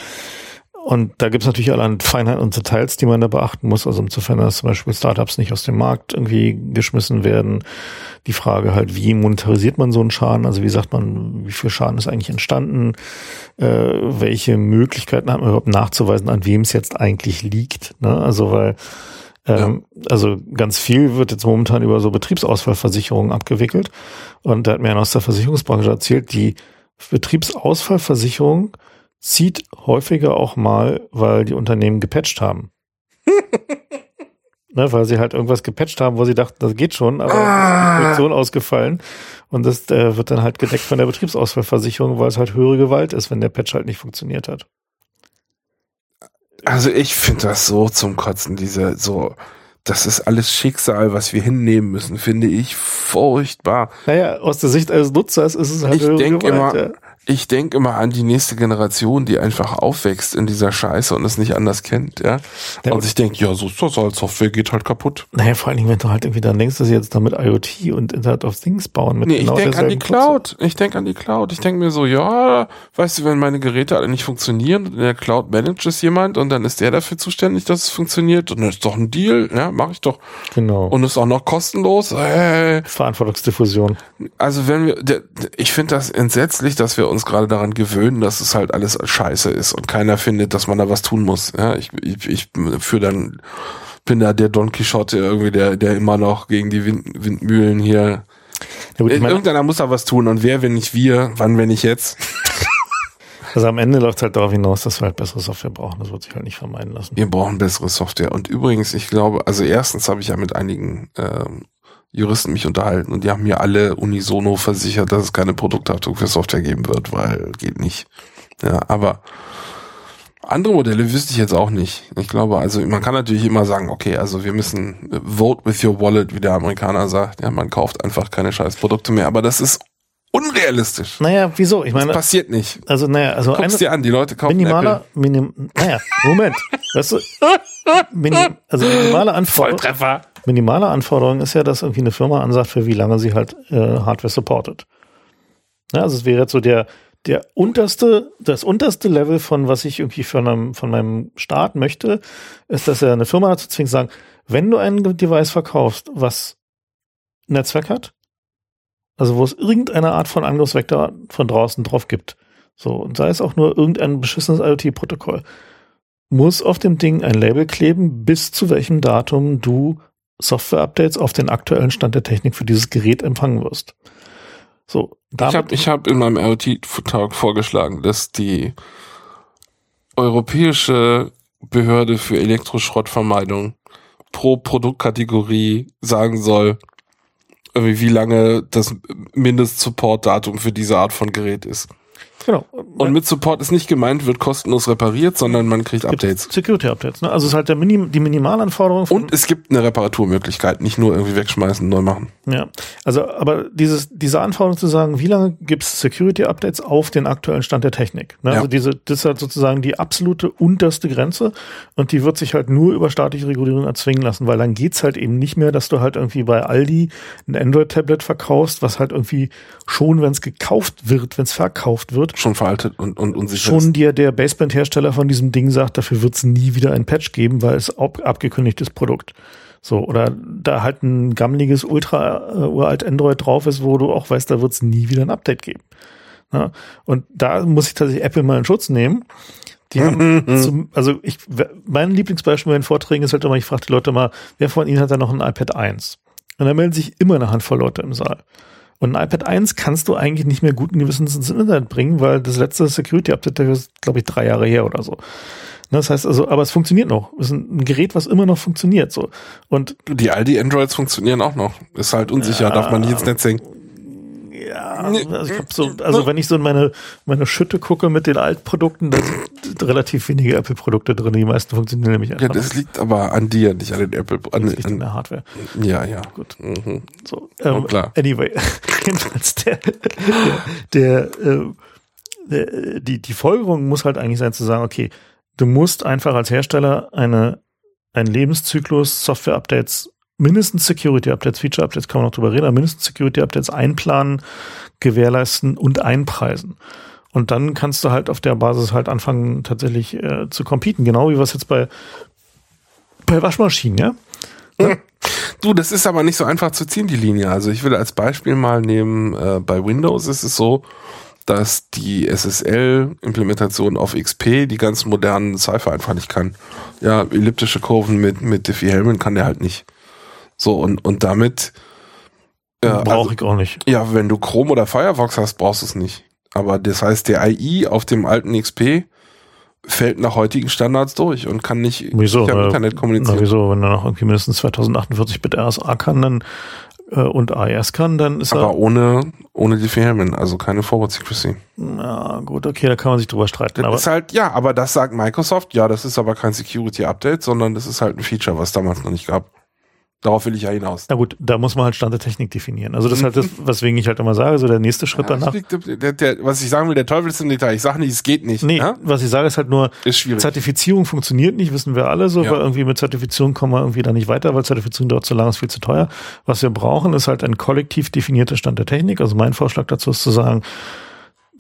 Und da gibt es natürlich allein Feinheiten und Details, die man da beachten muss. Also um zu verhindern, dass zum Beispiel Startups nicht aus dem Markt irgendwie geschmissen werden. Die Frage halt, wie monetarisiert man so einen Schaden? Also wie sagt man, wie viel Schaden ist eigentlich entstanden? Äh, welche Möglichkeiten hat man überhaupt nachzuweisen, an wem es jetzt eigentlich liegt? Ne? Also weil ähm, ja. Also ganz viel wird jetzt momentan über so Betriebsausfallversicherungen abgewickelt. Und da hat mir einer aus der Versicherungsbranche erzählt, die Betriebsausfallversicherung zieht häufiger auch mal, weil die Unternehmen gepatcht haben. ne, weil sie halt irgendwas gepatcht haben, wo sie dachten, das geht schon, aber ah. Produktion ausgefallen. Und das äh, wird dann halt gedeckt von der Betriebsausfallversicherung, weil es halt höhere Gewalt ist, wenn der Patch halt nicht funktioniert hat. Also ich finde das so zum Kotzen, diese so, das ist alles Schicksal, was wir hinnehmen müssen, finde ich furchtbar. Naja, aus der Sicht eines Nutzers ist es halt ich höhere Gewalt. Immer, ja ich denke immer an die nächste Generation, die einfach aufwächst in dieser Scheiße und es nicht anders kennt, ja. ja und sich denkt, ja, so ist das halt, Software geht halt kaputt. Naja, vor allen Dingen, wenn du halt irgendwie dann denkst, dass sie jetzt damit IoT und Internet of Things bauen. Mit nee, genau ich denke an die Cloud. Ich denke an die Cloud. Ich denke mir so, ja, weißt du, wenn meine Geräte alle nicht funktionieren und in der Cloud managt es jemand und dann ist der dafür zuständig, dass es funktioniert und dann ist doch ein Deal, ja, mache ich doch. Genau. Und ist auch noch kostenlos. Hey. Verantwortungsdiffusion. Also wenn wir, ich finde das entsetzlich, dass wir uns uns gerade daran gewöhnen, dass es halt alles scheiße ist und keiner findet, dass man da was tun muss. Ja, ich, ich, ich für dann bin da der Don Quixote irgendwie, der, der immer noch gegen die Wind, Windmühlen hier Ja, gut, Irgendeiner muss da was tun und wer, wenn nicht wir, wann, wenn nicht jetzt? Also am Ende läuft es halt darauf hinaus, dass wir halt bessere Software brauchen. Das wird sich halt nicht vermeiden lassen. Wir brauchen bessere Software. Und übrigens, ich glaube, also erstens habe ich ja mit einigen ähm, Juristen mich unterhalten und die haben mir alle unisono versichert, dass es keine Produkthaftung für Software geben wird, weil geht nicht. Ja, aber andere Modelle wüsste ich jetzt auch nicht. Ich glaube, also man kann natürlich immer sagen, okay, also wir müssen vote with your wallet, wie der Amerikaner sagt. Ja, man kauft einfach keine scheiß Produkte mehr. Aber das ist unrealistisch. Naja, wieso? Ich meine, das passiert nicht. Also, naja, also guck's dir an, die Leute kaufen minimaler, minim, naja, Moment, weißt du, minim, also minimale Anforderung, Volltreffer. Minimale Anforderung ist ja, dass irgendwie eine Firma ansagt, für wie lange sie halt äh, Hardware supportet. Ja, also es wäre jetzt so der der unterste, das unterste Level von was ich irgendwie von einem, von meinem Staat möchte, ist, dass er eine Firma dazu zwingt, sagen, wenn du ein Device verkaufst, was Netzwerk hat, also wo es irgendeine Art von Angriffsvektor von draußen drauf gibt, so, und sei es auch nur irgendein beschissenes IoT-Protokoll, muss auf dem Ding ein Label kleben, bis zu welchem Datum du Software-Updates auf den aktuellen Stand der Technik für dieses Gerät empfangen wirst. So, ich habe ich hab in meinem IoT-Talk vorgeschlagen, dass die europäische Behörde für Elektroschrottvermeidung pro Produktkategorie sagen soll, wie lange das Mindest-Support-Datum für diese Art von Gerät ist. Genau. Und mit Support ist nicht gemeint, wird kostenlos repariert, sondern man kriegt Updates. Security-Updates. Ne? Also es ist halt der Minim die Minimalanforderung. Und es gibt eine Reparaturmöglichkeit, nicht nur irgendwie wegschmeißen, neu machen. Ja, also aber dieses diese Anforderung zu sagen, wie lange gibt es Security-Updates auf den aktuellen Stand der Technik? Ne? Ja. Also diese das ist halt sozusagen die absolute unterste Grenze und die wird sich halt nur über staatliche Regulierung erzwingen lassen, weil dann geht's halt eben nicht mehr, dass du halt irgendwie bei Aldi ein Android-Tablet verkaufst, was halt irgendwie schon, wenn es gekauft wird, wenn es verkauft wird, schon veraltet und, und unsicher Schon dir der Baseband-Hersteller von diesem Ding sagt, dafür wird es nie wieder ein Patch geben, weil es ab, abgekündigtes Produkt. So, oder da halt ein gammeliges, ultra uh, uralt Android drauf ist, wo du auch weißt, da wird es nie wieder ein Update geben. Ja, und da muss ich tatsächlich Apple mal in Schutz nehmen. Die haben zum, also ich, mein Lieblingsbeispiel bei den Vorträgen ist halt immer, ich frage die Leute mal, wer von ihnen hat da noch ein iPad 1? Und da melden sich immer eine Handvoll Leute im Saal. Und ein iPad 1 kannst du eigentlich nicht mehr guten Gewissens ins Internet bringen, weil das letzte Security-Update ist, glaube ich, drei Jahre her oder so. Ne, das heißt also, aber es funktioniert noch. Es ist ein Gerät, was immer noch funktioniert, so. Und. Die Aldi Androids funktionieren auch noch. Ist halt unsicher, ja, darf man nicht ins Netz hängen. Ja, also ich hab so, also wenn ich so in meine, meine Schütte gucke mit den Altprodukten, da sind relativ wenige Apple-Produkte drin. Die meisten funktionieren nämlich einfach. Ja, das liegt aber an dir, nicht an den Apple. An, das liegt an der Hardware. Ja, ja. Gut. Mhm. So, ähm, oh, klar. Anyway, jedenfalls der, der, der, äh, der, die, die Folgerung muss halt eigentlich sein zu sagen, okay, du musst einfach als Hersteller eine, einen Lebenszyklus Software-Updates mindestens Security-Updates, Feature-Updates kann man noch drüber reden, aber mindestens Security-Updates einplanen, gewährleisten und einpreisen. Und dann kannst du halt auf der Basis halt anfangen, tatsächlich äh, zu competen. Genau wie es jetzt bei, bei Waschmaschinen, ja? Hm. Du, das ist aber nicht so einfach zu ziehen, die Linie. Also ich will als Beispiel mal nehmen, äh, bei Windows ist es so, dass die SSL-Implementation auf XP die ganzen modernen Cypher einfach nicht kann. Ja, elliptische Kurven mit, mit Diffie-Hellman kann der halt nicht. So, und, und damit. Äh, Brauche also, ich auch nicht. Ja, wenn du Chrome oder Firefox hast, brauchst du es nicht. Aber das heißt, der AI auf dem alten XP fällt nach heutigen Standards durch und kann nicht wieso, im Internet kommunizieren. Na, wieso? Wenn er noch irgendwie mindestens 2048 Bit RSA kann, dann äh, und AES kann, dann ist Aber er. ohne, ohne die Firmen, also keine Forward Secrecy. Na gut, okay, da kann man sich drüber streiten. Das aber ist halt, ja, aber das sagt Microsoft, ja, das ist aber kein Security Update, sondern das ist halt ein Feature, was damals noch nicht gab. Darauf will ich ja hinaus. Na gut, da muss man halt Stand der Technik definieren. Also das ist halt das, weswegen ich halt immer sage, so der nächste Schritt ja, danach. Liegt, der, der, was ich sagen will, der Teufel ist im Detail. Ich sage nicht, es geht nicht. Nee, ja? was ich sage ist halt nur, ist schwierig. Zertifizierung funktioniert nicht, wissen wir alle so, ja. weil irgendwie mit Zertifizierung kommen wir irgendwie da nicht weiter, weil Zertifizierung dauert zu lang, ist viel zu teuer. Was wir brauchen, ist halt ein kollektiv definierter Stand der Technik. Also mein Vorschlag dazu ist zu sagen,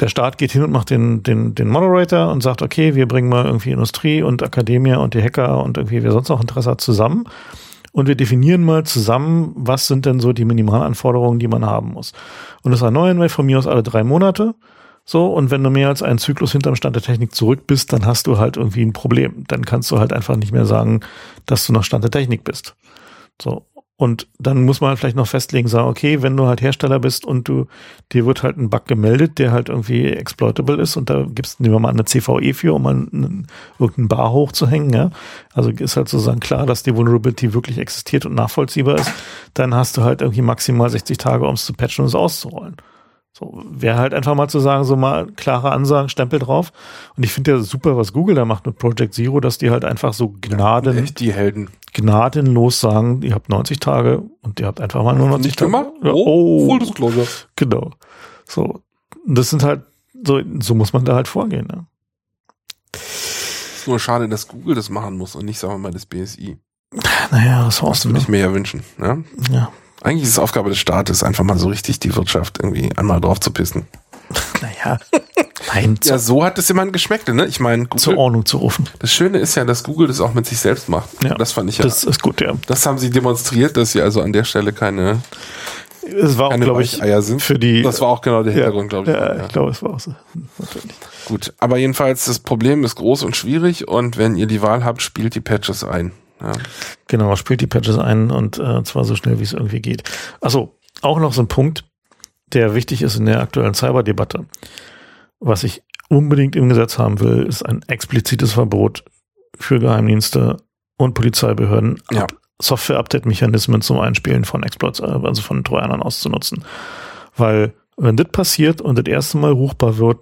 der Staat geht hin und macht den, den, den Moderator und sagt, okay, wir bringen mal irgendwie Industrie und Akademie und die Hacker und irgendwie wer sonst noch Interesse hat zusammen und wir definieren mal zusammen, was sind denn so die Minimalanforderungen, die man haben muss. Und das erneuern wir von mir aus alle drei Monate. So, und wenn du mehr als einen Zyklus hinterm Stand der Technik zurück bist, dann hast du halt irgendwie ein Problem. Dann kannst du halt einfach nicht mehr sagen, dass du noch Stand der Technik bist. So. Und dann muss man halt vielleicht noch festlegen, sagen, okay, wenn du halt Hersteller bist und du, dir wird halt ein Bug gemeldet, der halt irgendwie exploitable ist und da gibst, nehmen wir mal eine CVE für, um einen, irgendeinen Bar hochzuhängen, ja. Also ist halt sozusagen klar, dass die Vulnerability wirklich existiert und nachvollziehbar ist. Dann hast du halt irgendwie maximal 60 Tage, um es zu patchen und es auszurollen. So, wäre halt einfach mal zu sagen, so mal klare Ansagen, Stempel drauf. Und ich finde ja super, was Google da macht mit Project Zero, dass die halt einfach so gnaden, ja, die Helden. gnadenlos sagen, ihr habt 90 Tage und ihr habt einfach mal nur 90 Nicht Tage. gemacht? Ja, Oh, oh, Full Disclosure. genau. So, das sind halt so, so muss man da halt vorgehen. Ne? Ist nur schade, dass Google das machen muss und nicht, sagen wir mal, das BSI. Naja, das Das würde ich mir ja wünschen. Ja? Ja. Eigentlich ist es Aufgabe des Staates, einfach mal so richtig die Wirtschaft irgendwie einmal drauf zu pissen. Naja, nein, Ja, so hat es jemand geschmeckt, ne? Ich meine, zur Ordnung zu rufen. das Schöne ist ja, dass Google das auch mit sich selbst macht. Ja. Das fand ich ja. Das ist gut, ja. Das haben sie demonstriert, dass sie also an der Stelle keine, Es war auch, glaube ich, sind. für die. das war auch genau der ja, Hintergrund, glaube ich. Ja, Ja. ich glaube, es war auch so. Natürlich. Gut, aber jedenfalls, das Problem ist groß und schwierig und wenn ihr die Wahl habt, spielt die Patches ein. Ja. Genau, spielt die Patches ein und äh, zwar so schnell, wie es irgendwie geht. Achso, auch noch so ein Punkt, der wichtig ist in der aktuellen Cyberdebatte. Was ich unbedingt im Gesetz haben will, ist ein explizites Verbot für Geheimdienste und Polizeibehörden, Ja. Software-Update-Mechanismen zum Einspielen von Exploits, äh, also von Trojanern auszunutzen. Weil, wenn das passiert und das erste Mal ruchbar wird,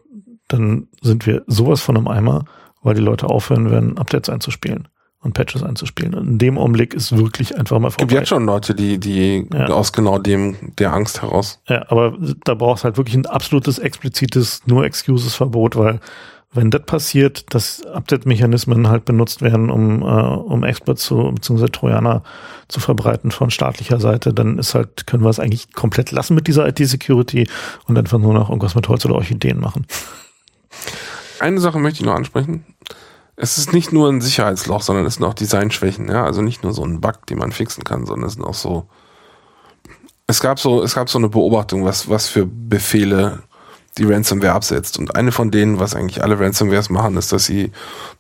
dann sind wir sowas von einem Eimer, weil die Leute aufhören werden, Updates einzuspielen und Patches einzuspielen. Und in dem Augenblick ist wirklich einfach mal Es gibt vorbei. jetzt schon Leute, die, die Ja. aus genau dem, der Angst heraus. Ja, aber da brauchst halt wirklich ein absolutes, explizites No-Excuses-Verbot, weil wenn das passiert, dass Update-Mechanismen halt benutzt werden, um, äh, um Exploits zu, beziehungsweise Trojaner zu verbreiten von staatlicher Seite, dann ist halt, können wir es eigentlich komplett lassen mit dieser IT-Security und einfach nur noch irgendwas mit Holz oder Orchideen machen. Eine Sache möchte ich noch ansprechen. Es ist nicht nur ein Sicherheitsloch, sondern es sind auch Designschwächen, ja. Also nicht nur so ein Bug, den man fixen kann, sondern es sind auch so. Es gab so, es gab so eine Beobachtung, was, was für Befehle die Ransomware absetzt. Und eine von denen, was eigentlich alle Ransomwares machen, ist, dass sie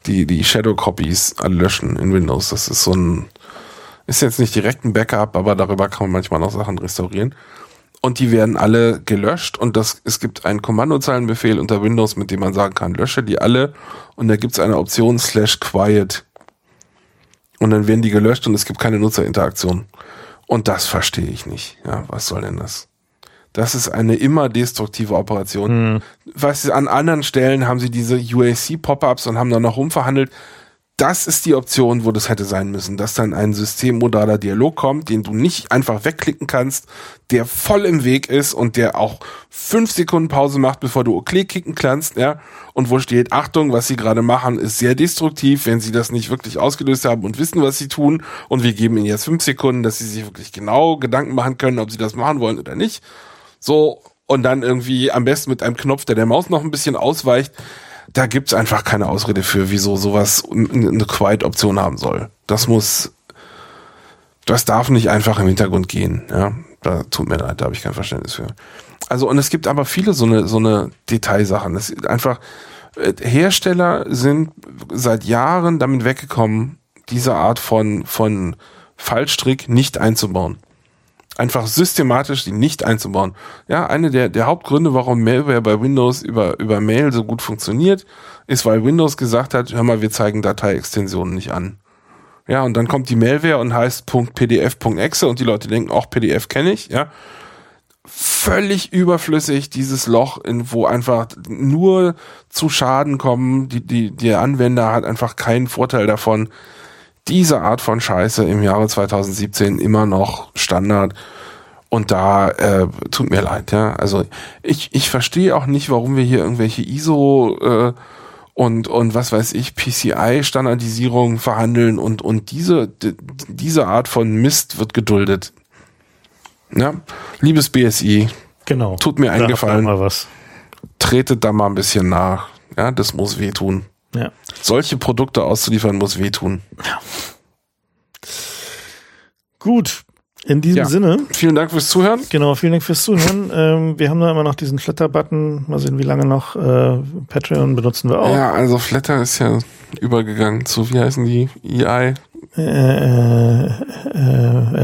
die, die Shadow Copies alle löschen in Windows. Das ist so ein, ist jetzt nicht direkt ein Backup, aber darüber kann man manchmal noch Sachen restaurieren. Und die werden alle gelöscht und das, es gibt einen Kommandozeilenbefehl unter Windows, mit dem man sagen kann, lösche die alle und da gibt es eine Option slash quiet. Und dann werden die gelöscht und es gibt keine Nutzerinteraktion. Und das verstehe ich nicht. Ja, was soll denn das? Das ist eine immer destruktive Operation. Weißt du, an anderen Stellen haben sie diese UAC-Pop-Ups und haben da noch rumverhandelt. Das ist die Option, wo das hätte sein müssen, dass dann ein systemmodaler Dialog kommt, den du nicht einfach wegklicken kannst, der voll im Weg ist und der auch fünf Sekunden Pause macht, bevor du OK klicken kannst, ja, und wo steht, Achtung, was sie gerade machen, ist sehr destruktiv, wenn sie das nicht wirklich ausgelöst haben und wissen, was sie tun, und wir geben ihnen jetzt fünf Sekunden, dass sie sich wirklich genau Gedanken machen können, ob sie das machen wollen oder nicht. So, und dann irgendwie am besten mit einem Knopf, der der Maus noch ein bisschen ausweicht. Da gibt's einfach keine Ausrede für, wieso sowas eine Quiet-Option haben soll. Das muss, das darf nicht einfach im Hintergrund gehen. Ja, da tut mir leid, da habe ich kein Verständnis für. Also und es gibt aber viele so eine so eine Detailsachen. Das ist einfach äh, Hersteller sind seit Jahren damit weggekommen, diese Art von von Fallstrick nicht einzubauen einfach systematisch die nicht einzubauen. Ja, eine der, der Hauptgründe, warum Malware bei Windows über, über Mail so gut funktioniert, ist, weil Windows gesagt hat, hör mal, wir zeigen Dateiextensionen nicht an. Ja, und dann kommt die Malware und heißt .pdf.exe und die Leute denken, auch PDF kenne ich, ja. Völlig überflüssig, dieses Loch, in, wo einfach nur zu Schaden kommen, die, die, der Anwender hat einfach keinen Vorteil davon diese Art von Scheiße im Jahre 2017 immer noch Standard. Und da äh, tut mir leid, ja. Also ich, ich verstehe auch nicht, warum wir hier irgendwelche ISO äh, und, und was weiß ich, PCI-Standardisierung verhandeln und, und diese, diese Art von Mist wird geduldet. Ja, liebes BSI, Genau. tut mir Da eingefallen, Mal was. tretet da mal ein bisschen nach. Ja, das muss wehtun. Ja. Solche Produkte auszuliefern muss wehtun. Gut. In diesem Ja. Sinne, Vielen Dank fürs Zuhören. genau, vielen Dank fürs Zuhören. ähm, wir haben da immer noch diesen Flatter-Button. Mal sehen, wie lange noch. Äh, Patreon benutzen wir auch. Ja, also Flatter ist ja übergegangen zu, wie heißen die? EI? Äh, äh,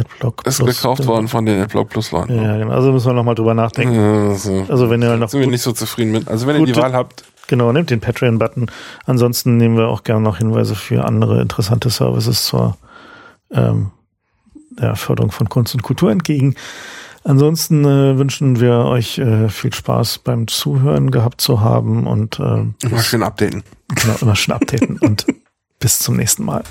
Adblock Ist Plus, gekauft worden von den Adblock Plus Leuten. Ja, genau. Also müssen wir nochmal drüber nachdenken. Ja, so. Also wenn ihr noch. Sind wir nicht so zufrieden mit. Also wenn ihr die Wahl habt. Genau, nehmt den Patreon-Button. Ansonsten nehmen wir auch gerne noch Hinweise für andere interessante Services zur ähm, der Förderung von Kunst und Kultur entgegen. Ansonsten äh, wünschen wir euch äh, viel Spaß beim Zuhören gehabt zu haben und äh, immer schön updaten. Genau, immer schön updaten und bis zum nächsten Mal.